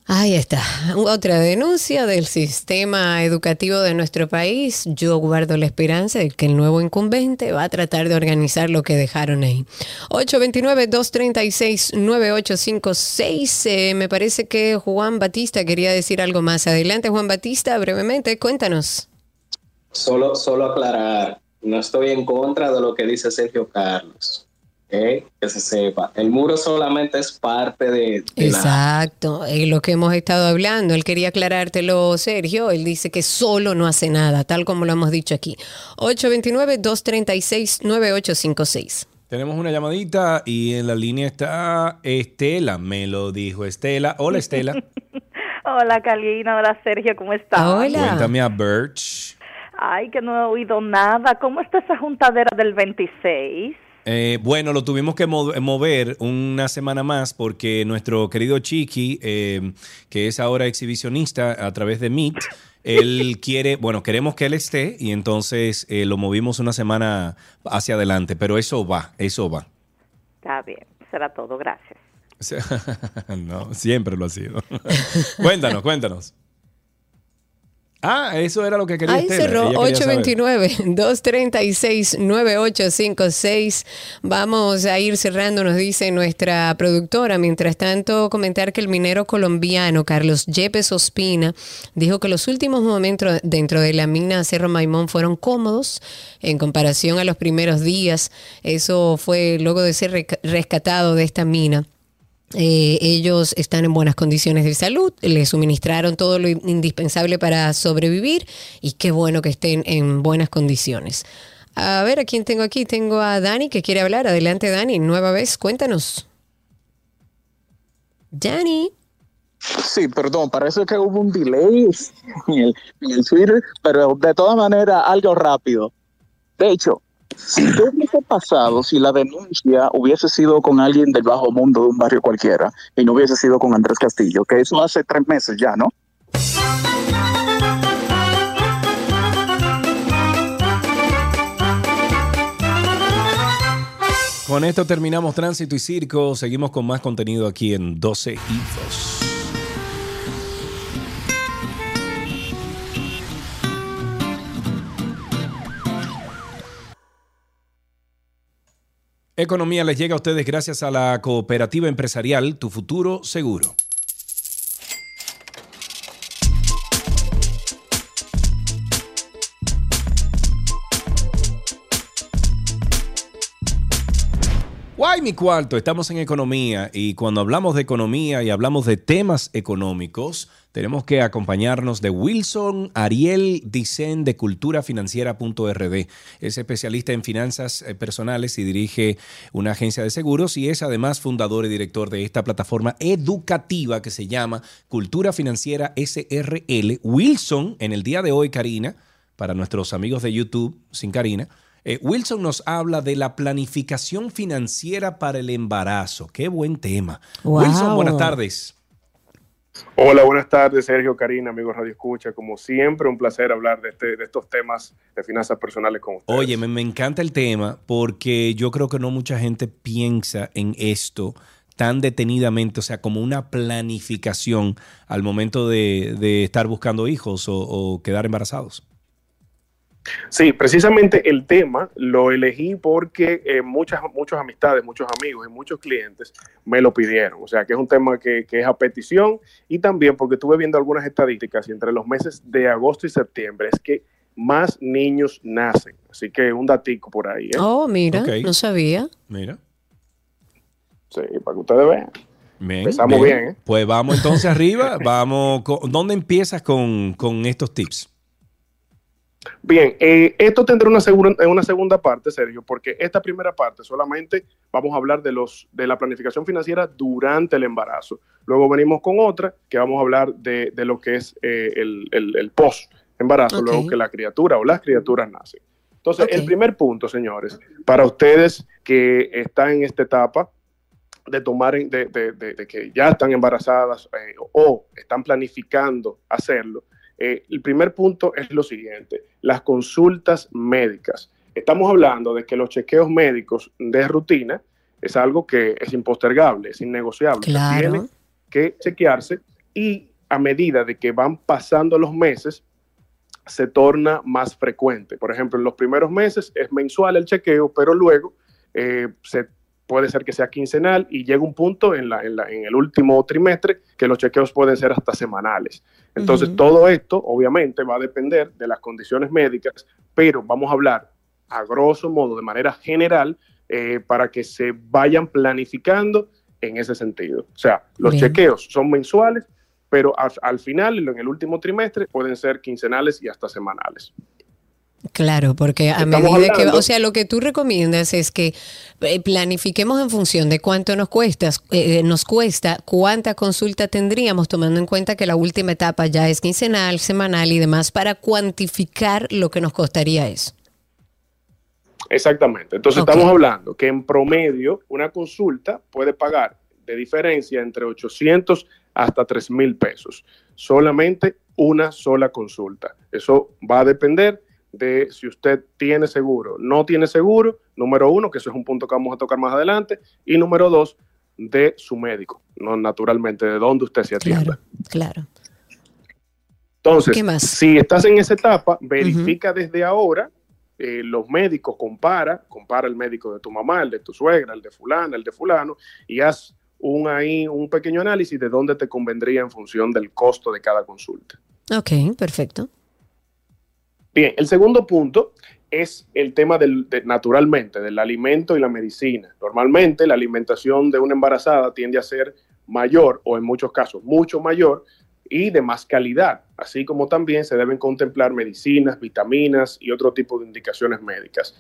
Ahí está. Otra denuncia del sistema educativo de nuestro país. Yo guardo la esperanza de que el nuevo incumbente va a tratar de organizar lo que dejaron ahí. 829-236-9856. Eh, me parece que Juan Batista quería decir algo más. Adelante, Juan Batista, brevemente, cuéntanos. Solo, solo aclarar, no estoy en contra de lo que dice Sergio Carlos. Que se sepa. El muro solamente es parte de, de la... Exacto, es lo que hemos estado hablando. Él quería aclarártelo, Sergio. Él dice que solo no hace nada, tal como lo hemos dicho aquí. 829-236-9856. Tenemos una llamadita y en la línea está Estela, me lo dijo Estela. Hola Estela, Hola, Carlina. Hola, Sergio. ¿Cómo estás? cuéntame a Birch. Ay, que no he oído nada. ¿Cómo está esa juntadera del 26? Eh, bueno, lo tuvimos que mo- mover una semana más porque nuestro querido Chiqui, eh, que es ahora exhibicionista a través de Meet, él quiere, bueno, queremos que él esté y entonces eh, lo movimos una semana hacia adelante, pero eso va, eso va. Está bien. Será todo. Gracias. No, siempre lo ha sido. cuéntanos, cuéntanos. Ah, eso era lo que quería Ahí cerró Ella quería saber. 829-236-9856. Vamos a ir cerrando, nos dice nuestra productora. Mientras tanto, comentar que el minero colombiano Carlos Yepes Ospina dijo que los últimos momentos dentro de la mina Cerro Maimón fueron cómodos en comparación a los primeros días. Eso fue luego de ser rescatado de esta mina. Eh, ellos están en buenas condiciones de salud, le suministraron todo lo indispensable para sobrevivir y qué bueno que estén en buenas condiciones. A ver, ¿a quién tengo aquí? Tengo a Dani que quiere hablar. Adelante, Dani, nueva vez, cuéntanos. Dani. Sí, perdón, parece que hubo un delay en el, en el Twitter, pero de todas maneras, algo rápido. De hecho, si qué hubiese pasado si la denuncia hubiese sido con alguien del bajo mundo de un barrio cualquiera y no hubiese sido con Andrés Castillo, que eso hace tres meses ya, ¿no? Con esto terminamos Tránsito y Circo. Seguimos con más contenido aquí en 12 y 2. Economía les llega a ustedes gracias a la cooperativa empresarial Tu Futuro Seguro. Ay, mi cuarto, estamos en economía y cuando hablamos de economía y hablamos de temas económicos, tenemos que acompañarnos de Wilson Ariel Dicen de culturafinanciera.rd. Es especialista en finanzas eh, personales y dirige una agencia de seguros y es además fundador y director de esta plataforma educativa que se llama Cultura Financiera SRL. Wilson, en el día de hoy, Karina, para nuestros amigos de YouTube, sin Karina, eh, Wilson nos habla de la planificación financiera para el embarazo. Qué buen tema. Wow. Wilson, buenas tardes. Hola, buenas tardes, Sergio, Karina, amigos Radio Escucha. Como siempre, un placer hablar de, este, de estos temas de finanzas personales con ustedes. Oye, me, encanta el tema porque yo creo que no mucha gente piensa en esto tan detenidamente, o sea, como una planificación al momento de, estar buscando hijos o quedar embarazados. Sí, precisamente el tema lo elegí porque eh, muchas, muchas amistades, muchos amigos y muchos clientes me lo pidieron. O sea, que es un tema que, que, es a petición y también porque estuve viendo algunas estadísticas y entre los meses de agosto y septiembre es que más niños nacen. Así que un datico por ahí. ¿eh? Oh, mira, okay. no sabía. Mira. Sí, para que ustedes vean. Bien, Empezamos bien. bien ¿eh? Pues vamos entonces arriba. Vamos. Con, ¿Dónde empiezas con, con estos tips? Bien, eh, esto tendrá una, segura, una segunda parte, Sergio, porque esta primera parte solamente vamos a hablar de, los, de la planificación financiera durante el embarazo. Luego venimos con otra que vamos a hablar de, de lo que es eh, el, el, el post-embarazo, okay. luego que la criatura o las criaturas nacen. Entonces, okay. el primer punto, señores, para ustedes que están en esta etapa de tomar, de, de, de que ya están embarazadas eh, o están planificando hacerlo, eh, el primer punto es lo siguiente, las consultas médicas. Estamos hablando de que los chequeos médicos de rutina es algo que es impostergable, es innegociable. Claro. Tiene que chequearse y a medida de que van pasando los meses, se torna más frecuente. Por ejemplo, en los primeros meses es mensual el chequeo, pero luego eh, se puede ser que sea quincenal y llega un punto en, la, en, la, en, el último trimestre que los chequeos pueden ser hasta semanales. Entonces, uh -huh. todo esto obviamente va a depender de las condiciones médicas, pero vamos a hablar a grosso modo, de manera general, eh, para que se vayan planificando en ese sentido. O sea, los Bien. chequeos son mensuales, pero al, al final, en el último trimestre, pueden ser quincenales y hasta semanales. Claro, porque a Estamos medida hablando. que, o sea, lo que tú recomiendas es que eh, planifiquemos en función de cuánto nos cuesta, eh, nos cuesta, cuánta consulta tendríamos, tomando en cuenta que la última etapa ya es quincenal, semanal y demás, para cuantificar lo que nos costaría eso. Exactamente. Entonces okay. estamos hablando que en promedio una consulta puede pagar de diferencia entre 800 hasta 3 mil pesos. Solamente una sola consulta. Eso va a depender de si usted tiene seguro, no tiene seguro, número uno, que eso es un punto que vamos a tocar más adelante, y número dos, de su médico, no naturalmente de dónde usted se atienda. Claro, claro. Entonces, si estás en esa etapa, verifica uh -huh. desde ahora, eh, los médicos, compara, compara el médico de tu mamá, el de tu suegra, el de fulana, el de fulano, y haz un ahí un pequeño análisis de dónde te convendría en función del costo de cada consulta. Ok, perfecto. Bien, el segundo punto es el tema de, naturalmente del alimento y la medicina. Normalmente la alimentación de una embarazada tiende a ser mayor o en muchos casos mucho mayor y de más calidad, así como también se deben contemplar medicinas, vitaminas y otro tipo de indicaciones médicas.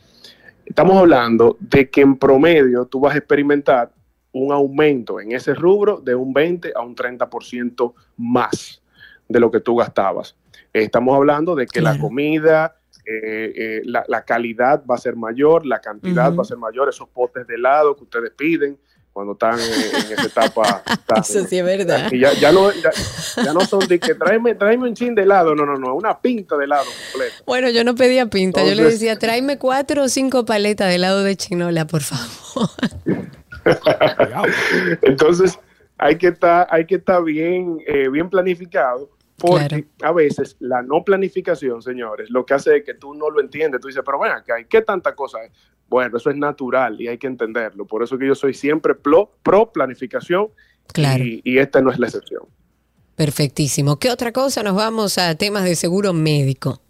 Estamos hablando de que en promedio tú vas a experimentar un aumento en ese rubro de un 20 a un 30% más de lo que tú gastabas. Estamos hablando de que claro. la comida, eh, eh, la, la, calidad va a ser mayor, la cantidad uh -huh. va a ser mayor, esos potes de helado que ustedes piden cuando están en, en esa etapa. Están, Eso sí es verdad. Ya, ya, no, ya, ya, no son de que tráeme, tráeme un chin de helado, no, no, no, una pinta de helado completa. Bueno, yo no pedía pinta, Entonces, yo le decía, tráeme cuatro o cinco paletas de helado de chinola, por favor. Entonces, hay que estar, hay que estar bien, eh, bien planificado porque claro. a veces la no planificación, señores, lo que hace es que tú no lo entiendes. Tú dices, pero bueno, ¿qué tanta cosa es? Bueno, eso es natural y hay que entenderlo. Por eso que yo soy siempre pro, pro planificación claro. y, y, esta no es la excepción. Perfectísimo. ¿Qué otra cosa? Nos vamos a temas de seguro médico.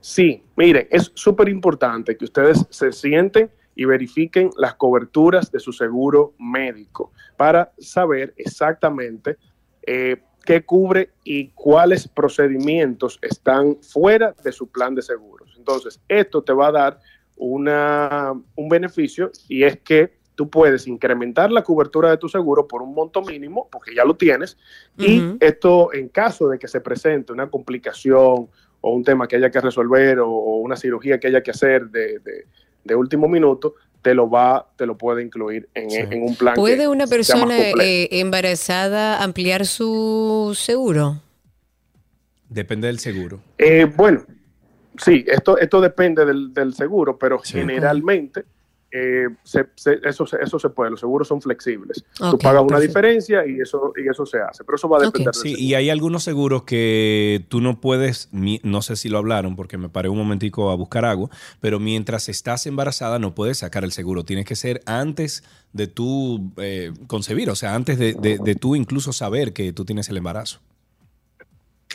Sí, miren, es súper importante que ustedes se sienten y verifiquen las coberturas de su seguro médico para saber exactamente eh, qué cubre y cuáles procedimientos están fuera de su plan de seguros. Entonces, esto te va a dar una, un beneficio y es que tú puedes incrementar la cobertura de tu seguro por un monto mínimo, porque ya lo tienes, y esto en caso de que se presente una complicación o un tema que haya que resolver o, o una cirugía que haya que hacer de, de- de último minuto, te lo va, te lo puede incluir en, en un plan. ¿Puede que una persona eh, embarazada ampliar su seguro? Depende del seguro. Eh, bueno, sí, esto, esto depende del, del seguro, pero generalmente eh, se- se- eso, se- eso se puede. Los seguros son flexibles. Tú pagas una perfecto. diferencia y eso, y eso se hace, pero eso va a depender del Sí, y hay algunos seguros que tú no puedes, no sé si lo hablaron porque me paré un momentico a buscar agua, pero mientras estás embarazada no puedes sacar el seguro. Tiene que ser antes de tú eh, concebir, o sea, antes de, de- de tú incluso saber que tú tienes el embarazo.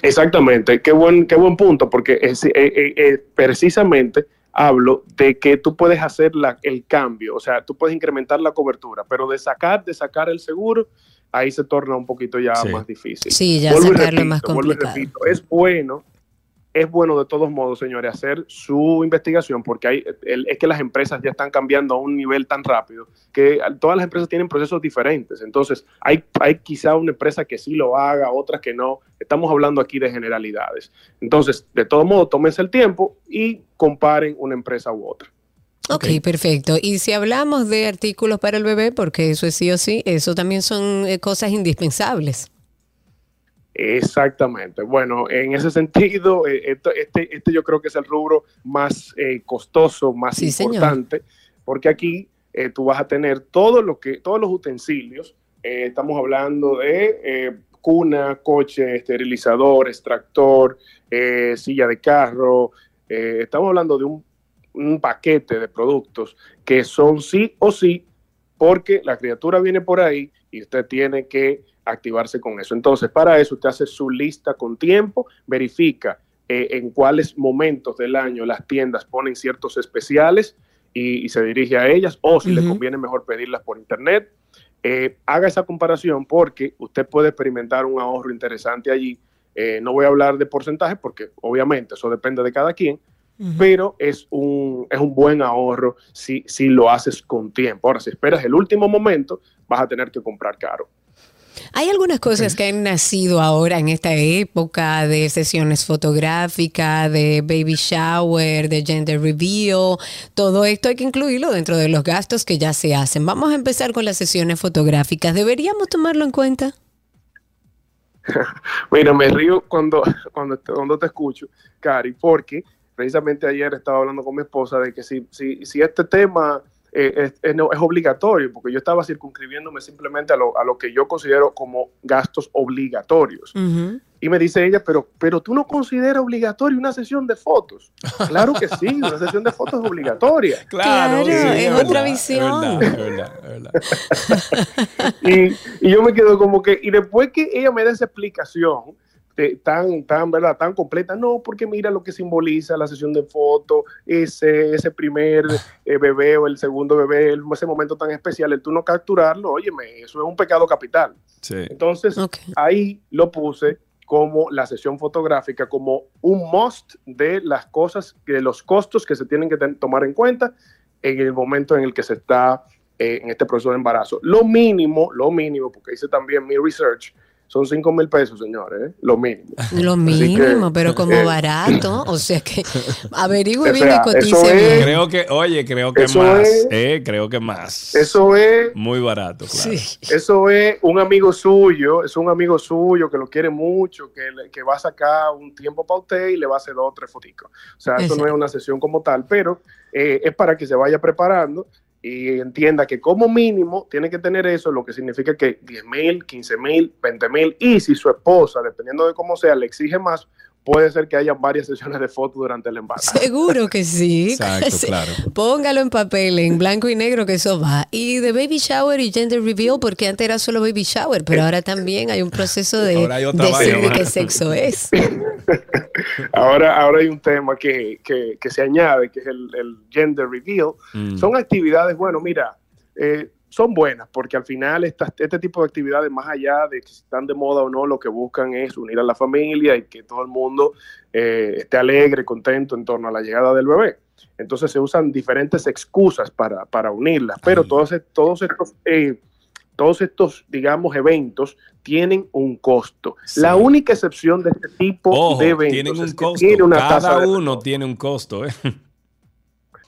Exactamente, qué buen, qué buen punto, porque es, eh, precisamente hablo de que tú puedes hacer la- el cambio, o sea, tú puedes incrementar la cobertura, pero de sacar, de sacar el seguro, ahí se torna un poquito ya más difícil. Sí, ya Vuelvo sacarlo más repito, vuelvo y complicado. repito, es bueno, es bueno de todos modos, señores, hacer su investigación, porque hay, el- es que las empresas ya están cambiando a un nivel tan rápido que todas las empresas tienen procesos diferentes. Entonces, hay, hay quizá una empresa que sí lo haga, otras que no. Estamos hablando aquí de generalidades. Entonces, de todo modo, tómense el tiempo y comparen una empresa u otra. Ok, perfecto. Y si hablamos de artículos para el bebé, porque eso es sí o sí, eso también son eh, cosas indispensables. Exactamente. Bueno, en ese sentido, eh, este, este yo creo que es el rubro más eh, costoso, más Sí, señor. importante, porque aquí eh, tú vas a tener todo lo que, todos los utensilios. eh, estamos hablando de cuna, coche, esterilizador, extractor, silla de carro. estamos hablando de un, un paquete de productos que son sí o sí porque la criatura viene por ahí y usted tiene que activarse con eso. Entonces, para eso usted hace su lista con tiempo, verifica eh, en cuáles momentos del año las tiendas ponen ciertos especiales y, y se dirige a ellas, o si le conviene mejor pedirlas por internet. Eh, haga esa comparación porque usted puede experimentar un ahorro interesante allí. Eh, no voy a hablar de porcentajes porque obviamente eso depende de cada quien, pero es un, es un buen ahorro si, si lo haces con tiempo. Ahora, si esperas el último momento, vas a tener que comprar caro. Hay algunas cosas que han nacido ahora en esta época de sesiones fotográficas, de baby shower, de gender reveal. Todo esto hay que incluirlo dentro de los gastos que ya se hacen. Vamos a empezar con las sesiones fotográficas. ¿Deberíamos tomarlo en cuenta? Mira, me río cuando, cuando, te, cuando te escucho, Cari, porque precisamente ayer estaba hablando con mi esposa de que si, si, si este tema eh, es, es no- es obligatorio, porque yo estaba circunscribiéndome simplemente a lo, a lo que yo considero como gastos obligatorios. Y me dice ella, pero, pero tú no consideras obligatorio una sesión de fotos. Claro que sí, una sesión de fotos es obligatoria. Claro, Sí, es otra verdad, visión. Es verdad, es verdad. y, y yo me quedo como que, y después que ella me da esa explicación de- tan, tan, ¿verdad? Tan completa, no, porque mira lo que simboliza la sesión de foto, ese, ese primer eh, bebé o el segundo bebé, el- ese momento tan especial, el tú no capturarlo, óyeme, eso es un pecado capital. Entonces, ahí lo puse como la sesión fotográfica, como un must de las cosas, de los costos que se tienen que tomar en cuenta en el momento en el que se está eh, en este proceso de embarazo. Lo mínimo, lo mínimo, porque hice también mi research, son 5 mil pesos, señores, ¿eh? lo mínimo. Lo mínimo, que, pero como eh, barato. O sea que averigüe O bien y cotice eso es- bien. Creo que, oye, creo que más. es- eh, creo que más. Eso es Muy barato, claro. Eso es un amigo suyo, es un amigo suyo que lo quiere mucho, que, le- que va a sacar un tiempo para usted y le va a hacer dos o tres foticos. O sea, eso no es una sesión como tal, pero eh, es para que se vaya preparando y entienda que como mínimo tiene que tener eso, lo que significa que 10 mil, 15 mil, 20 mil, y si su esposa, dependiendo de cómo sea, le exige más, puede ser que haya varias sesiones de fotos durante el embarazo. Seguro que sí. Exacto, Sí. claro. Póngalo en papel, en blanco y negro, que eso va. Y de baby shower y gender reveal, porque antes era solo baby shower, pero ahora también hay un proceso de Ahora hay otra decir vaina de más. qué sexo es. ahora, ahora hay un tema que, que- que se añade, que es el, el gender reveal. Mm. Son actividades, bueno, mira, eh, son buenas porque al final estas- este tipo de actividades, más allá de que si están de moda o no, lo que buscan es unir a la familia y que todo el mundo eh, esté alegre, contento en torno a la llegada del bebé. Entonces se usan diferentes excusas para, para unirlas, pero todos, e- todos estos... eh, todos estos, digamos, eventos tienen un costo. La única excepción de este tipo Ojo, de eventos tienen un es que costo. tiene una tasa Cada de uno tiene un costo. ¿eh?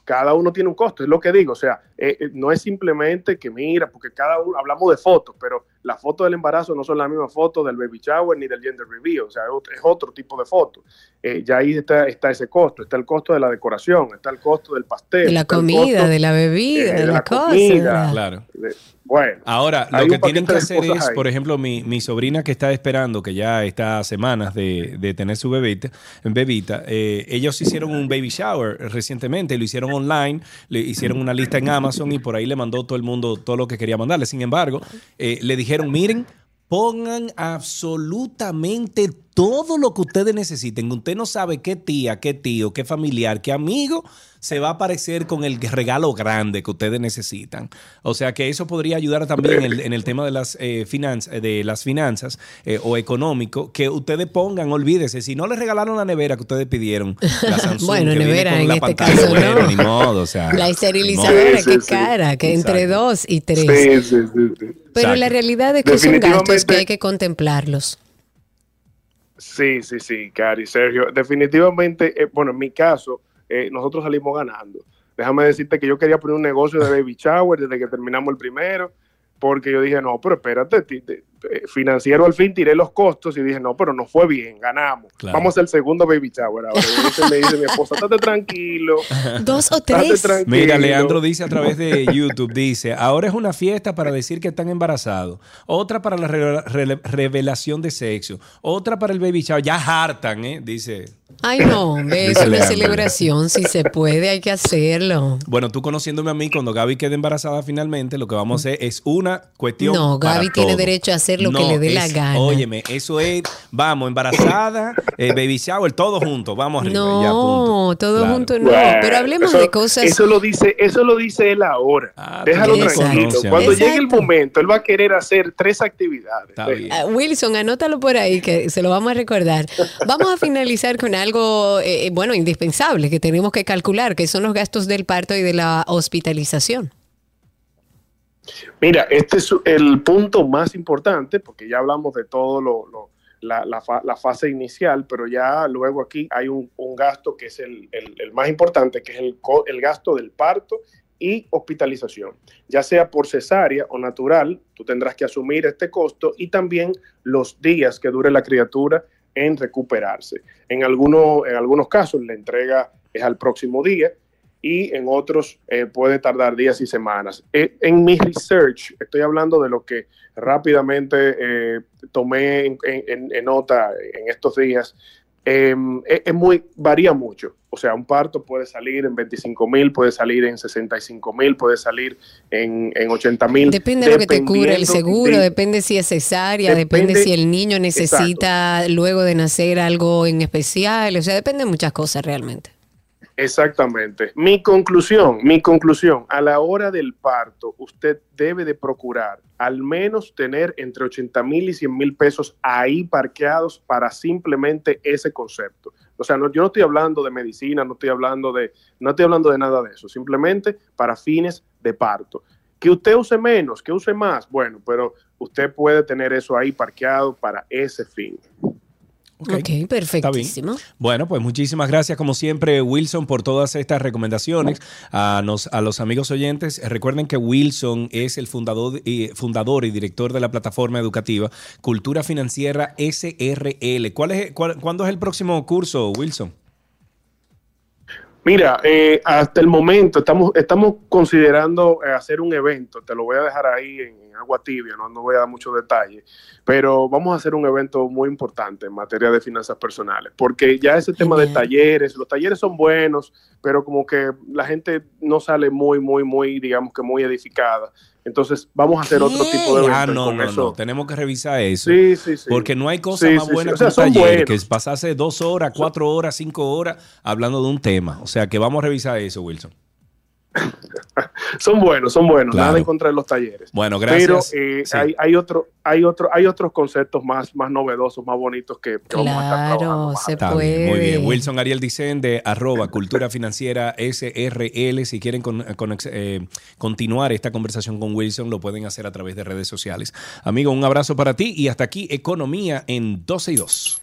cada uno tiene un costo, es lo que digo, o sea, eh, eh, no es simplemente que mira, porque cada uno, hablamos de fotos, pero las fotos del embarazo no son la misma foto del baby shower ni del gender reveal, o sea, es otro, tipo de foto. Eh, ya ahí está, está ese costo, está el costo de la decoración, está el costo del pastel. De la comida, costo, de la bebida, eh, de la cosa. comida. Claro. de- bueno, Ahora, lo que tienen que hacer es, ahí. por ejemplo, mi, mi sobrina que está esperando, que ya está a semanas de, de tener su bebita, bebita eh, ellos hicieron un baby shower recientemente, lo hicieron online, le hicieron una lista en Amazon y por ahí le mandó todo el mundo todo lo que quería mandarle. Sin embargo, eh, le dijeron, miren, pongan absolutamente todo lo que ustedes necesiten. Usted no sabe qué tía, qué tío, qué familiar, qué amigo se va a aparecer con el regalo grande que ustedes necesitan. O sea que eso podría ayudar también en, en el tema de las, eh, finanzas, de las finanzas eh, o económico, que ustedes pongan, olvídese, si no les regalaron la nevera que ustedes pidieron, la Samsung, Bueno, que viene nevera con en la este pantalla, caso, bueno, no. ni modo, o sea, La esterilizadora, qué cara, que entre dos y tres. Sí, sí, sí, sí. Pero la realidad es que son gastos que hay que contemplarlos. Sí, sí, sí, Cari, Sergio. Definitivamente, eh, bueno, en mi caso, eh, nosotros salimos ganando. Déjame decirte que yo quería poner un negocio de baby shower desde que terminamos el primero, porque yo dije, no, pero espérate, financiero al fin tiré los costos y dije, no, pero no fue bien, ganamos. Claro. Vamos al segundo baby shower ahora. Me dice mi esposa, estate tranquilo. Dos o tres. tranquilo". Mira, Leandro dice a través de YouTube, dice, ahora es una fiesta para decir que están embarazados, otra para la re- re- revelación de sexo, otra para el baby shower, ya hartan, ¿eh? Dice. Ay, no, hombre, es una Leandro. celebración, si se puede, hay que hacerlo. Bueno, tú conociéndome a mí, cuando Gaby quede embarazada finalmente, lo que vamos a hacer es una cuestión. No, para Gaby tiene todo. derecho a hacer lo que No, le dé la gana. Óyeme, eso es, vamos, embarazada, eh, baby shower, todo junto, vamos arriba. y ya, punto. No, todo Claro. junto no. Bueno, Pero hablemos eso- de cosas. Eso lo dice, eso lo dice él ahora. Déjalo tú lo tranquilo. Cuando Exacto. llegue el momento, él va a querer hacer tres actividades. Ah, Wilson, anótalo por ahí que se lo vamos a recordar. Vamos a finalizar con algo, eh, eh, bueno, indispensable que tenemos que calcular, que son los gastos del parto y de la hospitalización. Mira, este es el punto más importante, porque ya hablamos de todo lo, la, fa- la fase inicial, pero ya luego aquí hay un, gasto que es el, más importante, que es el, el gasto del parto y hospitalización. Ya sea por cesárea o natural, tú tendrás que asumir este costo y también los días que dure la criatura en recuperarse. En, alguno- en algunos casos la entrega es al próximo día y en otros eh, puede tardar días y semanas. Eh, en mi research, estoy hablando de lo que rápidamente eh, tomé en nota en estos días, eh, es, es muy, varía mucho. O sea, un parto puede salir en 25 mil, puede salir en 65 mil, puede salir en, en 80 mil. Depende de lo que te cubre el seguro, de- depende si es cesárea, Depende- depende si el niño necesita luego de nacer algo en especial, o sea, depende de muchas cosas realmente. Exactamente. Mi conclusión, mi conclusión, a la hora del parto, usted debe de procurar al menos tener entre 80 mil y 100 mil pesos ahí parqueados para simplemente ese concepto. O sea, no, yo no estoy hablando de medicina, no estoy hablando de, no estoy hablando de nada de eso, simplemente para fines de parto. Que usted use menos, que use más, bueno, pero usted puede tener eso ahí parqueado para ese fin. Ok, perfectísimo. Bueno, pues muchísimas gracias como siempre Wilson por todas estas recomendaciones. A, nos- a los amigos oyentes, recuerden que Wilson es el fundador y, fundador y director de la plataforma educativa Cultura Financiera SRL. ¿Cuál es, cuál- ¿Cuándo es el próximo curso, Wilson? Mira, eh, hasta el momento estamos, estamos considerando eh, hacer un evento, te lo voy a dejar ahí en, en agua tibia, ¿no? no voy a dar muchos detalles, pero vamos a hacer un evento muy importante en materia de finanzas personales, porque ya ese tema de talleres, los talleres son buenos, pero como que la gente no sale muy, muy, muy, digamos que muy edificada. Entonces vamos a hacer otro tipo de Ah, no, con no, eso- no. Tenemos que revisar eso. Sí, sí, sí. Porque no hay cosa Sí, más sí, sí. buena O sea, que un taller, buenos. que pasarse dos horas, cuatro horas, cinco horas hablando de un tema. O sea que vamos a revisar eso, Wilson. Son buenos, son buenos. Claro. Nada en contra de los talleres. Bueno, gracias. Pero eh, Sí. hay, hay, otro, hay, otro, hay otros conceptos más, más novedosos, más bonitos que, que vamos a estar trabajando. Claro, se puede. muy bien. Wilson Ariel Dicen de arroba cultura financiera SRL. Si quieren con- con- eh, continuar esta conversación con Wilson, lo pueden hacer a través de redes sociales. Amigo, un abrazo para ti y hasta aquí Economía en 12 y 2.